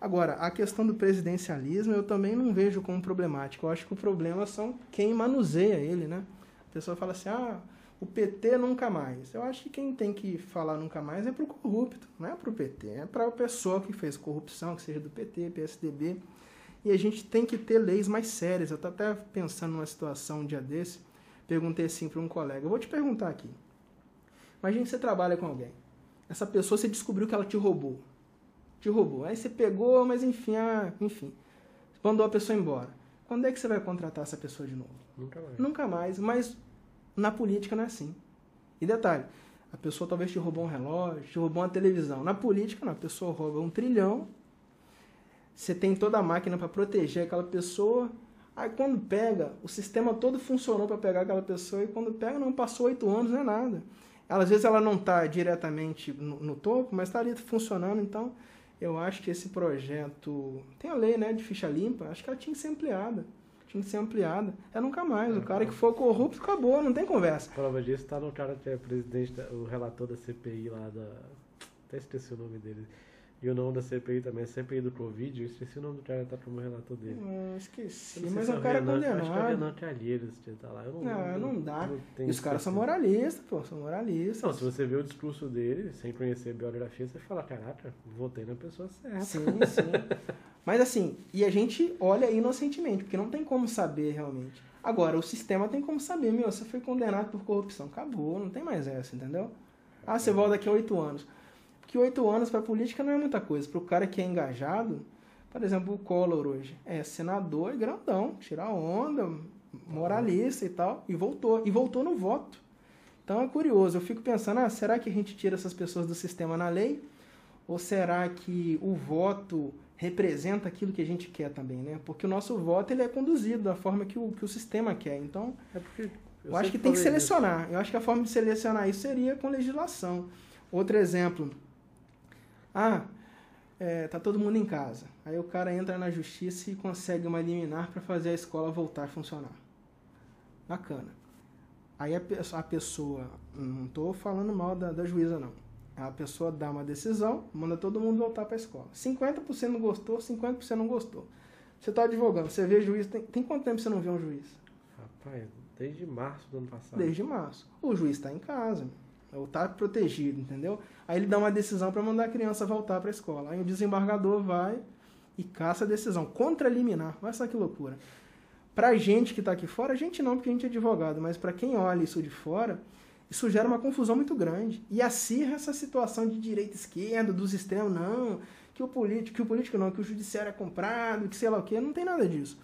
Agora, a questão do presidencialismo eu também não vejo como problemático. Eu acho que o problema são quem manuseia ele, né? A pessoa fala assim, ah, o PT nunca mais. Eu acho que quem tem que falar nunca mais é para o corrupto, não é para o PT, é para a pessoa que fez corrupção, que seja do PT, PSDB. E a gente tem que ter leis mais sérias. Eu estou até pensando numa situação um dia desse, perguntei assim para um colega: eu vou te perguntar aqui. Imagina que você trabalha com alguém. Essa pessoa você descobriu que ela te roubou. Te roubou. Aí você pegou, mas enfim, ah, enfim. Mandou a pessoa embora. Quando é que você vai contratar essa pessoa de novo? Nunca mais. Nunca mais. Mas na política não é assim. E detalhe, a pessoa talvez te roubou um relógio, te roubou uma televisão. Na política, não, a pessoa rouba um trilhão, você tem toda a máquina para proteger aquela pessoa. Aí quando pega, o sistema todo funcionou para pegar aquela pessoa e quando pega, não passou oito anos, não é nada. Ela, às vezes ela não está diretamente no, no, topo, mas está ali funcionando. Então, eu acho que esse projeto tem a lei, né, de ficha limpa. Acho que ela tinha que ser ampliada tinha que ser ampliada. É nunca mais. É, o cara que for corrupto, acabou, não tem conversa. Prova disso está no cara que é presidente, o relator da CPI lá da. Até esqueci o nome dele. E o nome da CPI também é CPI do Covid. Eu esqueci o nome do cara que tá como relator dele. Hum, esqueci. Mas o cara é condenado. Acho que é o Renan Calheiros que tá lá. Eu não, não, não, não dá. E os caras são moralistas, pô. São moralistas. Não, se você vê o discurso dele, sem conhecer a biografia, você fala, caraca, votei na pessoa certa. Sim, sim. Mas assim, e a gente olha inocentemente, porque não tem como saber realmente. Agora, o sistema tem como saber, meu, você foi condenado por corrupção. Acabou, não tem mais essa, entendeu? Ah, você volta daqui a oito anos. Porque oito anos para política não é muita coisa. Para o cara que é engajado, por exemplo, o Collor hoje é senador e grandão, tirar onda, moralista e tal, e voltou. E voltou no voto. Então é curioso, eu fico pensando, ah, será que a gente tira essas pessoas do sistema na lei? Ou será que o voto representa aquilo que a gente quer também, né? Porque o nosso voto ele é conduzido da forma que o, que o sistema quer. Então, é porque eu, eu acho que tem que selecionar. Isso. Eu acho que a forma de selecionar isso seria com legislação. Outro exemplo. Ah, é, tá todo mundo em casa. Aí o cara entra na justiça e consegue uma liminar para fazer a escola voltar a funcionar. Bacana. Aí a, a pessoa, não estou falando mal da, da juíza não a pessoa dá uma decisão, manda todo mundo voltar para a escola. 50% não gostou, 50% não gostou. Você está advogando, você vê juiz, tem, tem quanto tempo você não vê um juiz? Rapaz, desde março do ano passado. Desde março. O juiz está em casa, ou está protegido, entendeu? Aí ele dá uma decisão para mandar a criança voltar para a escola. Aí o desembargador vai e caça a decisão, contra liminar. Olha só que loucura. Para gente que está aqui fora, a gente não, porque a gente é advogado, mas para quem olha isso de fora, isso gera uma confusão muito grande. E acirra essa situação de direita e esquerda, dos extremos, não, que o político, que o político não, que o judiciário é comprado, que sei lá o quê, não tem nada disso.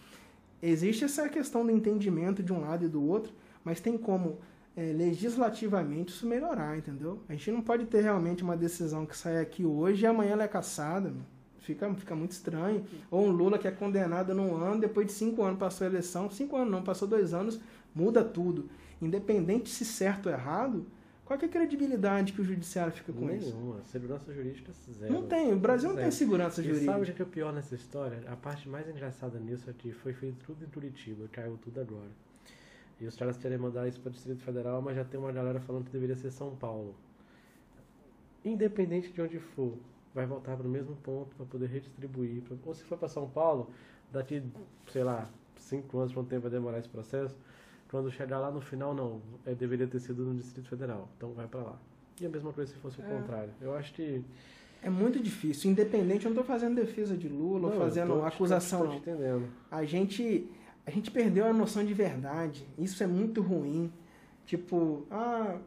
existe essa questão do entendimento de um lado e do outro, mas tem como é, legislativamente isso melhorar, entendeu? A gente não pode ter realmente uma decisão que sai aqui hoje e amanhã ela é caçada. Fica, fica muito estranho. Ou um Lula que é condenado num ano, depois de cinco anos passou a eleição, cinco anos não, passou dois anos, muda tudo. Independente se certo ou errado, qual é a credibilidade que o judiciário fica com Nenhuma. isso? Segurança jurídica zero. Não tem, o Brasil não Zero. tem segurança E jurídica. sabe o que é o pior nessa história? A parte mais engraçada nisso é que foi feito tudo em Curitiba, caiu tudo agora. E os caras querem mandar isso para o Distrito Federal, mas já tem uma galera falando que deveria ser São Paulo. Independente de onde for, vai voltar para o mesmo ponto para poder redistribuir. pra- Ou se for para São Paulo, daqui, sei lá, cinco anos, quanto tempo vai demorar esse processo, quando chegar lá no final, não, é, deveria ter sido no Distrito Federal, então vai para lá. E a mesma coisa se fosse o É. contrário. Eu acho que. É muito difícil. Independente, eu não estou fazendo defesa de Lula, Não, fazendo tô acusação, tô te entendendo. a gente a gente perdeu a noção de verdade. Isso é muito ruim. Tipo, ah,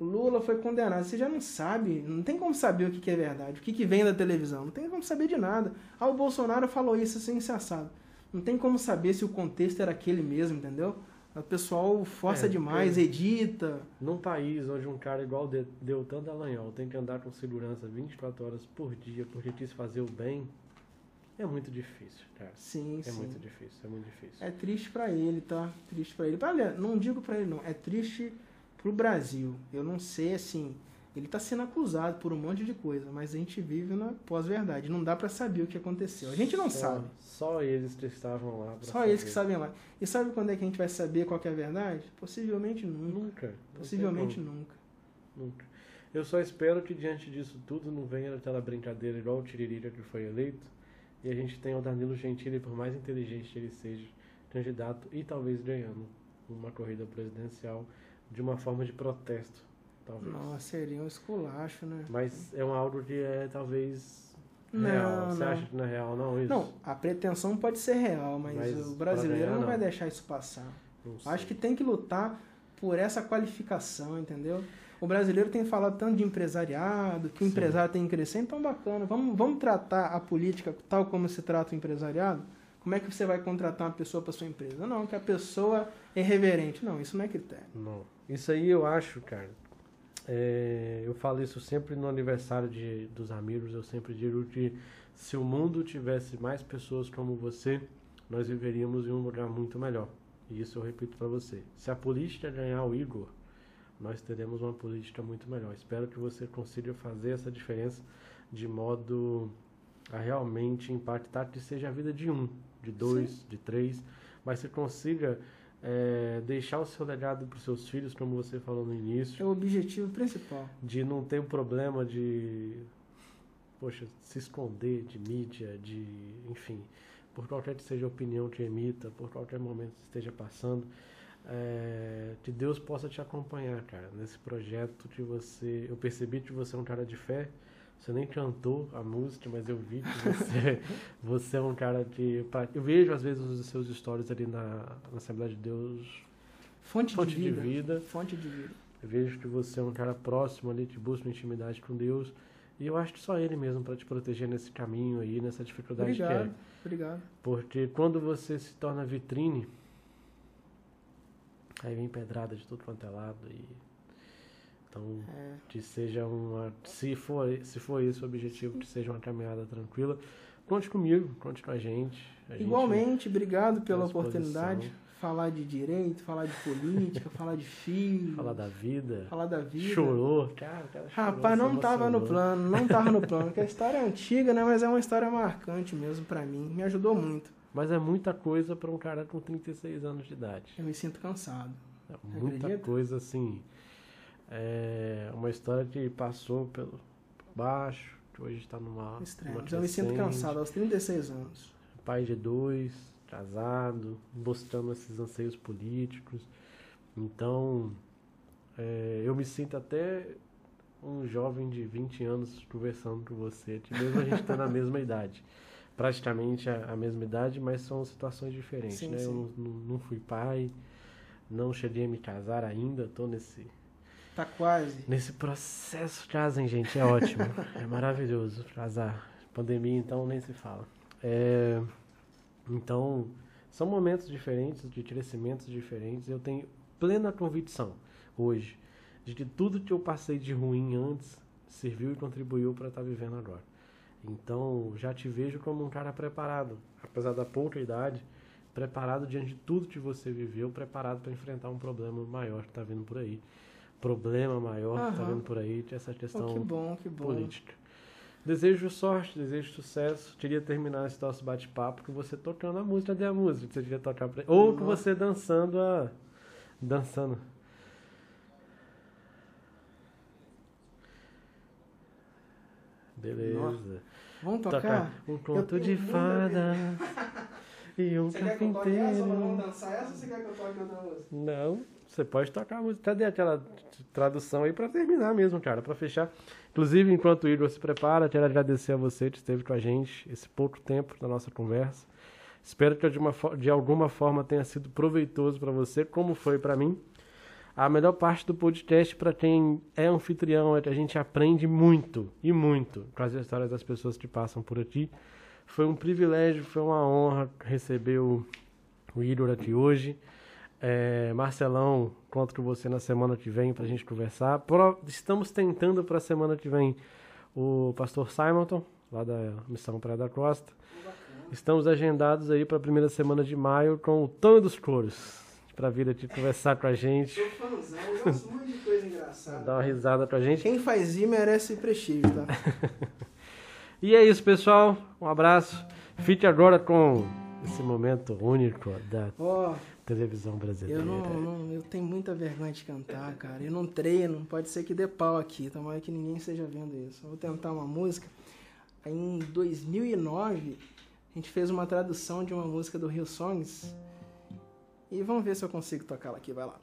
Lula foi condenado. Você já não sabe, não tem como saber o que, que é verdade, o que, que vem da televisão. Não tem como saber de nada. Ah, o Bolsonaro falou isso assim, isso é assado. Não tem como saber se o contexto era aquele mesmo, entendeu? O pessoal força É, demais, é. edita. Num país onde um cara igual de- Deltan Dallagnol tem que andar com segurança 24 horas por dia porque quis fazer o bem, é muito difícil, cara. Sim, É sim. muito difícil, é muito difícil. É triste pra ele, tá? Triste pra ele. Olha, não digo pra ele não, é triste pro Brasil. Eu não sei assim, ele tá sendo acusado por um monte de coisa, mas a gente vive na pós-verdade. Não dá pra saber o que aconteceu. A gente não Só- sabe. Só eles que estavam lá. Só eles que saber. sabem lá. E sabe quando é que a gente vai saber qual é a verdade? Possivelmente nunca. Nunca. Possivelmente nunca. Nunca. Eu só espero que diante disso tudo não venha aquela brincadeira igual o Tiririca que foi eleito e a gente tenha o Danilo Gentili, por mais inteligente que ele seja, candidato e talvez ganhando uma corrida presidencial de uma forma de protesto, talvez. Nossa, seria um esculacho, né? Mas é um algo que é talvez Não, real. Você não. acha que não é real, não? Isso? Não, a pretensão pode ser real, mas, Mas o brasileiro ganhar, não, não. vai deixar isso passar. Acho que tem que lutar por essa qualificação, entendeu? O brasileiro tem falado tanto de empresariado, que o Sim. empresário tem que crescer, então bacana. Vamos, vamos tratar a política tal como se trata o empresariado? Como é que você vai contratar uma pessoa para sua empresa? Não, que a pessoa é reverente. Não, isso não é critério. Não. Isso aí eu acho, cara. É, eu falo isso sempre no aniversário de, dos amigos. Eu sempre digo que se o mundo tivesse mais pessoas como você, nós viveríamos em um lugar muito melhor. E isso eu repito para você. Se a política ganhar o Igor, nós teremos uma política muito melhor. Espero que você consiga fazer essa diferença de modo a realmente impactar que seja a vida de um, de dois, de três, mas você consiga é, deixar o seu legado para os seus filhos, como você falou no início, É o objetivo principal. de não ter o problema de, poxa, se esconder de mídia, de, enfim, por qualquer que seja a opinião que emita, por qualquer momento que esteja passando, é, que Deus possa te acompanhar, cara, nesse projeto que você, eu percebi que você é um cara de fé, você nem cantou a música, mas eu vi que você, você é um cara pra- Eu vejo às vezes os seus stories ali na, na Assembleia de Deus, Fonte, fonte de, de vida. vida. Fonte de vida. Eu vejo que você é um cara próximo ali, que busca uma intimidade com Deus. E eu acho que só Ele mesmo para te proteger nesse caminho aí, nessa dificuldade que é. Obrigado, obrigado. Porque quando você se torna vitrine, aí vem pedrada de tudo quanto é lado. E... Então, É, que seja uma. Se for, se for esse o objetivo, que seja uma caminhada tranquila. Conte comigo, conte com a gente. A gente- Igualmente, obrigado pela à disposição. oportunidade. Falar de direito, falar de política, falar de filho, Falar da vida. falar da vida. Chorou. Cara, cara chorou, Rapaz, não tava no plano, não tava no plano. Porque a história é antiga, né? Mas é uma história marcante mesmo pra mim. Me ajudou muito. Mas é muita coisa para um cara com 36 anos de idade. Eu me sinto cansado. É muita Acredita? coisa assim. É uma história que passou pelo baixo, que hoje está numa. numa Extremos. Eu me sinto cansado aos 36 anos. Pai de dois, casado, buscando esses anseios políticos. Então, é, eu me sinto até um jovem de 20 anos conversando com você, que mesmo a gente tendo a mesma idade. Praticamente a, a mesma idade, mas são situações diferentes, Sim, né? sim. Eu não, não- fui pai, não cheguei a me casar ainda, tô nesse, Tá quase. nesse processo. Casem, gente, é ótimo. é maravilhoso casar. Pandemia, então, nem se fala. É, então, São momentos diferentes, de crescimentos diferentes. Eu tenho plena convicção hoje de que tudo que eu passei de ruim antes serviu e contribuiu para estar tá vivendo agora. Então, já te vejo como um cara preparado, apesar da pouca idade, preparado diante de tudo que você viveu, preparado para enfrentar um problema maior que está vindo por aí. Problema maior que está vindo por aí, que essa questão oh, que bom, que bom. política. Desejo sorte, desejo sucesso. Queria terminar esse nosso bate-papo com você tocando a música de a música que você queria tocar pra... Ou com você dançando a. dançando. Beleza. Nossa. Vamos tocar? tocar um conto de fada e um você carpinteiro. Quer que eu toque essa, vamos dançar essa ou você quer que eu toque outra música? Não, você pode tocar a música. Cadê aquela tradução aí para terminar mesmo, cara, para fechar. Inclusive, enquanto o Igor se prepara, quero agradecer a você que esteve com a gente esse pouco tempo da nossa conversa. Espero que de, uma, de alguma forma tenha sido proveitoso para você, como foi para mim. A melhor parte do podcast para quem é anfitrião é que a gente aprende muito e muito com as histórias das pessoas que passam por aqui. Foi um privilégio, foi uma honra receber o, o Igor aqui hoje. É, Marcelão, conto com você na semana que vem para a gente conversar. Pro, estamos tentando para a semana que vem o pastor Simonton, lá da Missão Praia da Costa. Estamos agendados aí para a primeira semana de maio com o Tony dos Coros para vir aqui conversar com a gente. Sou fãzão, eu gosto muito de coisa engraçada. Dar uma risada com a gente. Quem faz ir merece prestígio, tá? e é isso, pessoal. Um abraço. Fique agora com esse momento único da oh, televisão brasileira. Eu, não, não, eu tenho muita vergonha de cantar, cara. Eu não treino, pode ser que dê pau aqui. Tomara que ninguém esteja vendo isso. Eu vou tentar uma música. Aí, em 2009, a gente fez uma tradução de uma música do Rio Songs e vamos ver se eu consigo tocá-la aqui, vai lá.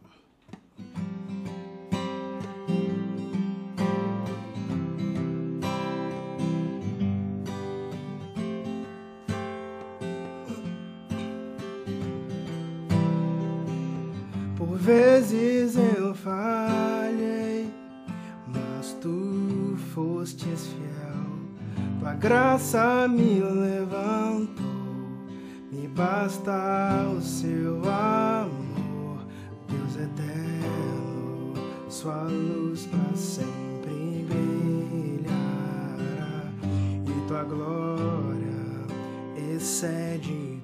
Vezes eu falhei, mas tu fostes fiel. Tua graça me levantou basta o seu amor, Deus eterno, sua luz para sempre brilhará e tua glória excede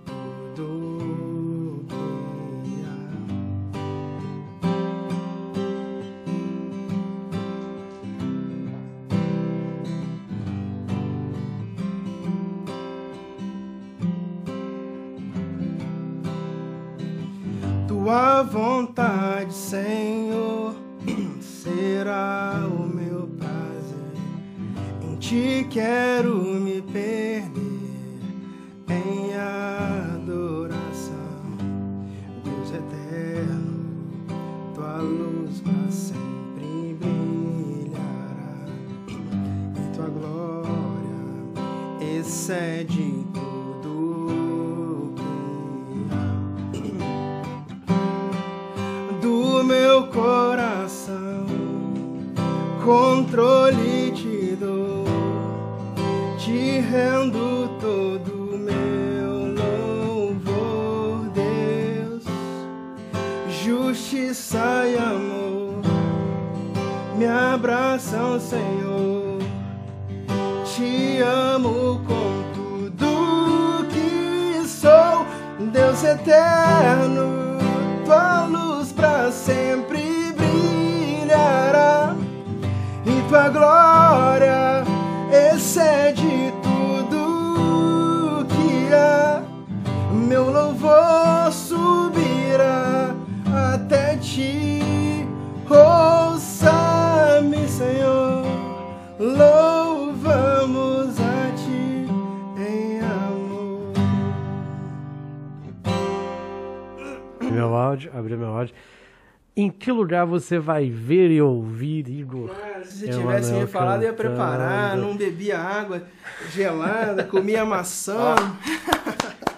você vai ver e ouvir Igor? Mano, se você tivesse me falado, eu ia preparar, não bebia água gelada, comia maçã.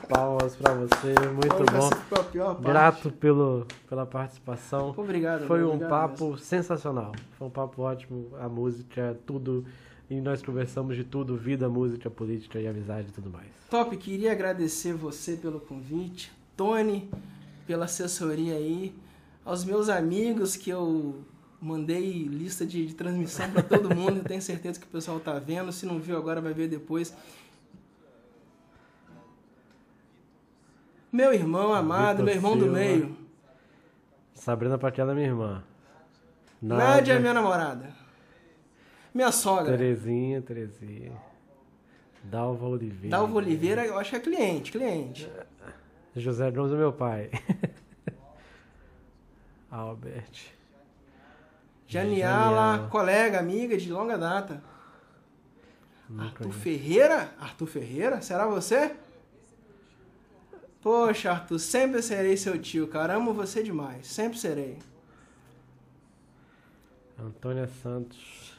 Palmas para você, muito bom. Grato pelo, pela participação. Obrigado. Foi um papo mesmo. sensacional. Foi um papo ótimo. A música, tudo. E nós conversamos de tudo: vida, música, política e amizade e tudo mais. Top, queria agradecer você pelo convite Tony pela assessoria aí, aos meus amigos que eu mandei lista de, de transmissão para todo mundo, eu tenho certeza que o pessoal tá vendo, se não viu agora vai ver depois. Meu irmão amado, Vitor meu irmão do Silva. meio. Sabrina Paquela, minha irmã. Nádia é minha namorada. Minha sogra. Terezinha, Terezinha. Dalva Oliveira. Dalva Oliveira, eu acho que é cliente, cliente. José Jones é meu pai. Albert. Janiala, colega, amiga de longa data. Não Arthur conheço. Ferreira? Arthur Ferreira? Será você? Poxa, Arthur, sempre serei seu tio, cara. Amo você demais. Sempre serei. Antônia Santos.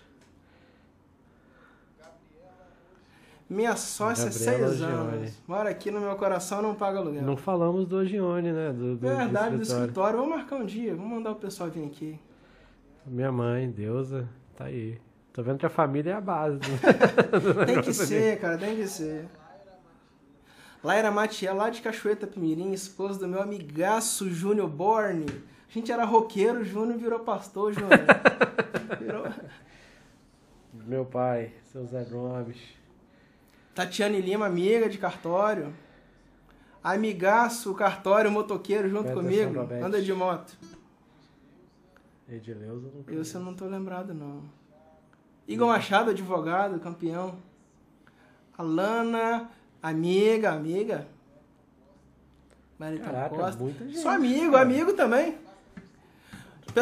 Minha sócia, Gabriela seis Gione. anos. Mora aqui no meu coração, não paga aluguel. Não falamos do Ogione, né? Do, do, do Verdade, do escritório. escritório. Vamos marcar um dia. Vamos mandar o pessoal vir aqui. Minha mãe, Deusa, tá aí. Tô vendo que a família é a base. do- Tem que ser, cara, tem que ser. Laira Matiel, lá de Cachoeira Pimirim, esposa do meu amigaço Júnior Borne. A gente era roqueiro, Júnior virou pastor, Júnior. Virou... Meu pai, seu Zé Gomes. Tatiane Lima, amiga de cartório. Amigaço, cartório, motoqueiro junto Peterson comigo. Anda de moto. Edileuza não Eu não tô lembrado, não. Igor Machado, advogado, campeão. Alana, amiga, amiga. Marita Caraca, Costa. muita gente. Sou amigo, cara. amigo também.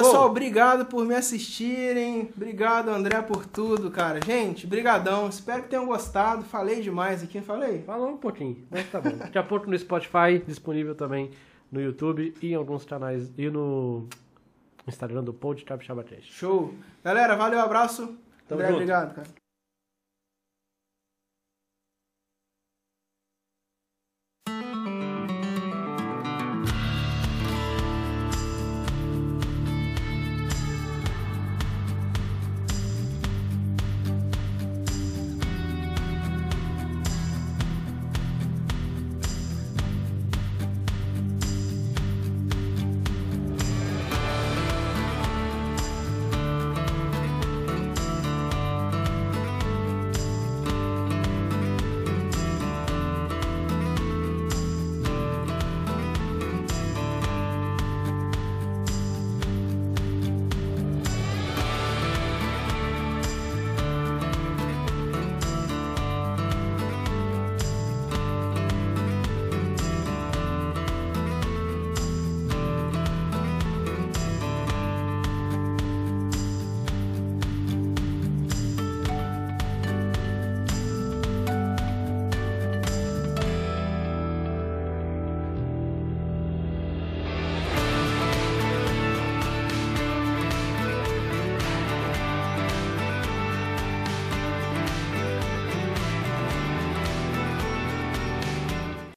Pessoal, obrigado por me assistirem. Obrigado, André, por tudo, cara. Gente, brigadão. Espero que tenham gostado. Falei demais aqui, falei? Falou um pouquinho, mas tá bom. Daqui a pouco no Spotify, disponível também no YouTube e em alguns canais e no Instagram do Pod Capixaba. Show. Galera, valeu, abraço. Tamo André, junto. obrigado, cara.